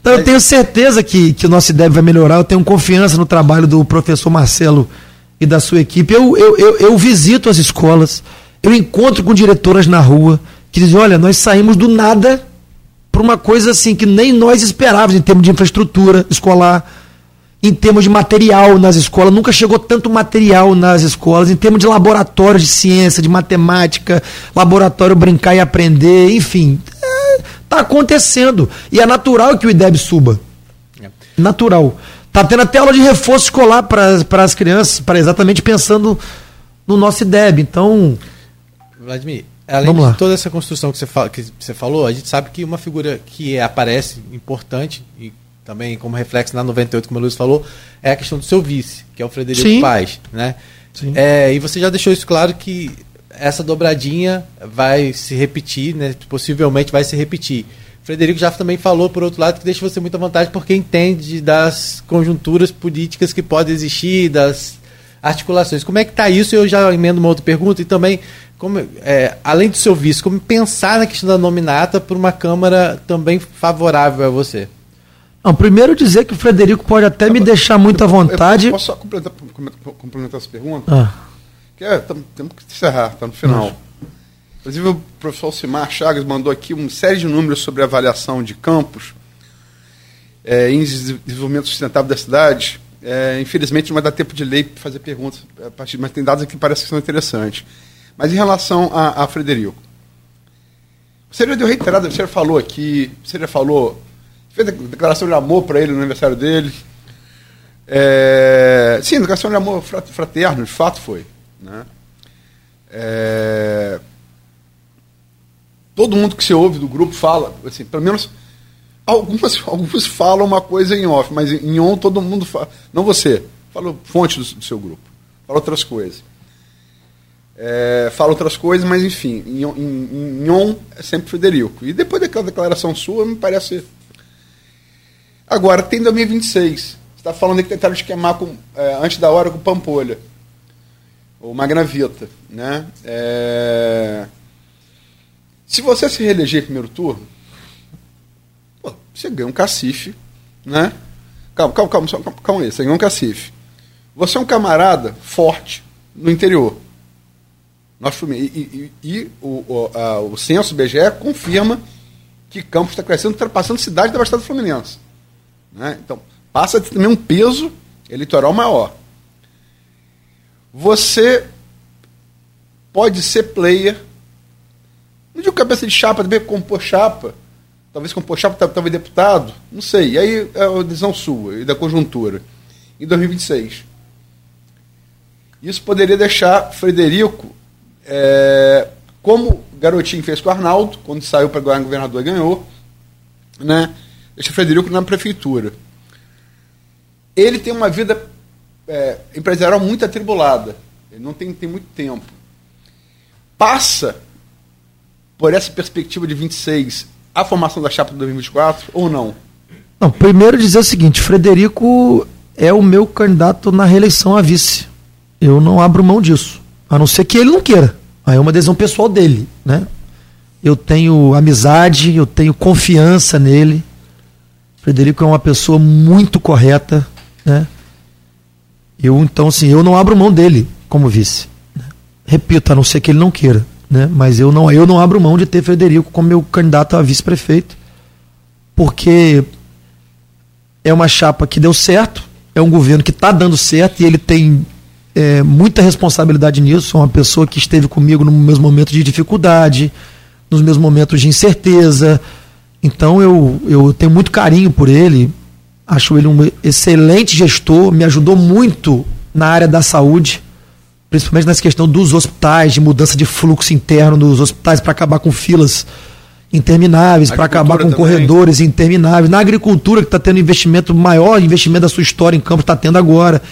Então eu tenho certeza que, que o nosso IDEB vai melhorar, eu tenho confiança no trabalho do professor Marcelo e da sua equipe. Eu, eu, eu, eu visito as escolas, eu encontro com diretoras na rua que dizem, olha, nós saímos do nada para uma coisa assim que nem nós esperávamos em termos de infraestrutura escolar em termos de material nas escolas, nunca chegou tanto material nas escolas, em termos de laboratório de ciência, de matemática, laboratório brincar e aprender, enfim, está é, acontecendo. E é natural que o IDEB suba. É. Natural. Está tendo até aula de reforço escolar para as crianças, para exatamente pensando no nosso IDEB. Então. Vladimir, além Vamos de lá. toda essa construção que você, fala, que você falou, a gente sabe que uma figura que aparece importante e também como reflexo na 98, como o Luiz falou, é a questão do seu vice, que é o Frederico Sim. Paz. Né? Sim. É, e você já deixou isso claro que essa dobradinha vai se repetir, né? possivelmente vai se repetir. Frederico já também falou, por outro lado, que deixa você muita vantagem porque entende das conjunturas políticas que podem existir, das articulações. Como é que está isso? Eu já emendo uma outra pergunta e também, como, é, além do seu vice, como pensar na questão da nominata por uma Câmara também favorável a você? Não, primeiro dizer que o Frederico pode até me deixar muito à vontade. Eu posso só complementar, complementar essa pergunta? Ah. Que é, temos que encerrar, está no final. Nossa. Inclusive o professor Alcimar Chagas mandou aqui uma série de números sobre avaliação de campos, é, índice de desenvolvimento sustentável da cidade. É, infelizmente não vai dar tempo de ler e fazer perguntas a partir, mas tem dados aqui que parecem que são interessantes. Mas em relação a, a Frederico, você já deu reiterado, você já falou aqui, você já falou fez declaração de amor para ele no aniversário dele. É, sim, declaração de amor fraterno, de fato foi. Né? É, todo mundo que se ouve do grupo fala, assim, pelo menos alguns, alguns falam uma coisa em off, mas em on todo mundo fala. Não você, fala fonte do, do seu grupo, fala outras coisas. É, fala outras coisas, mas enfim, em, em, em on é sempre Frederico. E depois daquela declaração sua, me parece Agora, tem 2026. Você está falando que tentaram esquemar com, é, antes da hora com Pampolha. O Magnavita. Né? É... Se você se reeleger em primeiro turno, pô, você ganha um cacife. Né? Calma, calma, calma, calma, calma aí. Você ganha um cacife. Você é um camarada forte no interior. Nós, e, e, e o, o, a, o censo BGE confirma que Campos está crescendo, ultrapassando cidade da Baixada Fluminense. Né? Então, passa a ter também um peso eleitoral maior. Você pode ser player. Não digo cabeça de chapa, também compor chapa. Talvez compor chapa, talvez deputado. Não sei. E aí é a decisão sua e da conjuntura. Em 2026. Isso poderia deixar Frederico é, como Garotinho fez com o Arnaldo, quando saiu para ganhar governador e ganhou, né? Este Frederico na prefeitura. Ele tem uma vida é, empresarial muito atribulada. Ele não tem, tem muito tempo. Passa por essa perspectiva de 26 a formação da chapa de 2024 ou não? Não, primeiro dizer o seguinte, Frederico é o meu candidato na reeleição a vice. Eu não abro mão disso, a não ser que ele não queira. Aí é uma decisão pessoal dele, né? Eu tenho amizade, eu tenho confiança nele. Frederico é uma pessoa muito correta, né? Eu, então, assim, eu não abro mão dele como vice. Né? Repito, a não ser que ele não queira, né? Mas eu não, eu não abro mão de ter Frederico como meu candidato a vice-prefeito, porque é uma chapa que deu certo, é um governo que está dando certo e ele tem é, muita responsabilidade nisso. É uma pessoa que esteve comigo nos meus momentos de dificuldade, nos meus momentos de incerteza, Então eu, eu tenho muito carinho por ele, acho ele um excelente gestor, me ajudou muito na área da saúde, principalmente nessa questão dos hospitais, de mudança de fluxo interno dos hospitais para acabar com filas intermináveis, para acabar com também. corredores intermináveis. Na agricultura, que está tendo investimento maior, investimento da sua história em campo, está tendo agora.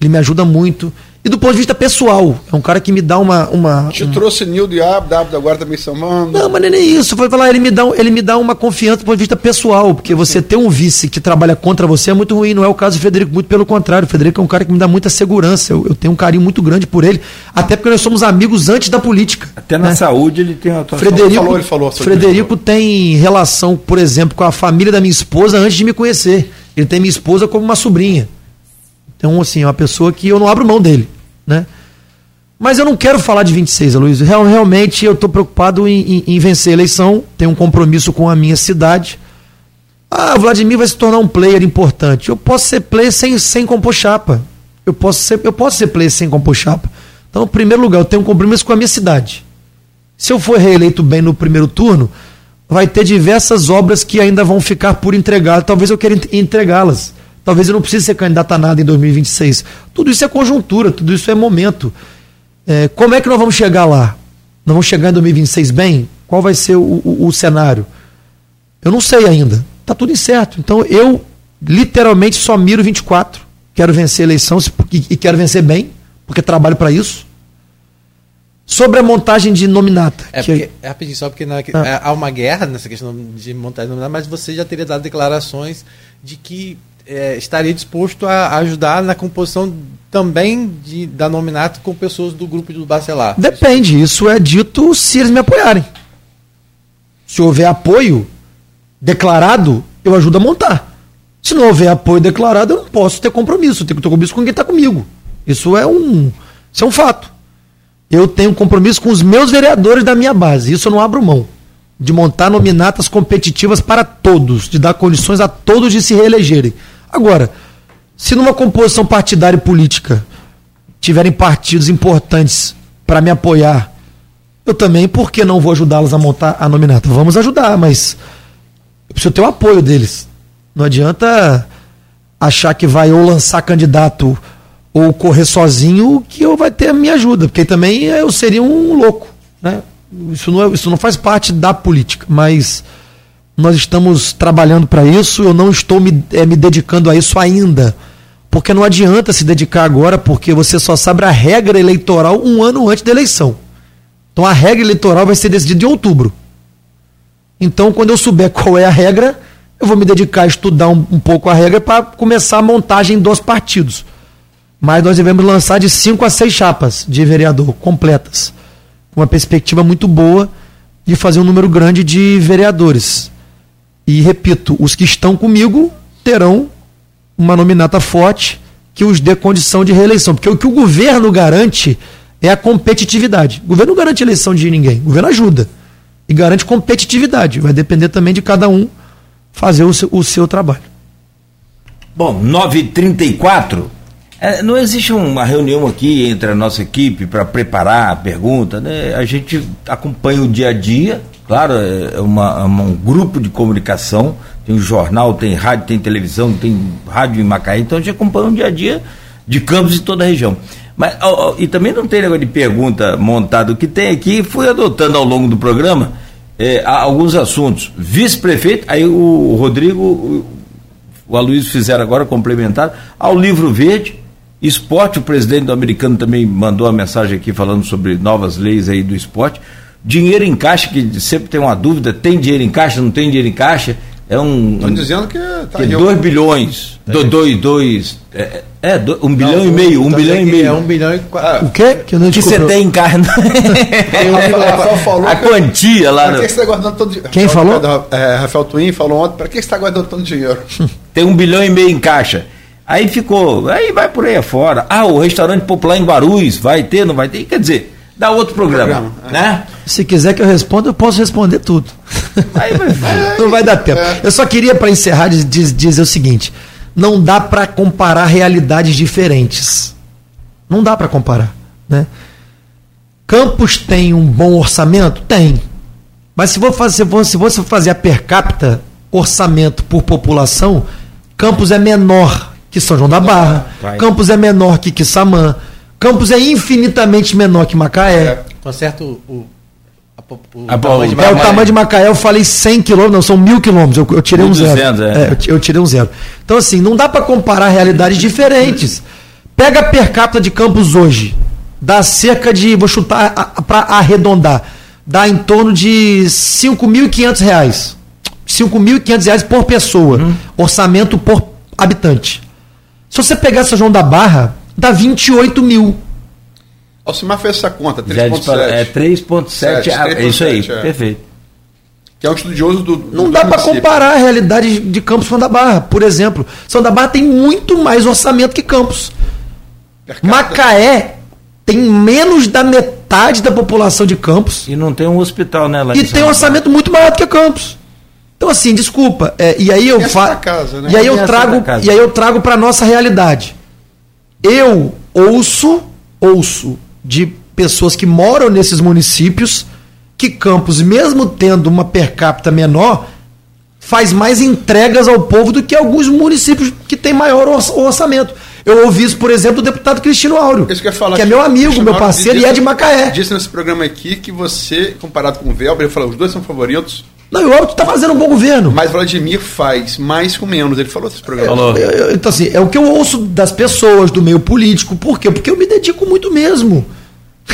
Ele me ajuda muito. E do ponto de vista pessoal, é um cara que me dá uma. uma Te trouxe Nildo e Abdo, Abdo agora também somando. Não, mas não é nem isso. Foi falar, ele me, dá, ele me dá uma confiança do ponto de vista pessoal, porque você ter um vice que trabalha contra você é muito ruim. Não é o caso do Federico, muito pelo contrário. O Federico é um cara que me dá muita segurança. Eu, eu tenho um carinho muito grande por ele, até porque nós somos amigos antes da política. Até na né? saúde ele tem uma Frederico, ele falou, ele falou Frederico tem relação, por exemplo, com a família da minha esposa antes de me conhecer. Ele tem minha esposa como uma sobrinha. Então, assim, é uma pessoa que eu não abro mão dele, né? Mas eu não quero falar de 26, Aloysio. Real, realmente eu estou preocupado em, em, em, vencer a eleição, tenho um compromisso com a minha cidade. Ah, o Vladimir vai se tornar um player importante. Eu posso ser player sem, sem compor chapa. Eu posso, ser, eu posso ser player sem compor chapa. Então, em primeiro lugar, eu tenho um compromisso com a minha cidade. Se eu for reeleito bem no primeiro turno, vai ter diversas obras que ainda vão ficar por entregar. Talvez eu queira entregá-las. Talvez eu não precise ser candidato a nada em 2026. Tudo isso é conjuntura, tudo isso é momento. É, como é que nós vamos chegar lá? Nós vamos chegar em 2026 bem? Qual vai ser o, o, o cenário? Eu não sei ainda. Está tudo incerto. Então eu literalmente só miro 24. Quero vencer a eleição e, quero vencer bem, porque trabalho para isso. Sobre a montagem de nominata. É, porque, é rapidinho, só porque na, ah. É, há uma guerra nessa questão de montagem de nominata, mas você já teria dado declarações de que é, estaria disposto a ajudar na composição também de, da nominato com pessoas do grupo do Bacelar. Depende, isso é dito se eles me apoiarem. Se houver apoio declarado, eu ajudo a montar. Se não houver apoio declarado, eu não posso ter compromisso. Eu tenho que ter compromisso com quem está comigo. Isso é um, isso é um fato. Eu tenho compromisso com os meus vereadores da minha base. Isso eu não abro mão. De montar nominatas competitivas para todos, de dar condições a todos de se reelegerem. Agora, se numa composição partidária e política tiverem partidos importantes para me apoiar, eu também, por que não vou ajudá-los a montar a nominata? Vamos ajudar, mas eu preciso ter o apoio deles. Não adianta achar que vai ou lançar candidato ou correr sozinho que eu vai ter a minha ajuda, porque também eu seria um louco, né? Isso não, é, isso não faz parte da política, mas nós estamos trabalhando para isso, eu não estou me, é, me dedicando a isso ainda. Porque não adianta se dedicar agora, porque você só sabe a regra eleitoral um ano antes da eleição. Então a regra eleitoral vai ser decidida em outubro. Então, quando eu souber qual é a regra, eu vou me dedicar a estudar um, um pouco a regra para começar a montagem dos partidos. Mas nós devemos lançar de cinco a seis chapas de vereador completas. Uma perspectiva muito boa de fazer um número grande de vereadores. E repito, os que estão comigo terão uma nominata forte que os dê condição de reeleição. Porque o que o governo garante é a competitividade. O governo não garante eleição de ninguém, o governo ajuda. E garante competitividade. Vai depender também de cada um fazer o seu, o seu trabalho. Bom, 9h34. É, não existe uma reunião aqui entre a nossa equipe para preparar a pergunta, né? A gente acompanha o dia a dia Claro, é uma, é um grupo de comunicação, tem um jornal, tem rádio, tem televisão, tem rádio em Macaé, então a gente acompanha o dia a dia de campos de toda a região. Mas, ó, e também não tem negócio de pergunta montada. O que tem aqui, fui adotando ao longo do programa é, alguns assuntos. Vice-prefeito, aí o Rodrigo, o Aloysio fizeram agora, complementar, ao livro verde, esporte, o presidente do americano também mandou uma mensagem aqui falando sobre novas leis aí do esporte. Dinheiro em caixa, que sempre tem uma dúvida, tem dinheiro em caixa, não tem dinheiro em caixa? É um. Estão dizendo que tá que 2 bilhões. 2, dois, dois, é, é do, um não, bilhão e meio, um bilhão e meio. É um bilhão e quatro. O quê? Que, não que você tem em caixa? a quantia lá. Para que você está guardando todo dinheiro? Quem falou? É, Rafael Twin falou ontem, para que você está guardando tanto dinheiro? tem um bilhão e meio em caixa. Aí ficou, aí vai por aí afora. Ah, o restaurante popular em Guarulhos, vai ter, não vai ter? Quer dizer, dá outro programa, programa é. né? Se quiser que eu responda, eu posso responder tudo. Aí não vai dar tempo. É. Eu só queria, para encerrar, dizer o seguinte: não dá para comparar realidades diferentes. Não dá para comparar. Né? Campos tem um bom orçamento? Tem. Mas se, vou fazer, se você fazer a per capita, orçamento por população, Campos é menor que São João da Barra, Vai. Campos é menor que Quissamã, Campos é infinitamente menor que Macaé. É. Conserta o, o, o, a, tamanho de Macaé. É, o tamanho de Macaé, eu falei 100 quilômetros, não, são mil quilômetros, eu, eu tirei 1200, um zero. É. É, eu, eu, tirei um zero. Então, assim, não dá para comparar realidades diferentes. Pega a per capita de Campos hoje, dá cerca de, vou chutar para arredondar, dá em torno de 5.500 reais. 5.500 reais por pessoa. Uhum. Orçamento por habitante. Se você pegar São João da Barra, dá 28 mil. Alcimar fez essa conta, 3,7. É 3,7, é isso aí, é. perfeito. Que é um estudioso do. do Não dá para comparar a realidade de Campos São da Barra, por exemplo. São da Barra tem muito mais orçamento que Campos. Macaé tem menos da metade da população de Campos. E não tem um hospital, né? Lá e tem um orçamento muito maior do que Campos. Então assim, desculpa. É, e aí eu faço. Né? E aí eu trago. E aí eu trago para nossa realidade. Eu ouço, ouço de pessoas que moram nesses municípios que Campos, mesmo tendo uma per capita menor, faz mais entregas ao povo do que alguns municípios que têm maior orçamento. Eu ouvi isso, por exemplo, do deputado Cristino Áureo, que, que é meu amigo, meu parceiro disse, e é de Macaé. Disse nesse programa aqui que você, comparado com o Velber, ele falou, os dois são favoritos. Não, o Áureo está fazendo um bom governo. Mas Vladimir faz mais com menos. Ele falou nesse programa. Falou. Então, assim, é o que eu ouço das pessoas, do meio político. Por quê? Porque eu me dedico muito mesmo.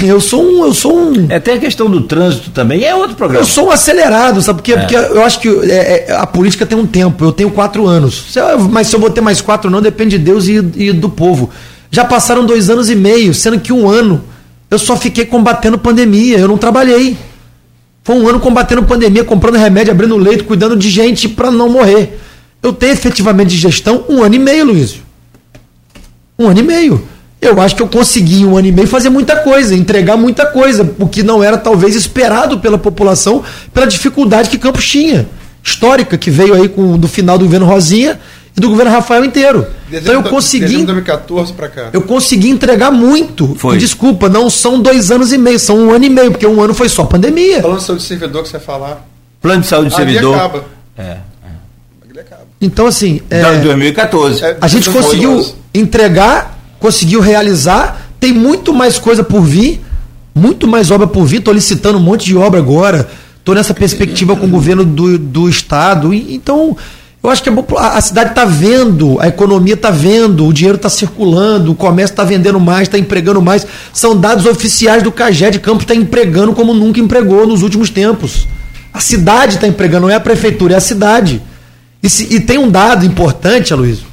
Eu sou um. Eu sou um. É, até a questão do trânsito também é outro programa. Eu sou um acelerado, sabe por quê? É. Porque eu acho que é, é, a política tem um tempo. Eu tenho quatro anos. Mas se eu vou ter mais quatro, não, depende de Deus e, e do povo. Já passaram dois anos e meio, sendo que um ano eu só fiquei combatendo pandemia, eu não trabalhei. Foi um ano combatendo pandemia, comprando remédio, abrindo leito, cuidando de gente para não morrer. Eu tenho efetivamente de gestão um ano e meio, Luiz. Um ano e meio. Eu acho que eu consegui em um ano e meio fazer muita coisa, entregar muita coisa, o que não era talvez esperado pela população, pela dificuldade que Campos tinha, histórica, que veio aí com, do final do governo Rosinha do governo Rafael inteiro. Dezembro, então eu consegui. 2014 para cá. Eu consegui entregar muito. Foi. E, desculpa, não são dois anos e meio, são um ano e meio, porque um ano foi só pandemia. Plano de saúde de servidor que você falar. Plano de saúde de servidor. acaba. É. é. Então, assim. É, 2014. É, a gente conseguiu entregar, conseguiu realizar, tem muito mais coisa por vir, muito mais obra por vir. Estou licitando um monte de obra agora. Estou nessa perspectiva com o governo do, do Estado. Então, eu acho que a, cidade está vendo, a economia está vendo, o dinheiro está circulando, o comércio está vendendo mais, está empregando mais. São dados oficiais do CAGED, Campos está empregando como nunca empregou nos últimos tempos. A cidade está empregando, não é a prefeitura, é a cidade. E, se, e tem um dado importante, Aloysio,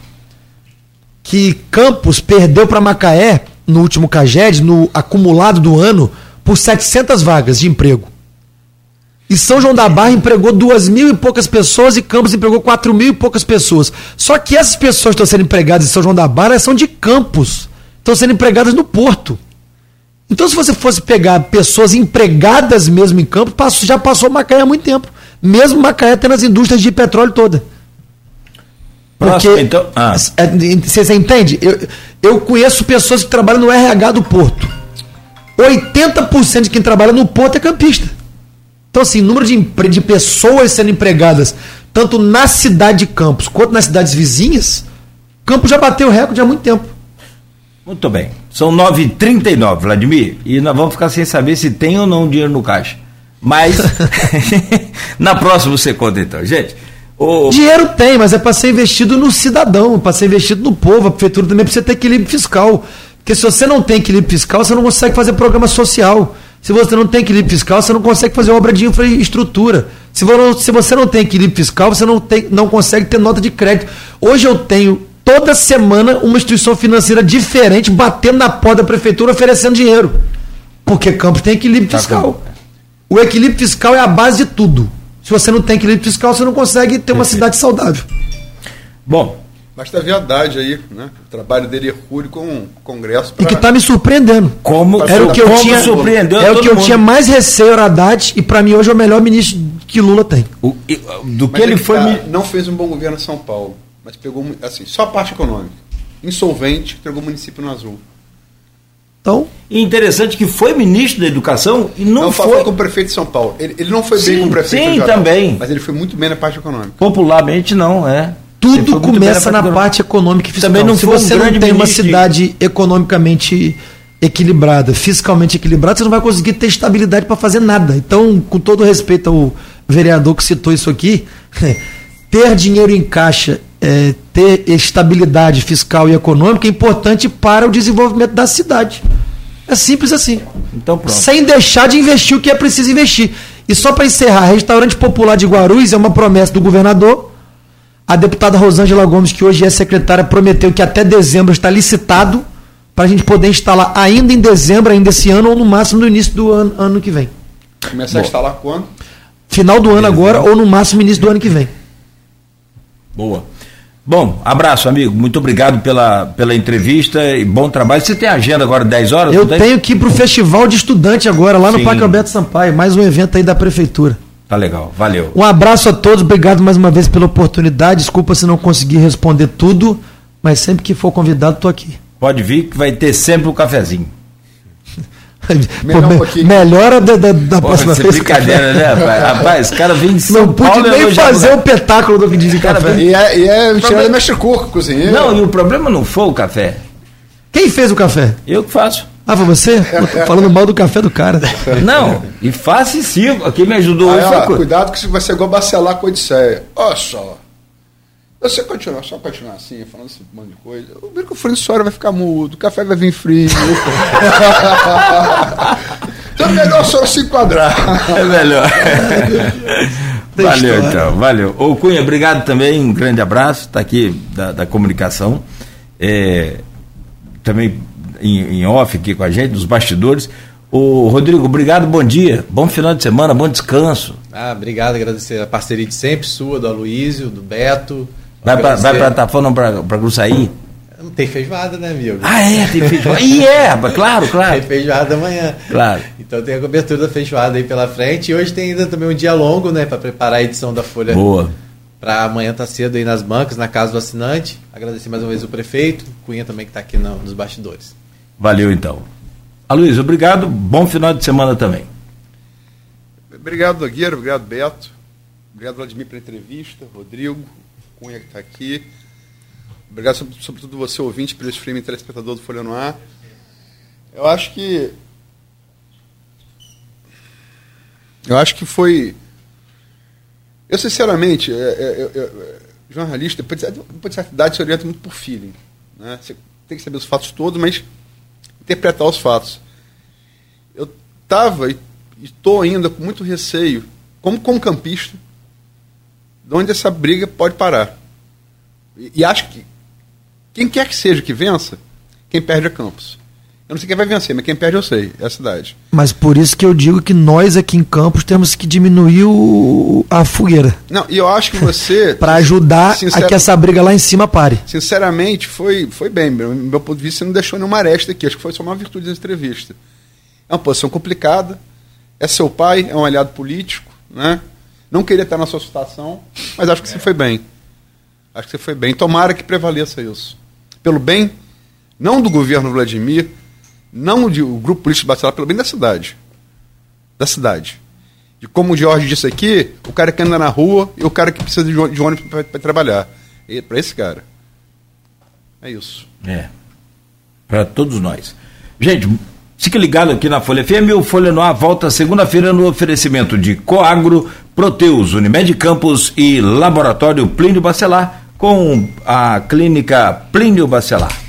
que Campos perdeu para Macaé, no último CAGED, no acumulado do ano, por 700 vagas de emprego. E São João da Barra empregou duas mil e poucas pessoas e Campos empregou quatro mil e poucas pessoas. Só que essas pessoas que estão sendo empregadas em São João da Barra são de Campos. Estão sendo empregadas no Porto. Então, se você fosse pegar pessoas empregadas mesmo em Campos, já passou Macaé há muito tempo. Mesmo Macaé tendo as indústrias de petróleo toda. Porque, então, ah. É, você entende? Eu, eu conheço pessoas que trabalham no RH do Porto. 80% de quem trabalha no Porto é campista. Então, assim, número de, de pessoas sendo empregadas, tanto na cidade de Campos quanto nas cidades vizinhas, Campos já bateu o recorde há muito tempo. Muito bem. São 9h39, Vladimir, e nós vamos ficar sem saber se tem ou não dinheiro no caixa. Mas na próxima você conta então. Gente, o... Dinheiro tem, mas é para ser investido no cidadão, para ser investido no povo. A prefeitura também precisa ter equilíbrio fiscal. Porque se você não tem equilíbrio fiscal, você não consegue fazer programa social. Se você não tem equilíbrio fiscal, você não consegue fazer obra de infraestrutura. Se você não tem equilíbrio fiscal, você não, tem, não consegue ter nota de crédito. Hoje eu tenho toda semana uma instituição financeira diferente batendo na porta da prefeitura oferecendo dinheiro. Porque Campos tem equilíbrio tá fiscal. O equilíbrio fiscal é a base de tudo. Se você não tem equilíbrio fiscal, você não consegue ter uma cidade saudável. Bom, Basta ver a Haddad aí, né? O trabalho dele é rude com o Congresso. Pra... E que está me surpreendendo. Como era o que eu tinha, surpreendeu é o que eu tinha mais receio era Haddad e para mim hoje é o melhor ministro que Lula tem. O, do que mas ele foi tá, não fez um bom governo em São Paulo, mas pegou assim, só a parte econômica. Insolvente, entregou o município no azul. Então, E interessante que foi ministro da Educação e não, não foi. com o prefeito de São Paulo. Ele, ele não foi sim, bem com o prefeito Sim, também. Mas ele foi muito bem na parte econômica. Popularmente, não, é. Tudo começa na, parte econômica e fiscal. Também não Se você um não tem uma cidade economicamente equilibrada, fiscalmente equilibrada, você não vai conseguir ter estabilidade para fazer nada. Então, com todo respeito ao vereador que citou isso aqui, ter dinheiro em caixa, é, ter estabilidade fiscal e econômica é importante para o desenvolvimento da cidade. É simples assim. Então, pronto. Sem deixar de investir o que é preciso investir. E só para encerrar, restaurante popular de Guarulhos é uma promessa do governador. A deputada Rosângela Gomes, que hoje é secretária, prometeu que até dezembro está licitado para a gente poder instalar ainda em dezembro, ainda esse ano, ou no máximo no início do ano, ano que vem. Começar a instalar quando? Final do ano agora, ou no máximo início do ano que vem. Boa. Bom, abraço, amigo. Muito obrigado pela, pela entrevista e bom trabalho. Você tem agenda agora 10 horas? Eu tenho que ir para o Festival de Estudante agora, lá no Sim. Parque Alberto Sampaio. Mais um evento aí da Prefeitura. Tá legal, valeu. Um abraço a todos, obrigado mais uma vez pela oportunidade. Desculpa se não consegui responder tudo, mas sempre que for convidado, estou aqui. Pode vir que vai ter sempre um cafezinho. Melhor, Pô, um melhora da, da, da Pô, próxima vez. brincadeira, né, rapaz? Rapaz, cara vem de São Não pude nem fazer o petáculo do pedido de café. E é, e é problema... mestre coco, cozinheiro. Não, e o problema não foi o café. Quem fez o café? Eu que faço. Ah, foi você? Falando mal do café do cara. Não, e faça e siga. Quem me ajudou Aí, ó, Cuidado que vai ser igual bacelar com a Odisseia. Olha só. Você continuar, só continuar assim, falando esse monte de coisa, o bico François vai ficar mudo, o café vai vir frio. então é melhor só se enquadrar. É melhor. valeu, então, valeu. Ô Cunha, obrigado também, um grande abraço, está aqui da, da comunicação. É, também em, em off aqui com a gente, dos bastidores. O Rodrigo, obrigado, bom dia, bom final de semana, bom descanso. Ah, obrigado, agradecer a parceria de sempre sua, do Aloísio, do Beto, Vai para vai pra Tafona para pra Gruçaí? Tem feijoada, né, amigo? Ah, é, tem feijoada. e é, claro, claro. Tem feijoada amanhã. Claro. Então tem a cobertura da feijoada aí pela frente. E hoje tem ainda também um dia longo, né, para preparar a edição da Folha. Boa. Para amanhã tá cedo aí nas bancas, na casa do assinante. Agradecer mais uma vez o prefeito, Cunha também que está aqui no, nos bastidores. Valeu então. Aloysio, obrigado. Bom final de semana também. Obrigado, Nogueira. Obrigado, Beto. Obrigado, Vladimir, pela entrevista. Rodrigo. Cunha que está aqui. Obrigado, sobretudo, você, ouvinte, pelo streaming telespectador do Folha no Ar. Eu acho que. Eu acho que foi. Eu, sinceramente, é, é, é, jornalista, depois de, depois de certa idade, se orienta muito por feeling. Né? Você tem que saber os fatos todos, mas interpretar os fatos. Eu estava e estou ainda com muito receio, como, como campista, de onde essa briga pode parar. E, e, acho que quem quer que seja que vença, quem perde é Campos. Eu não sei quem vai vencer, mas quem perde eu sei, é a cidade. Mas por isso que eu digo que nós aqui em Campos temos que diminuir o, a fogueira. Não, e eu acho que você. para ajudar a que essa briga lá em cima pare. Sinceramente, foi, foi bem. Meu, meu ponto de vista, você não deixou nenhuma aresta aqui. Acho que foi só uma virtude da entrevista. É uma posição complicada. É seu pai, é um aliado político, né? Não queria estar na sua situação, mas acho que você foi bem. Acho que você foi bem. Tomara que prevaleça isso. Pelo bem, não do governo Vladimir, não do grupo político Bacelar, pelo bem da cidade. Da cidade. De como o Jorge disse aqui, o cara que anda na rua e o cara que precisa de ônibus para trabalhar. Para esse cara. É isso. É. Para todos nós. Gente, Fique ligado aqui na Folha FM, o Folha no Ar volta segunda-feira no oferecimento de Coagro, Proteus, Unimed Campos e Laboratório Plínio Bacelar, com a clínica Plínio Bacelar.